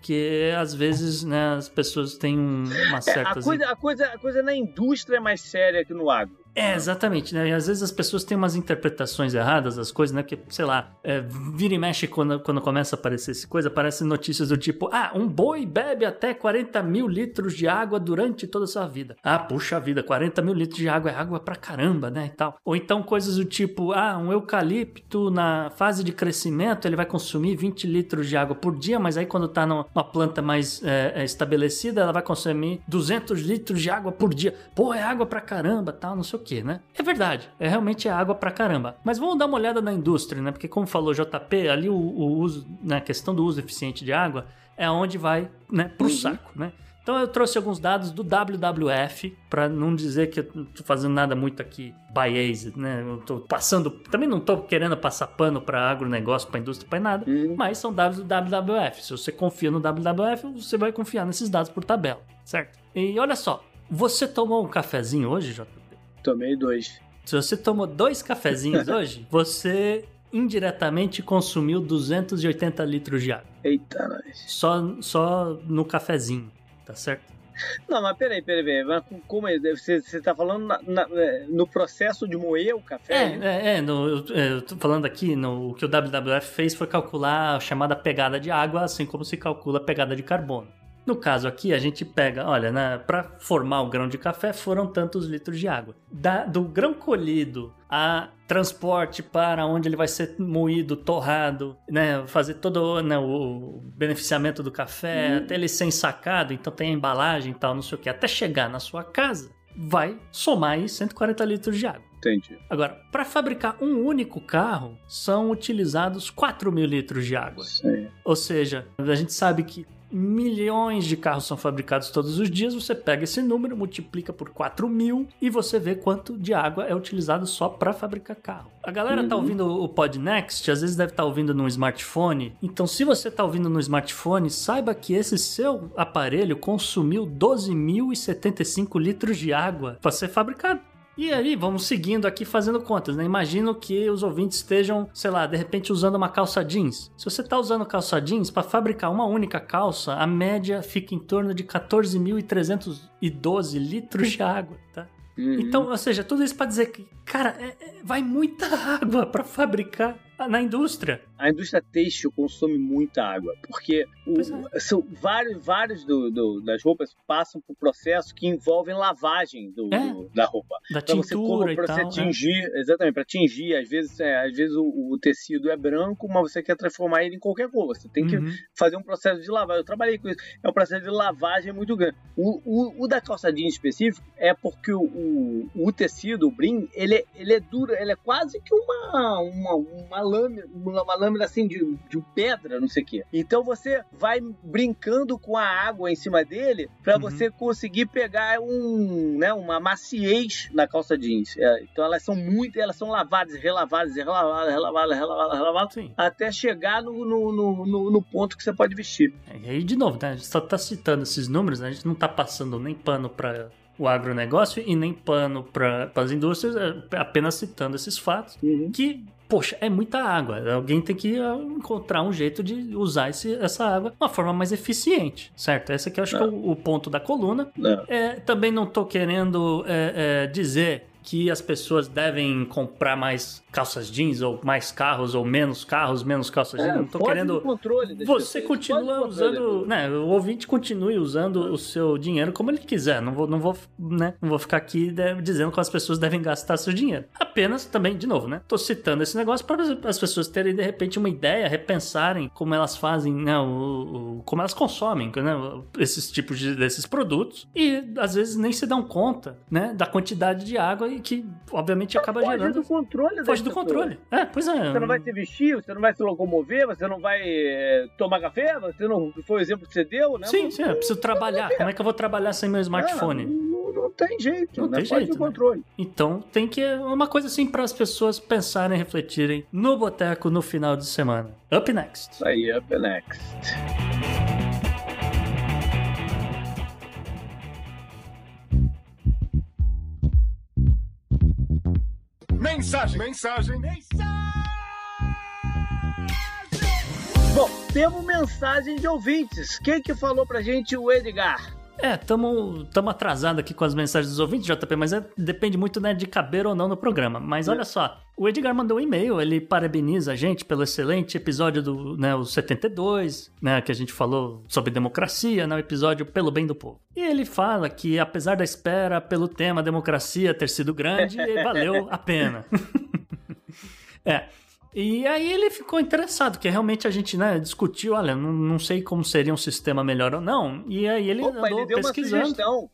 porque às vezes né, as pessoas têm um- uma É, certa a, coisa, a, coisa, a coisa na indústria é mais séria que no agro. é, exatamente, né? E às vezes as pessoas têm umas interpretações erradas das coisas, né? Que, sei lá, é, vira e mexe quando, quando começa a aparecer essa coisa, aparecem notícias do tipo, ah, um boi bebe até 40 mil litros de água durante toda a sua vida. Ah, puxa vida, 40 mil litros de água é água pra caramba, né? E tal. Ou então coisas do tipo, ah, um eucalipto na fase de crescimento, ele vai consumir 20 litros de água por dia, mas aí quando tá numa planta mais é, é, estabelecida, ela vai consumir 200 litros de água por dia. Pô, é água pra caramba, tal, não sei o que, né? É verdade, é realmente água pra caramba. Mas vamos dar uma olhada na indústria, né? Porque como falou JP, ali o, o uso, na né, questão do uso eficiente de água é onde vai, né, pro uhum. saco, né? Então eu trouxe alguns dados do WWF, para não dizer que eu não tô fazendo nada muito aqui biased, né? Eu tô passando, também não tô querendo passar pano para agronegócio, para indústria, para nada, uhum. mas são dados do WWF. Se você confia no WWF, você vai confiar nesses dados por tabela, certo? E olha só, você tomou um cafezinho hoje, JP? Tomei dois. Se você tomou dois cafezinhos [LAUGHS] hoje, você indiretamente consumiu 280 litros de água. Eita, nós. Só, só no cafezinho tá certo? Não, mas peraí, peraí, peraí. Mas como é? Você, você tá falando na, na, é, no processo de moer o café? É, é, é, no, eu, eu tô falando aqui, no, o que o WWF fez foi calcular a chamada pegada de água, assim como se calcula a pegada de carbono. No caso aqui, a gente pega, olha, né, para formar o grão de café foram tantos litros de água. Da, do grão colhido a transporte para onde ele vai ser moído, torrado, né, fazer todo né, o beneficiamento do café, hum. até ele ser ensacado, então tem a embalagem e tal, não sei o que, até chegar na sua casa, vai somar aí 140 litros de água. Entendi. Agora, para fabricar um único carro, são utilizados 4 mil litros de água. Sim. Ou seja, a gente sabe que milhões de carros são fabricados todos os dias, você pega esse número, multiplica por 4 mil e você vê quanto de água é utilizado só para fabricar carro. A galera tá uhum. tá ouvindo o Podnext, às vezes deve estar tá ouvindo no smartphone. Então, se você tá ouvindo no smartphone, saiba que esse seu aparelho consumiu 12.075 litros de água para ser fabricado. E aí, vamos seguindo aqui fazendo contas, né? Imagino que os ouvintes estejam, sei lá, de repente usando uma calça jeans. Se você está usando calça jeans, para fabricar uma única calça, a média fica em torno de 14.312 litros de água, tá? Uhum. Então, ou seja, tudo isso para dizer que, cara, é, é, vai muita água para fabricar na indústria. A indústria têxtil consome muita água, porque o, é. são vários, vários do, do, das roupas passam por processos que envolvem lavagem do, é. do, da roupa. Da então você compra para você é. atingir, é. exatamente, para atingir, às vezes, é, às vezes o, o, tecido é branco, mas você quer transformar ele em qualquer cor. Você tem que uhum. fazer um processo de lavagem. Eu trabalhei com isso. É um processo de lavagem muito grande. O, o, o da calça jeans específico é porque o, o, o tecido, o brim, ele, ele é duro, ele é quase que uma, uma, uma lâmina, uma lâmina assim de, de pedra, não sei o quê. Então você vai brincando com a água em cima dele para uhum. você conseguir pegar um, né, uma maciez na calça jeans. É, então elas são muito, elas são lavadas, relavadas, relavadas, relavadas, relavadas, relavadas, Sim. até chegar no, no, no, no, ponto que você pode vestir. É, e aí, de novo, né, a gente só tá citando esses números, né, a gente não tá passando nem pano para o agronegócio e nem pano para as indústrias, é apenas citando esses fatos uhum. que poxa, é muita água. Alguém tem que ah, encontrar um jeito de usar esse, essa água de uma forma mais eficiente, certo? Esse aqui eu acho que é o, o, ponto da coluna. É, também não estou querendo é, é, dizer que as pessoas devem comprar mais calças jeans ou mais carros ou menos carros, menos calças jeans. É, não tô querendo. Controle você continua usando, né? O ouvinte continue usando o seu dinheiro como ele quiser. Não vou, não vou, né? Não vou ficar aqui né, dizendo como as pessoas devem gastar seu dinheiro. Apenas também, de novo, né? Tô citando esse negócio para as pessoas terem de repente uma ideia, repensarem como elas fazem, né? O, o como elas consomem, né? Esses tipos de desses produtos e às vezes nem se dão conta, né? Da quantidade de água que obviamente acaba gerando. do controle Foge do controle. É, pois é. Você não vai se vestir, você não vai se locomover, você não vai é, tomar café, você não. Foi o exemplo que você deu, né? Sim, sim, eu preciso trabalhar. Como é que eu vou trabalhar sem meu smartphone? Não, não, tem jeito, não né? tem jeito. Né? controle. Então tem que. Uma coisa assim para as pessoas pensarem, refletirem no boteco no final de semana. Up next. Aí, up next. Mensagem. Mensagem. Mensagem. Bom, temos mensagem de ouvintes. Quem que falou pra gente? O Edgar. É, estamos atrasados aqui com as mensagens dos ouvintes, JP, mas é, depende muito né, de caber ou não no programa. Mas é. olha só, o Edgar mandou um e-mail, ele parabeniza a gente pelo excelente episódio do né, o 72, né, que a gente falou sobre democracia, né, o episódio Pelo Bem do Povo. E ele fala que, apesar da espera pelo tema democracia ter sido grande, valeu a pena. [LAUGHS] é. E aí ele ficou interessado, que realmente a gente né, discutiu, olha, não, não sei como seria um sistema melhor ou não. E aí ele Opa, andou ele deu pesquisando. Uma sugestão.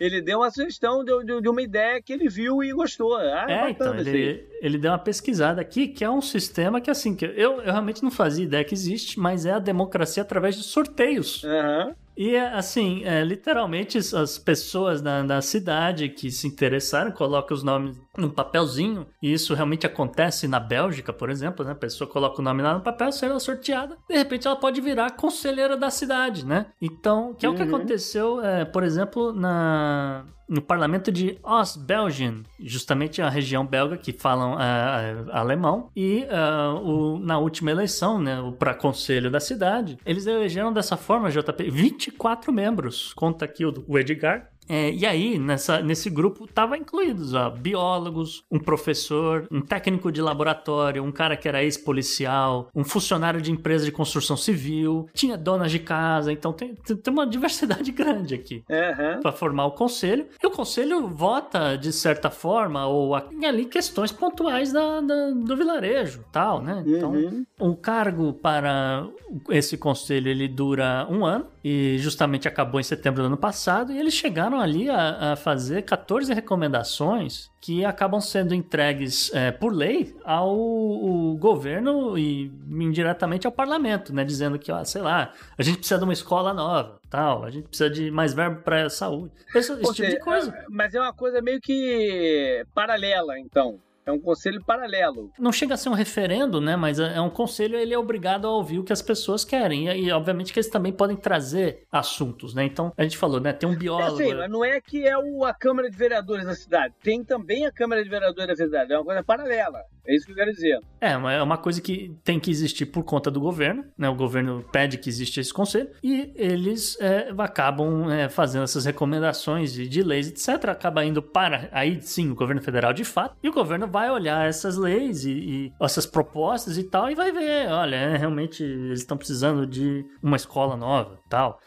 Ele deu uma sugestão de, de, de uma ideia que ele viu e gostou. Ah, é, então, ele, ele deu uma pesquisada aqui, que é um sistema que, assim, que eu, eu realmente não fazia ideia que existe, mas é a democracia através de sorteios. Uhum. E, assim, é, literalmente as pessoas na, na, cidade que se interessaram colocam os nomes num papelzinho, e isso realmente acontece na Bélgica, por exemplo, né? A pessoa coloca o nome lá no papel, se ela é sorteada, de repente ela pode virar conselheira da cidade, né? Então, que é uhum. o que uhum. aconteceu, é, por exemplo, na, no parlamento de Ostbelgien, justamente a região belga que falam uh, alemão, e uh, o, na última eleição, né, para conselho da cidade, eles elegeram dessa forma, JP, 24 membros. Conta aqui o, o Edgar, é, e aí, nessa, nesse grupo, tava incluídos ó, biólogos, um professor, um técnico de laboratório, um cara que era ex-policial, um funcionário de empresa de construção civil, tinha donas de casa, então tem, tem uma diversidade [LAUGHS] grande aqui uhum. para formar o conselho. E o conselho vota, de certa forma, ou ali questões pontuais da, da do vilarejo, tal, né? Então, uhum. o cargo para esse conselho, ele dura um ano, e justamente acabou em setembro do ano passado, e eles chegaram ali a, a fazer 14 recomendações que acabam sendo entregues é, por lei ao governo e indiretamente ao parlamento, né? Dizendo que, ó, sei lá, a gente precisa de uma escola nova, tal, a gente precisa de mais verbo para a saúde. Esse, esse tipo de coisa. É, mas é uma coisa meio que paralela, então. É um conselho paralelo. Não chega a ser um referendo, né? Mas é, é um conselho, ele é obrigado a ouvir o que as pessoas querem. E, obviamente que eles também podem trazer assuntos, né? Então, a gente falou, né? Tem um biólogo. É, mas não é que é o, a Câmara de Vereadores da cidade. Tem também a Câmara de Vereadores da cidade. É uma coisa paralela. É isso que eu quero dizer. É, é uma coisa que tem que existir por conta do governo, né? O governo pede que exista esse conselho e eles é, acabam é, fazendo essas recomendações de, de leis, etc. Acaba indo para, aí sim, o governo federal de fato. E o governo vai olhar essas leis e, e essas propostas e tal e vai ver, olha, é, realmente eles estão precisando de uma escola nova,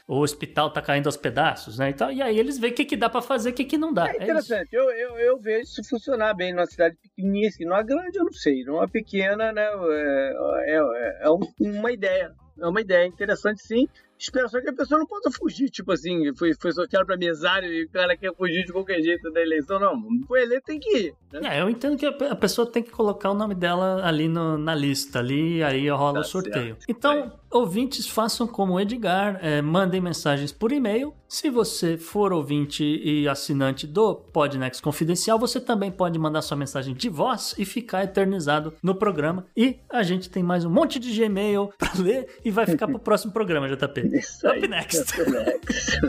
O hospital tá caindo aos pedaços, né? E, tal, e aí eles veem o que, que dá para fazer, o que, que não dá. É, é interessante. É eu, eu, eu vejo isso funcionar bem numa cidade pequenininha, assim, numa grande eu não sei, numa pequena, né? É, é, é, é uma ideia. É uma ideia interessante, sim espera só que a pessoa não possa fugir, tipo assim, foi, foi sorteado pra mesário e o cara quer fugir de qualquer jeito da eleição. Não, foi eleito, tem que ir. Né? É, eu entendo que a pessoa tem que colocar o nome dela ali no, na lista, ali, aí rola tá o sorteio. Certo. Então, ouvintes, façam como o Edgar, é, mandem mensagens por e-mail. Se você for ouvinte e assinante do Podnext Confidencial, você também pode mandar sua mensagem de voz e ficar eternizado no programa. E a gente tem mais um monte de Gmail para [LAUGHS] ler e vai ficar pro próximo programa, JP. Isso Up next. Up next.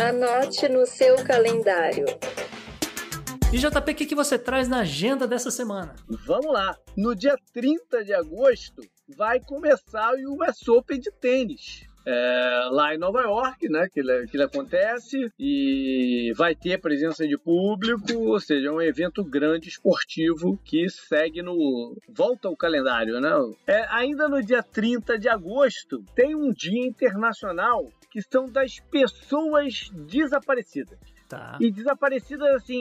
Anote no seu calendário. E JP, o que, que você traz na agenda dessa semana? Vamos lá. No dia 30 de agosto vai começar o US Open de tênis é, lá em Nova York, né? Que ele, que ele acontece e vai ter presença de público, ou seja, é um evento grande esportivo que segue no. volta ao calendário, né? É, ainda no dia 30 de agosto tem um dia internacional que são das pessoas desaparecidas. Tá. E desaparecidas assim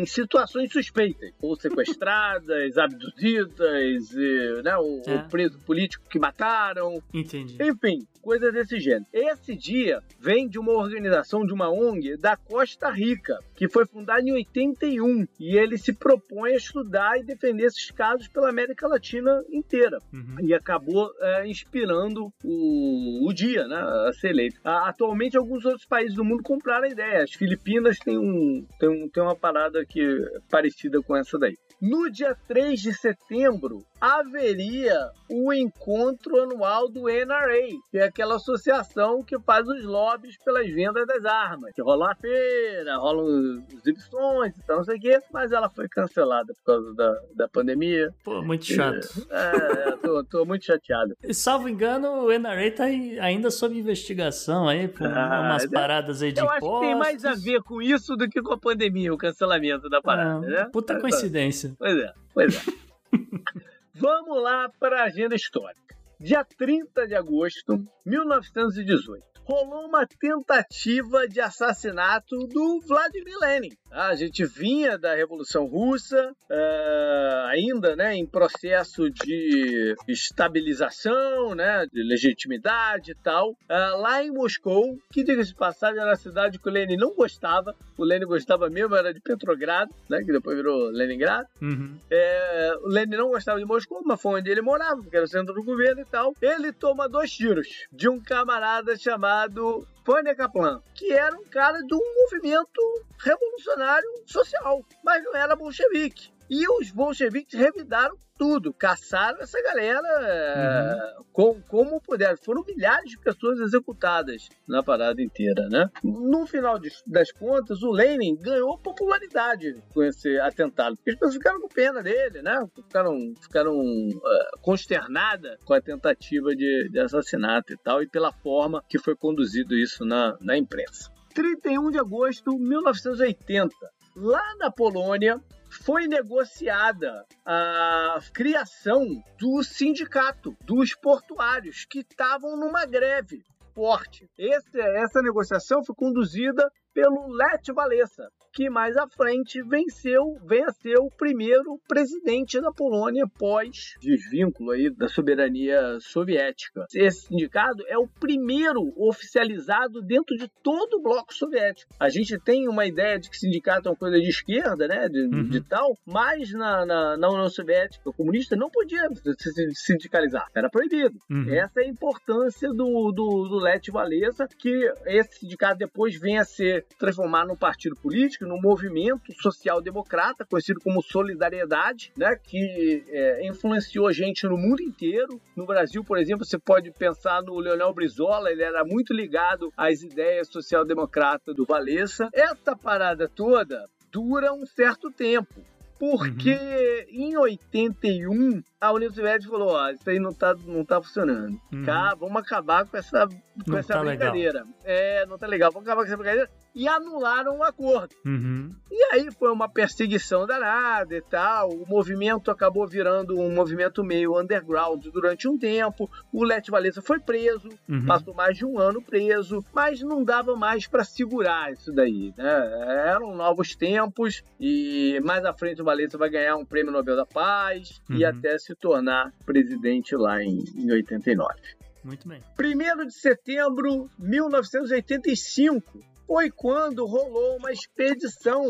em situações suspeitas, ou sequestradas, [LAUGHS] abduzidas, e, né, o, é. o, preso político que mataram. Entendi. Enfim, coisas desse gênero. Esse dia vem de uma organização de uma ONG da Costa Rica, que foi fundada em 81, e ele se propõe a estudar e defender esses casos pela América Latina inteira. Uhum. E acabou é, inspirando o, o dia, né, a ser eleito. Atualmente, alguns outros países do mundo compraram a ideia. As Filipinas Campinas tem, um, tem, um, tem uma parada que é parecida com essa daí. No dia 3 de setembro, haveria o encontro anual do NRA, que é aquela associação que faz os lobbies pelas vendas das armas. Que rola uma feira, rolam exibições e tal, não sei o quê, mas ela foi cancelada por causa da, da pandemia. Pô, muito chato. É, é tô, tô, muito chateado. E salvo engano, o NRA tá ainda sob investigação aí, por ah, umas é. paradas aí de eu impostos. acho que tem mais a ver com isso do que com a pandemia, o cancelamento da parada, é, né? Puta é, coincidência. Pois é, pois é. [LAUGHS] Vamos lá para a agenda histórica. Dia 30 de agosto de 1918 rolou uma tentativa de assassinato do Vladimir Lenin. A gente vinha da Revolução Russa, uh, ainda né, em processo de estabilização, né, de legitimidade e tal. Uh, lá em Moscou, que diga-se de passagem, era a cidade que o Lenin não gostava. O Lenin gostava mesmo, era de Petrogrado, né, que depois virou Leningrado. Uhum. É, o Lenin não gostava de Moscou, mas foi onde ele morava, que era o centro do governo e tal. Ele toma dois tiros de um camarada chamado chamado Vânia Kaplan, que era um cara de um movimento revolucionário social, mas não era bolchevique. E os bolcheviques revidaram tudo, caçaram essa galera uhum. com, como puderam. Foram milhares de pessoas executadas na parada inteira, né? No final de, das contas, o Lenin ganhou popularidade com esse atentado, porque as pessoas ficaram com pena dele, né? Ficaram, ficaram uh, consternadas com a tentativa de, de assassinato e tal, e pela forma que foi conduzido isso na, na imprensa. 31 de agosto de 1980. Lá na Polônia, foi negociada a criação do sindicato dos portuários que estavam numa greve forte. Esse, essa negociação foi conduzida pelo Lech Walesa, que mais à frente venceu, venceu o primeiro presidente da Polônia pós desvínculo aí da soberania soviética. Esse sindicato é o primeiro oficializado dentro de todo o bloco soviético. A gente tem uma ideia de que sindicato é uma coisa de esquerda, né, de, uhum. de tal, mas na, na, na, União Soviética comunista não podia se sindicalizar, era proibido. Uhum. Essa é a importância do, do, do Lech Walesa, que esse sindicato depois vem a ser transformado num partido político no movimento social-democrata, conhecido como Solidariedade, né, que é, influenciou a gente no mundo inteiro. No Brasil, por exemplo, você pode pensar no Leonel Brizola, ele era muito ligado às ideias social-democratas do Valessa. Essa parada toda dura um certo tempo. Porque uhum. em 81 a União Soviética falou: ó, isso aí não tá, não tá funcionando. Uhum. Cá, vamos acabar com essa, com essa tá brincadeira. Legal. É, não tá legal, vamos acabar com essa brincadeira e anularam o acordo. Uhum. E aí foi uma perseguição danada e tal. O movimento acabou virando um movimento meio underground durante um tempo. O Lete Valesa foi preso, uhum. passou mais de um ano preso, mas não dava mais para segurar isso daí. Né? Eram novos tempos e mais à frente o Valesa vai ganhar um prêmio Nobel da Paz uhum. e até se tornar presidente lá em, em 89. Muito bem. 1 de setembro de 1985 foi quando rolou uma expedição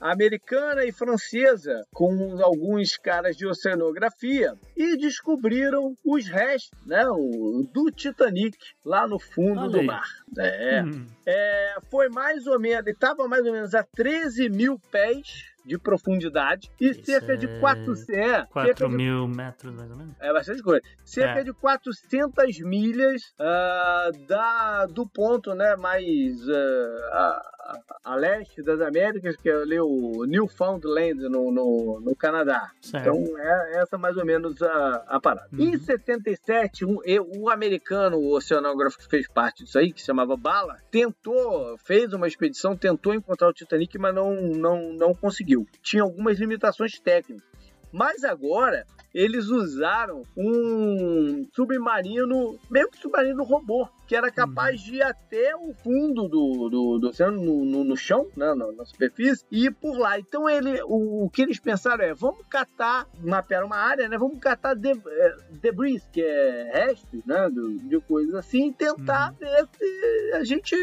americana e francesa com alguns caras de oceanografia e descobriram os restos né, o, do Titanic lá no fundo Olha do mar. É, hum. é, foi mais ou menos, estava mais ou menos a 13 mil pés de profundidade e Isso cerca é... de 400... É, 4 mil de... metros, mais ou menos. É bastante coisa. Cerca é. de 400 milhas uh, da, do ponto né, mais uh, a, a, leste das Américas, que é ali o Newfoundland, no, no, no Canadá. Certo. Então, é essa mais ou menos a, a parada. Uhum. Em 77, um, o americano, o oceanógrafo que fez parte disso aí, que se chamava Bala, tentou, fez uma expedição, tentou encontrar o Titanic, mas não, não, não conseguiu. Tinha algumas limitações técnicas. Mas agora eles usaram um submarino, meio que submarino robô, que era capaz de ir até o fundo do, do, do oceano, no, no, no chão, né, na, na, superfície, e ir por lá. Então ele, o, o, que eles pensaram é, vamos catar, mapear uma área, né, vamos catar de, é, debris, que é restos, né, de, de coisas assim, e tentar uhum. ver se a gente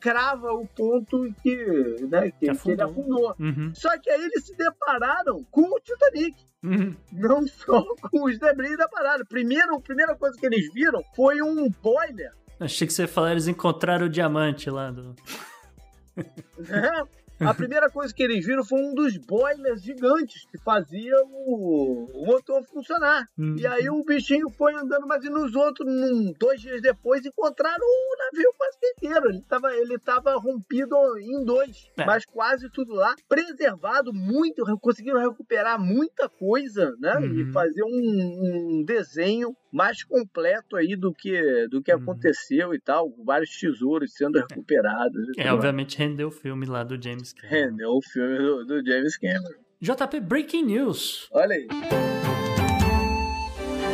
crava o ponto que, né, que, que, que ele afundou. Uhum. Só que aí eles se depararam com o Titanic. Uhum. Não só com os debris da parada. Primeiro, a primeira coisa que eles viram foi um boiler Achei que você ia falar, eles encontraram o diamante lá do. [LAUGHS] É, [LAUGHS] a primeira coisa que eles viram foi um dos boilers gigantes que fazia o, o motor funcionar. Uhum. E aí o bichinho foi andando, mas e nos outros, num, dois dias depois, encontraram o navio quase inteiro. Ele estava ele tava rompido em dois, é. mas quase tudo lá, preservado muito, conseguiram recuperar muita coisa, né? Uhum. E fazer um, um, desenho mais completo aí do que, do que uhum. aconteceu e tal, vários tesouros sendo recuperados. É, obviamente rendeu o filme lá do James James Cameron. Rendeu o filme do, do James Cameron. JP Breaking News. Olha aí.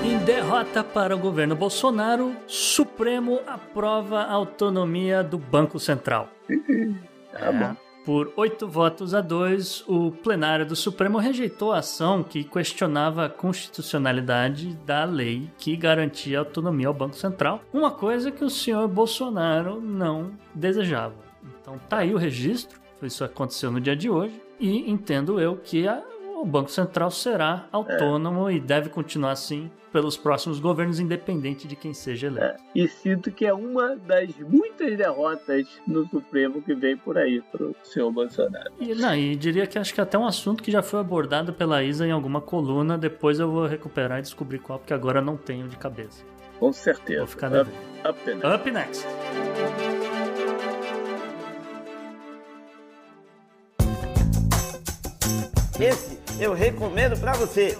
Em Derrota para o governo Bolsonaro, Supremo aprova a autonomia do Banco Central. Tá bom. Por oito votos a dois, o plenário do Supremo rejeitou a ação que questionava a constitucionalidade da lei que garantia autonomia ao Banco Central, uma coisa que o senhor Bolsonaro não desejava. Então tá aí o registro, isso aconteceu no dia de hoje, e entendo eu que a- o Banco Central será autônomo e deve continuar assim pelos próximos governos, independente de quem seja eleito. E sinto que é uma das muitas derrotas no Supremo que vem por aí pro senhor Bolsonaro. E, não, e diria que acho que até um assunto que já foi abordado pela Isa em alguma coluna, depois eu vou recuperar e descobrir qual, porque agora não tenho de cabeça. Com certeza. Vou ficar Up, up and Up next. Esse eu recomendo pra você.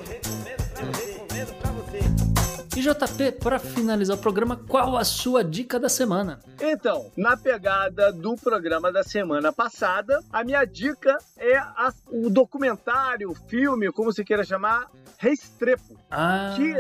E JP, para finalizar o programa, qual a sua dica da semana? Então, na pegada do programa da semana passada, a minha dica é a- o documentário, o filme, como você queira chamar, Restrepo. Ah, Que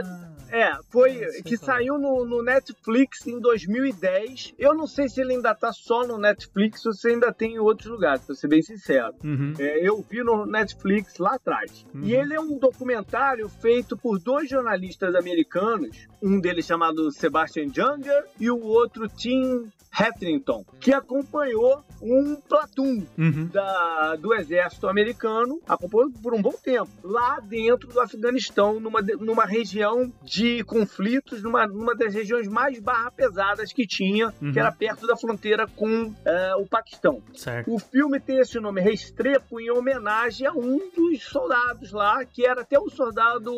é, foi que é. saiu no, no Netflix em 2010. Eu não sei se ele ainda tá só no Netflix ou se ainda tem em outros lugares, pra ser bem sincero. uhum. É, eu vi no Netflix lá atrás. Uhum. E ele é um documentário feito por dois jornalistas americanos, um deles chamado Sebastian Junger e o outro Tim Hetherington, que acompanhou um platoon Uhum. da- do exército americano, acompanhou por um bom tempo, lá dentro do Afeganistão, numa, numa região de conflitos, numa, numa das regiões mais barra pesadas que tinha, Uhum. que era perto da fronteira com eh, o Paquistão. Certo. O filme tem esse nome Restrepo em homenagem a um dos soldados lá, que era até um soldado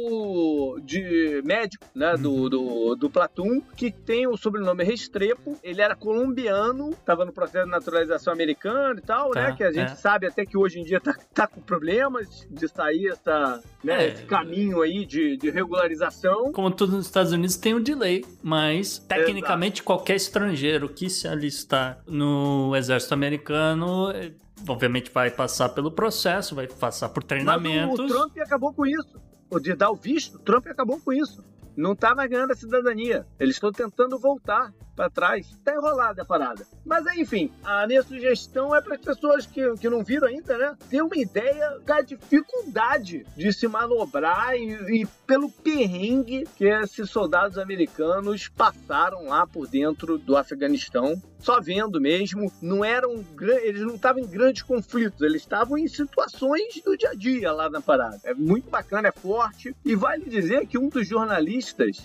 de médico, né, do, do, do Platum, que tem o sobrenome Restrepo. Ele era colombiano, estava no processo de naturalização americana e tal, Tá, né, que a gente é. sabe até que hoje em dia tá, tá com problemas de sair essa, né, É. esse caminho aí de, de regularização. Como tudo nos Estados Unidos tem um delay, mas tecnicamente qualquer estrangeiro que se alistar no exército americano, eh, obviamente vai passar pelo processo, vai passar por Mas o, treinamentos. o Trump acabou com isso. O de dar o visto, o Trump acabou com isso. Não tá mais ganhando a cidadania. Eles estão tentando voltar para trás. Tá enrolada a parada. Mas enfim, a minha sugestão é para as pessoas que, que não viram ainda, né? Ter uma ideia da dificuldade de se manobrar e, e pelo perrengue que esses soldados americanos passaram lá por dentro do Afeganistão. Só vendo mesmo, não eram eles não estavam em grandes conflitos, eles estavam em situações do dia a dia lá na parada. É muito bacana, é forte e vale dizer que um dos jornalistas,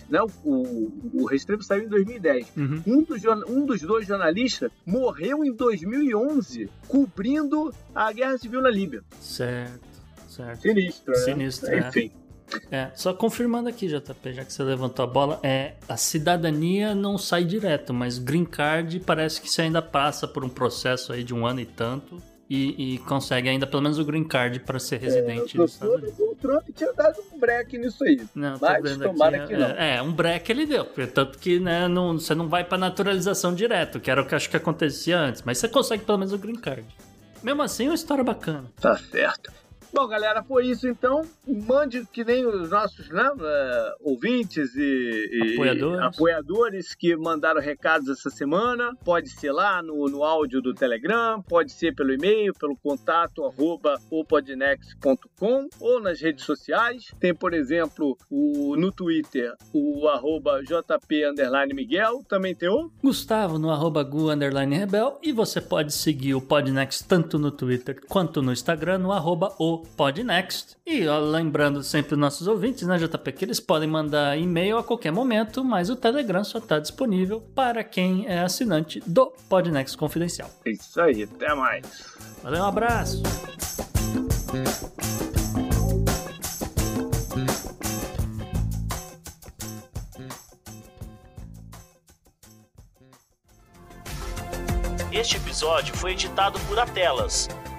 né, o, o, o Restrepo saiu em 2010. Uhum. Um dos, um dos dois jornalistas morreu em 2011 cobrindo a guerra civil na Líbia. Certo, certo. Sinistro, né? Sinistro, é. Enfim. É, só confirmando aqui, JP, já que você levantou a bola, é a cidadania não sai direto, mas green card parece que você ainda passa por um processo aí de um ano e tanto e, e consegue ainda pelo menos o green card para ser residente É, dos Estados Unidos. o Trump tinha dado um break nisso aí. Não, Mas tomara aqui, que não. É, é, um break ele deu, tanto que né, não, você não vai para naturalização direto, que era o que acho que acontecia antes, mas você consegue pelo menos o green card. Mesmo assim, é uma história bacana. Tá certo. Bom, galera, foi isso então. Mande que nem os nossos né, eh, ouvintes e, e Apoiadores. apoiadores que mandaram recados essa semana. Pode ser lá no, no áudio do Telegram, pode ser pelo e-mail, pelo contato arroba opodnext.com ou nas redes sociais. Tem, por exemplo, o, no Twitter, o arroba JP underline Miguel. Também tem o Gustavo no arroba Gu Rebel e você pode seguir o Podnext tanto no Twitter quanto no Instagram no arroba o Podnext. E ó, lembrando sempre os nossos ouvintes, né, JP, que eles podem mandar e-mail a qualquer momento, mas o Telegram só está disponível para quem é assinante do Podnext Confidencial. Isso aí, até mais. Valeu, um abraço! Este episódio foi editado por Atelas,